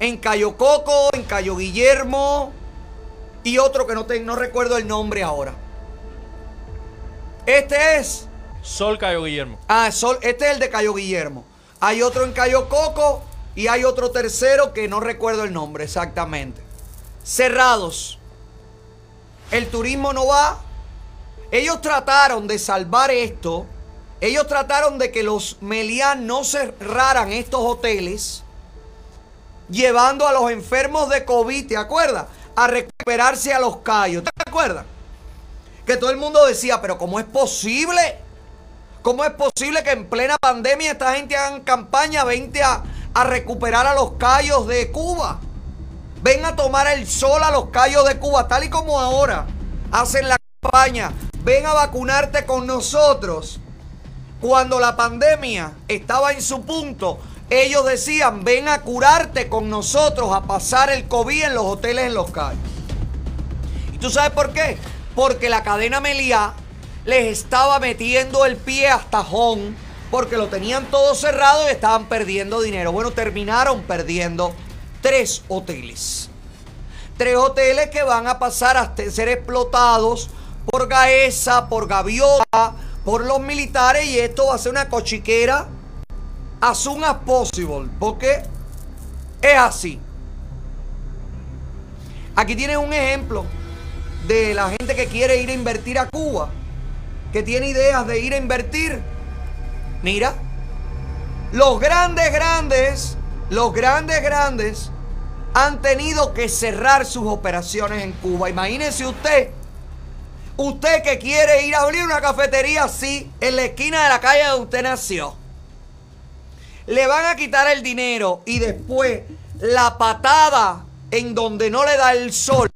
En Cayo Coco, en Cayo Guillermo y otro que no, te- no recuerdo el nombre ahora. Este es. Sol Cayo Guillermo. Ah, Sol, este es el de Cayo Guillermo. Hay otro en Cayo Coco y hay otro tercero que no recuerdo el nombre exactamente. Cerrados. El turismo no va. Ellos trataron de salvar esto. Ellos trataron de que los Meliá no cerraran estos hoteles. Llevando a los enfermos de COVID, ¿te acuerdas? A recuperarse a los callos. ¿Te acuerdas? Que todo el mundo decía, pero ¿cómo es posible? ¿Cómo es posible que en plena pandemia esta gente haga campaña, vente a, a recuperar a los callos de Cuba? Ven a tomar el sol a los callos de Cuba, tal y como ahora hacen la campaña. Ven a vacunarte con nosotros. Cuando la pandemia estaba en su punto, ellos decían, ven a curarte con nosotros, a pasar el COVID en los hoteles en los callos. ¿Y tú sabes por qué? Porque la cadena Meliá les estaba metiendo el pie hasta Jón, porque lo tenían todo cerrado y estaban perdiendo dinero. Bueno, terminaron perdiendo tres hoteles. Tres hoteles que van a pasar a ser explotados por Gaesa, por Gaviota, por los militares y esto va a ser una cochiquera as soon as possible, porque es así. Aquí tienes un ejemplo de la gente que quiere ir a invertir a Cuba, que tiene ideas de ir a invertir. Mira, Los grandes, grandes, los grandes, grandes han tenido que cerrar sus operaciones en Cuba. Imagínese usted, usted que quiere ir a abrir una cafetería así en la esquina de la calle donde usted nació. Le van a quitar el dinero y después la patada en donde no le da el sol.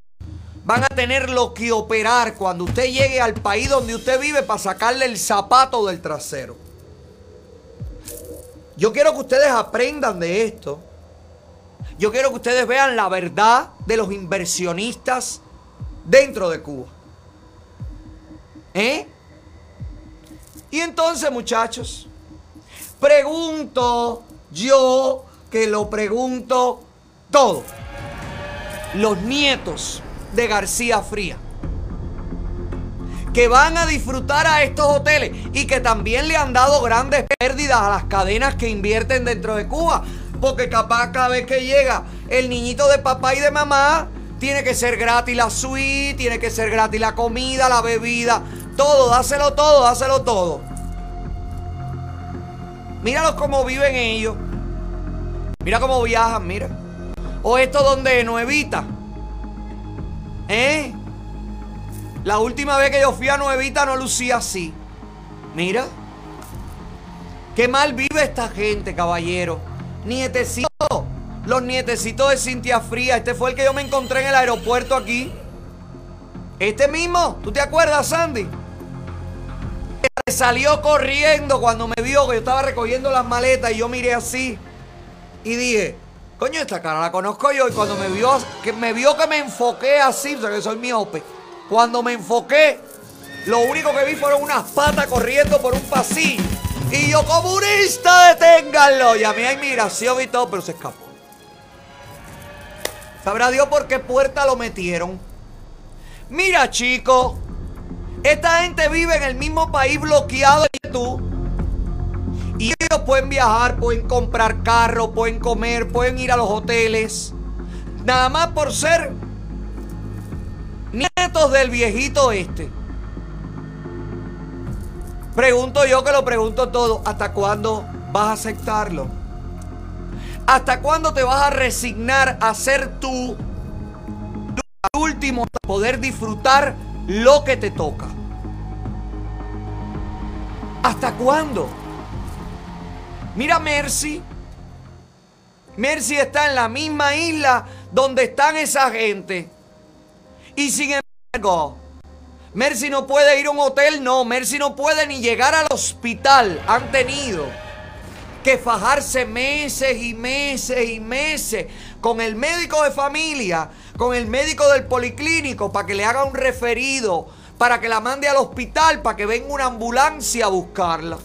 Van a tenerlo que operar cuando usted llegue al país donde usted vive para sacarle el zapato del trasero. Yo quiero que ustedes aprendan de esto. Yo quiero que ustedes vean la verdad de los inversionistas dentro de Cuba. ¿Eh? Y entonces, muchachos, pregunto yo que lo pregunto todo. Los nietos de García Fría. Que van a disfrutar a estos hoteles y que también le han dado grandes pérdidas a las cadenas que invierten dentro de Cuba. Porque capaz cada vez que llega el niñito de papá y de mamá, tiene que ser gratis la suite, tiene que ser gratis la comida, la bebida, todo, dáselo todo, dáselo todo. Míralos cómo viven ellos. Mira cómo viajan, mira. O esto donde Nuevita. ¿Eh? La última vez que yo fui a Nuevita no lucía así. Mira. Qué mal vive esta gente, caballero. Nietecito. Los nietecitos de Cintia Fría. Este fue el que yo me encontré en el aeropuerto aquí. Este mismo. ¿Tú te acuerdas, Sandy? Salió corriendo cuando me vio que yo estaba recogiendo las maletas y yo miré así. Y dije, coño, esta cara la conozco yo. Y cuando me vio que me, vio que me enfoqué así, o sea que soy miope. Cuando me enfoqué, lo único que vi fueron unas patas corriendo por un pasillo. Y yo, comunista, deténganlo. Y a mí hay migración y todo, pero se escapó. Sabrá Dios por qué puerta lo metieron. Mira, chico. Esta gente vive en el mismo país bloqueado que tú. Y ellos pueden viajar, pueden comprar carro, pueden comer, pueden ir a los hoteles. Nada más por ser nietos del viejito este. Pregunto yo que lo pregunto todo. ¿Hasta cuándo vas a aceptarlo? ¿Hasta cuándo te vas a resignar a ser tú el último poder disfrutar lo que te toca? ¿Hasta cuándo? Mira Mercy. Mercy está en la misma isla donde están esa gente. Y sin embargo, Mercy no puede ir a un hotel, no. Mercy no puede ni llegar al hospital. Han tenido que fajarse meses y meses y meses con el médico de familia, con el médico del policlínico para que le haga un referido, para que la mande al hospital, para que venga una ambulancia a buscarla.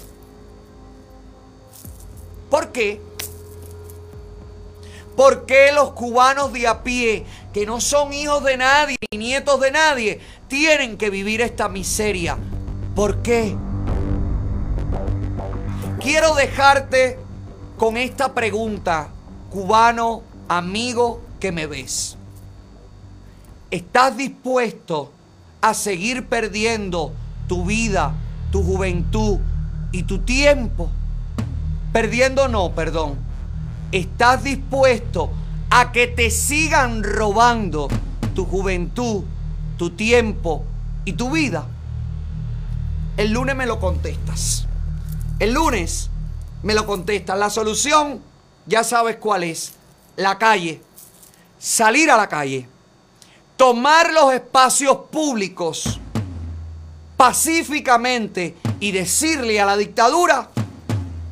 ¿Por qué? ¿Por qué los cubanos de a pie, que no son hijos de nadie ni nietos de nadie, tienen que vivir esta miseria? ¿Por qué? Quiero dejarte con esta pregunta, cubano, amigo que me ves. ¿Estás dispuesto a seguir perdiendo tu vida, tu juventud y tu tiempo? Perdiendo no, perdón. ¿Estás dispuesto a que te sigan robando tu juventud, tu tiempo y tu vida? El lunes me lo contestas. El lunes me lo contestas. La solución ya sabes cuál es. La calle. Salir a la calle. Tomar los espacios públicos pacíficamente y decirle a la dictadura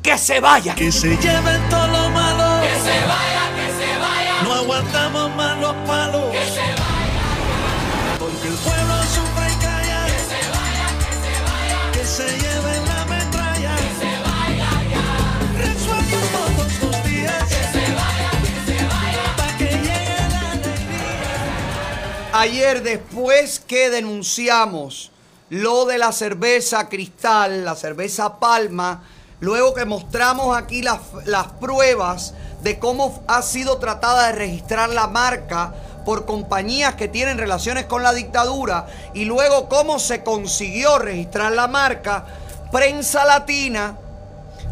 que se vaya. Que se lleven todo lo malo. Que se vaya, que se vaya. No aguantamos más Ayer, después que denunciamos lo de la cerveza cristal, la cerveza palma, luego que mostramos aquí las, pruebas de cómo ha sido tratada de registrar la marca por compañías que tienen relaciones con la dictadura y luego cómo se consiguió registrar la marca, Prensa Latina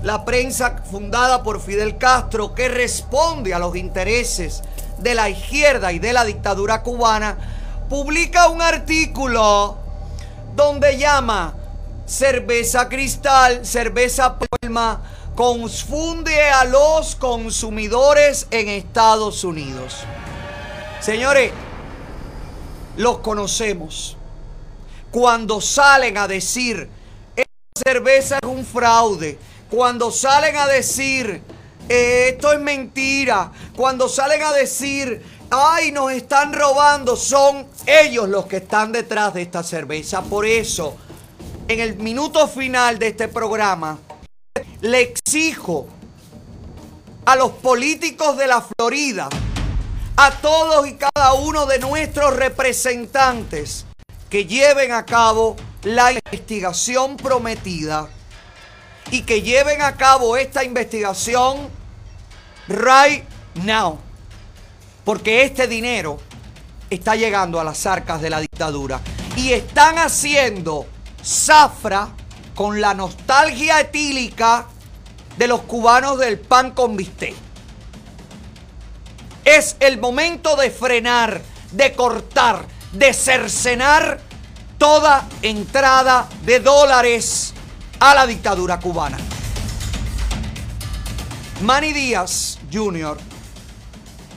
la prensa fundada por Fidel Castro, que responde a los intereses de la izquierda y de la dictadura cubana, publica un artículo donde llama cerveza cristal, cerveza palma, confunde a los consumidores en Estados Unidos. Señores, los conocemos. Cuando salen a decir, esta cerveza es un fraude, cuando salen a decir, "Eh, esto es mentira, cuando salen a decir, ay, nos están robando, son ellos los que están detrás de esta cerveza. Por eso, en el minuto final de este programa, le exijo a los políticos de la Florida, a todos y cada uno de nuestros representantes, que lleven a cabo la investigación prometida y que lleven a cabo esta investigación right now. Porque este dinero está llegando a las arcas de la dictadura. Y están haciendo zafra con la nostalgia etílica de los cubanos del pan con bistec. Es el momento de frenar, de cortar, de cercenar toda entrada de dólares a la dictadura cubana. Manny Díaz Jr.,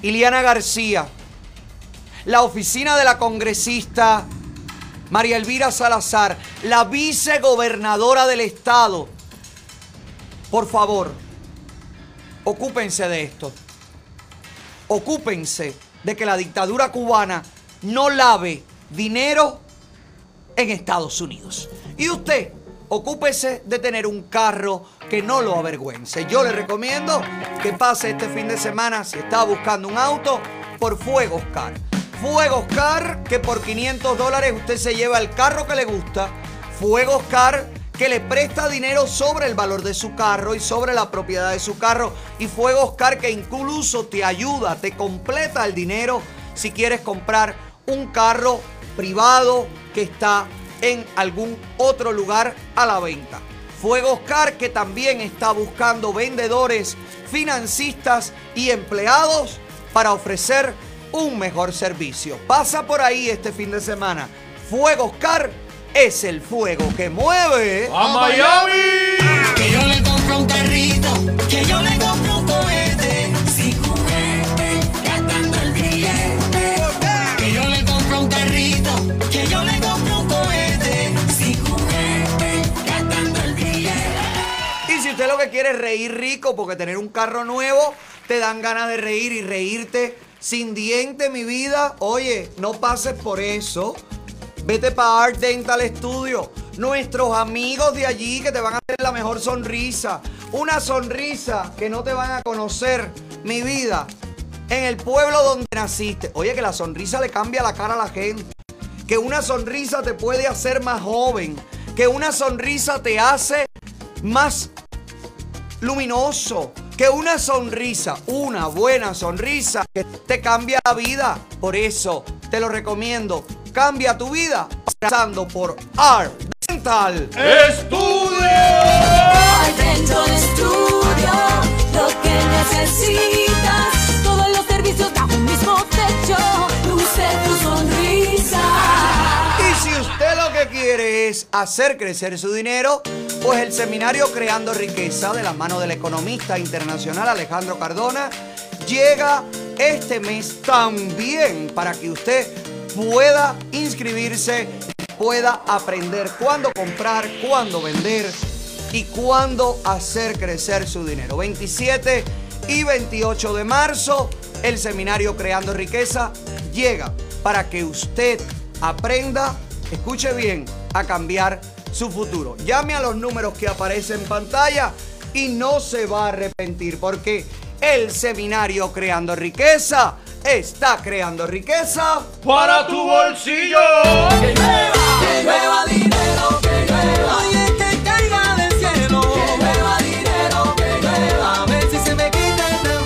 Iliana García, la oficina de la congresista María Elvira Salazar, la vicegobernadora del estado. Por favor, ocúpense de esto. Ocúpense de que la dictadura cubana no lave dinero en Estados Unidos. Y usted, ocúpese de tener un carro que no lo avergüence. Yo le recomiendo que pase este fin de semana, si está buscando un auto, por Fuego Oscar. Fuego Oscar, que por 500 dólares usted se lleva el carro que le gusta. Fuego Oscar, que le presta dinero sobre el valor de su carro y sobre la propiedad de su carro. Y Fuego Oscar, que incluso te ayuda, te completa el dinero si quieres comprar un carro privado que está en algún otro lugar a la venta. Fuego Oscar que también está buscando vendedores, financistas y empleados para ofrecer un mejor servicio. Pasa por ahí este fin de semana. Fuego Oscar es el fuego que mueve ¡A Miami! Yo le compro un carrito, que quiere es reír rico, porque tener un carro nuevo te dan ganas de reír y reírte sin diente, mi vida, oye, no pases por eso. Vete para Art Dental Studio. Nuestros amigos de allí que te van a hacer la mejor sonrisa. Una sonrisa que no te van a conocer, mi vida. En el pueblo donde naciste. Oye, que la sonrisa le cambia la cara a la gente. Que una sonrisa te puede hacer más joven. Que una sonrisa te hace más luminoso. Que una sonrisa, una buena sonrisa, que te cambia la vida. Por eso te lo recomiendo. Cambia tu vida pasando por Art Dental Estudio. Art Dental Studio, lo que necesitas. Es hacer crecer su dinero, pues el seminario Creando Riqueza de la mano del economista internacional Alejandro Cardona llega este mes también para que usted pueda inscribirse, pueda aprender cuándo comprar, cuándo vender y cuándo hacer crecer su dinero. 27 y 28 de marzo, el seminario Creando Riqueza llega para que usted aprenda, escuche bien, a cambiar su futuro. Llame a los números que aparecen en pantalla y no se va a arrepentir porque el seminario Creando Riqueza está creando riqueza para tu bolsillo. Que llueva, que llueva dinero, que llueva. Oye, que caiga del cielo. Que llueva dinero, que llueva. A ver si se me quita el enredo.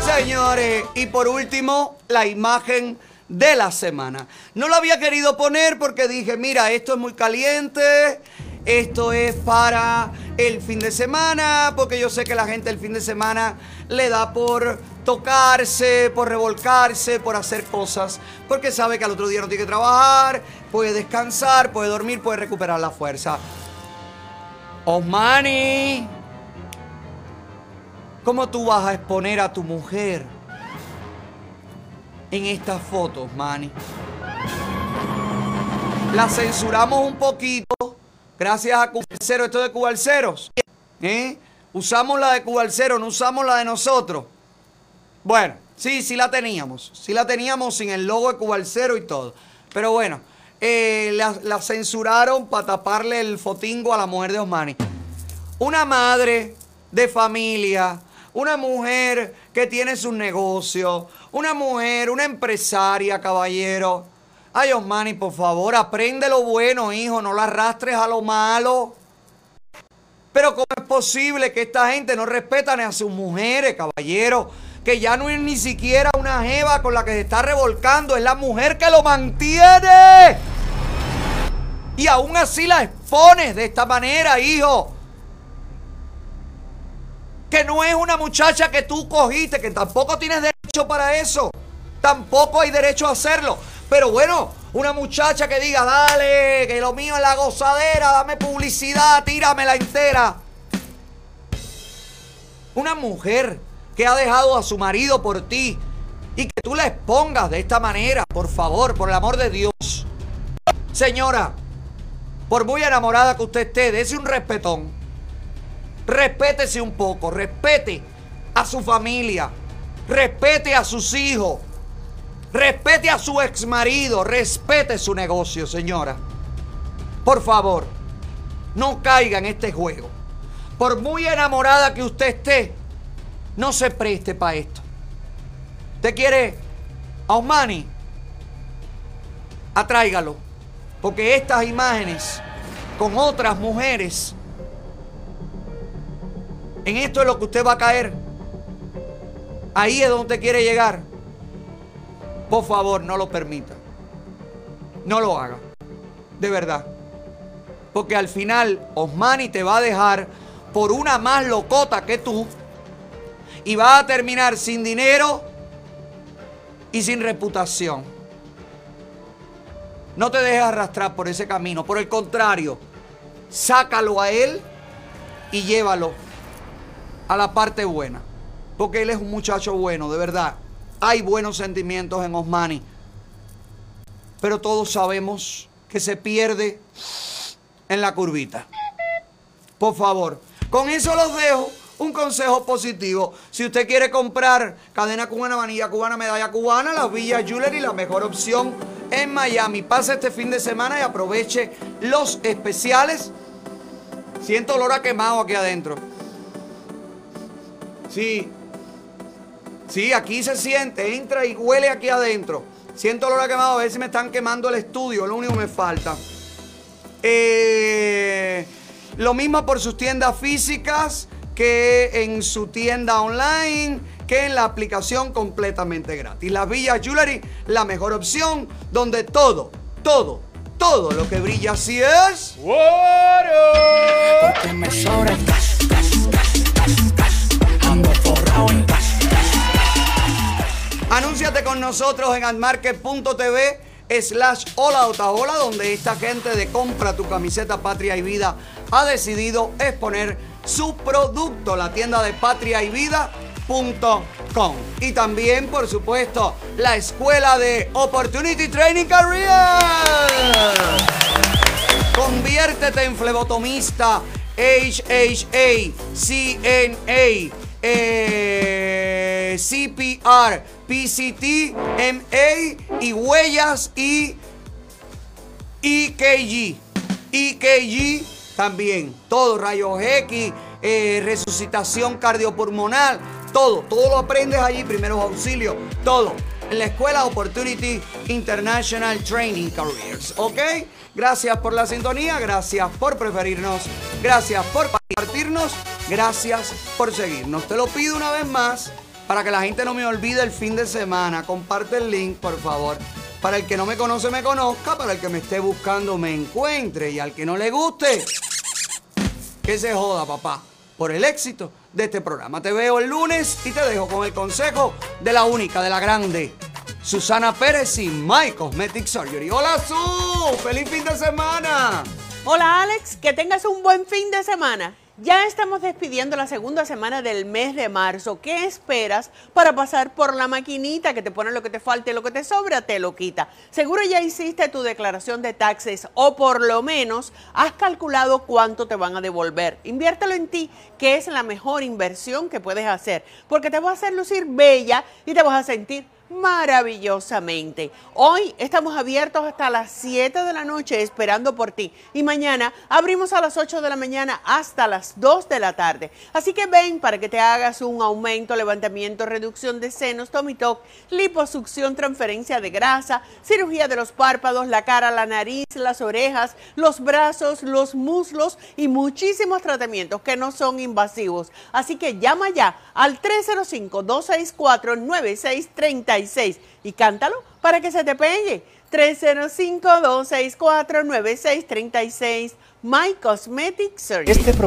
Señores, y por último, la imagen de la semana. No lo había querido poner porque dije, mira, esto es muy caliente Esto es para el fin de semana, porque yo sé que la gente el fin de semana le da por tocarse, por revolcarse, por hacer cosas, porque sabe que al otro día no tiene que trabajar, puede descansar, puede dormir, puede recuperar la fuerza. Osmani, ¿cómo tú vas a exponer a tu mujer en estas fotos, Manny? La censuramos un poquito gracias a Cubalcero, esto de Cubalceros. ¿eh? Usamos la de Cubalcero, no usamos la de nosotros. Bueno, sí, sí la teníamos. Sí la teníamos sin el logo de Cubalcero y todo. Pero bueno, eh, la, la censuraron para taparle el fotingo a la mujer de Osmani. Una madre de familia, una mujer que tiene su negocio, una mujer, una empresaria, caballero. Ay, Osmani, por favor, aprende lo bueno, hijo, no la arrastres a lo malo. Pero ¿cómo es posible que esta gente no respeta ni a sus mujeres, caballero? Que ya no es ni siquiera una jeva con la que se está revolcando, es la mujer que lo mantiene. Y aún así la expones de esta manera, hijo. Que no es una muchacha que tú cogiste, que tampoco tienes derecho para eso. Tampoco hay derecho a hacerlo. Pero bueno, una muchacha que diga, dale, que lo mío es la gozadera, dame publicidad, tíramela entera. Una mujer que ha dejado a su marido por ti y que tú la expongas de esta manera, por favor, por el amor de Dios. Señora, por muy enamorada que usted esté, dése un respetón. Respétese un poco, respete a su familia, respete a sus hijos, respete a su ex marido, respete su negocio, señora. Por favor, no caiga en este juego. Por muy enamorada que usted esté, no se preste para esto. ¿Usted quiere a Osmani? Atráigalo. Porque estas imágenes con otras mujeres, en esto es lo que usted va a caer. Ahí es donde quiere llegar. Por favor, no lo permita. No lo haga. De verdad. Porque al final Osmani te va a dejar por una más locota que tú. Y va a terminar sin dinero y sin reputación. No te dejes arrastrar por ese camino. Por el contrario, sácalo a él y llévalo a la parte buena. Porque él es un muchacho bueno, de verdad. Hay buenos sentimientos en Osmani. Pero todos sabemos que se pierde en la curvita. Por favor, con eso los dejo. Un consejo positivo. Si usted quiere comprar cadena cubana, vanilla cubana, medalla cubana, la Villa Jewelry, la mejor opción en Miami. Pase este fin de semana y aproveche los especiales. Siento olor a quemado aquí adentro. Sí. Sí, aquí se siente. Entra y huele aquí adentro. Siento olor a quemado. A ver si me están quemando el estudio. Lo único que me falta. Eh, lo mismo por sus tiendas físicas que en su tienda online, que en la aplicación completamente gratis. La Villa Jewelry, la mejor opción, donde todo, todo, todo lo que brilla así es. Porque me sobra el cash, cash, cash, cash, cash. En cash. Anúnciate con nosotros en admarket.tv slash hola otaola, donde esta gente de compra tu camiseta Patria y Vida ha decidido exponer su producto, la tienda de Patria y Vida.com. Y también, por supuesto, la escuela de Opportunity Training Career. Conviértete en flebotomista, HHA, CNA, eh, CPR, PCT, MA y huellas y EKG. EKG también. Todo, rayos X, eh, resucitación cardiopulmonar, todo. Todo lo aprendes allí, primeros auxilios, todo. En la escuela Opportunity International Training Careers. ¿Ok? Gracias por la sintonía, gracias por preferirnos, gracias por compartirnos, gracias por seguirnos. Te lo pido una vez más para que la gente no me olvide el fin de semana. Comparte el link, por favor. Para el que no me conoce, me conozca. Para el que me esté buscando, me encuentre. Y al que no le guste, que se joda, papá, por el éxito de este programa. Te veo el lunes y te dejo con el consejo de la única, de la grande, Susana Pérez y My Cosmetic Surgery. Hola, Su, feliz fin de semana. Hola Alex, que tengas un buen fin de semana. Ya estamos despidiendo la segunda semana del mes de marzo. ¿Qué esperas para pasar por la maquinita que te pone lo que te falta y lo que te sobra te lo quita? Seguro ya hiciste tu declaración de taxes o por lo menos has calculado cuánto te van a devolver. Inviértelo en ti, que es la mejor inversión que puedes hacer, porque te va a hacer lucir bella y te vas a sentir maravillosamente. Hoy estamos abiertos hasta las 7 de la noche esperando por ti y mañana abrimos a las 8 de la mañana hasta las 2 de la tarde. Así que ven para que te hagas un aumento, levantamiento, reducción de senos, tuck, liposucción, transferencia de grasa, cirugía de los párpados, la cara, la nariz, las orejas, los brazos, los muslos y muchísimos tratamientos que no son invasivos. Así que llama ya al 305 264 9630 y cántalo para que se te pegue. 305-264-9636 My Cosmetic Surgery.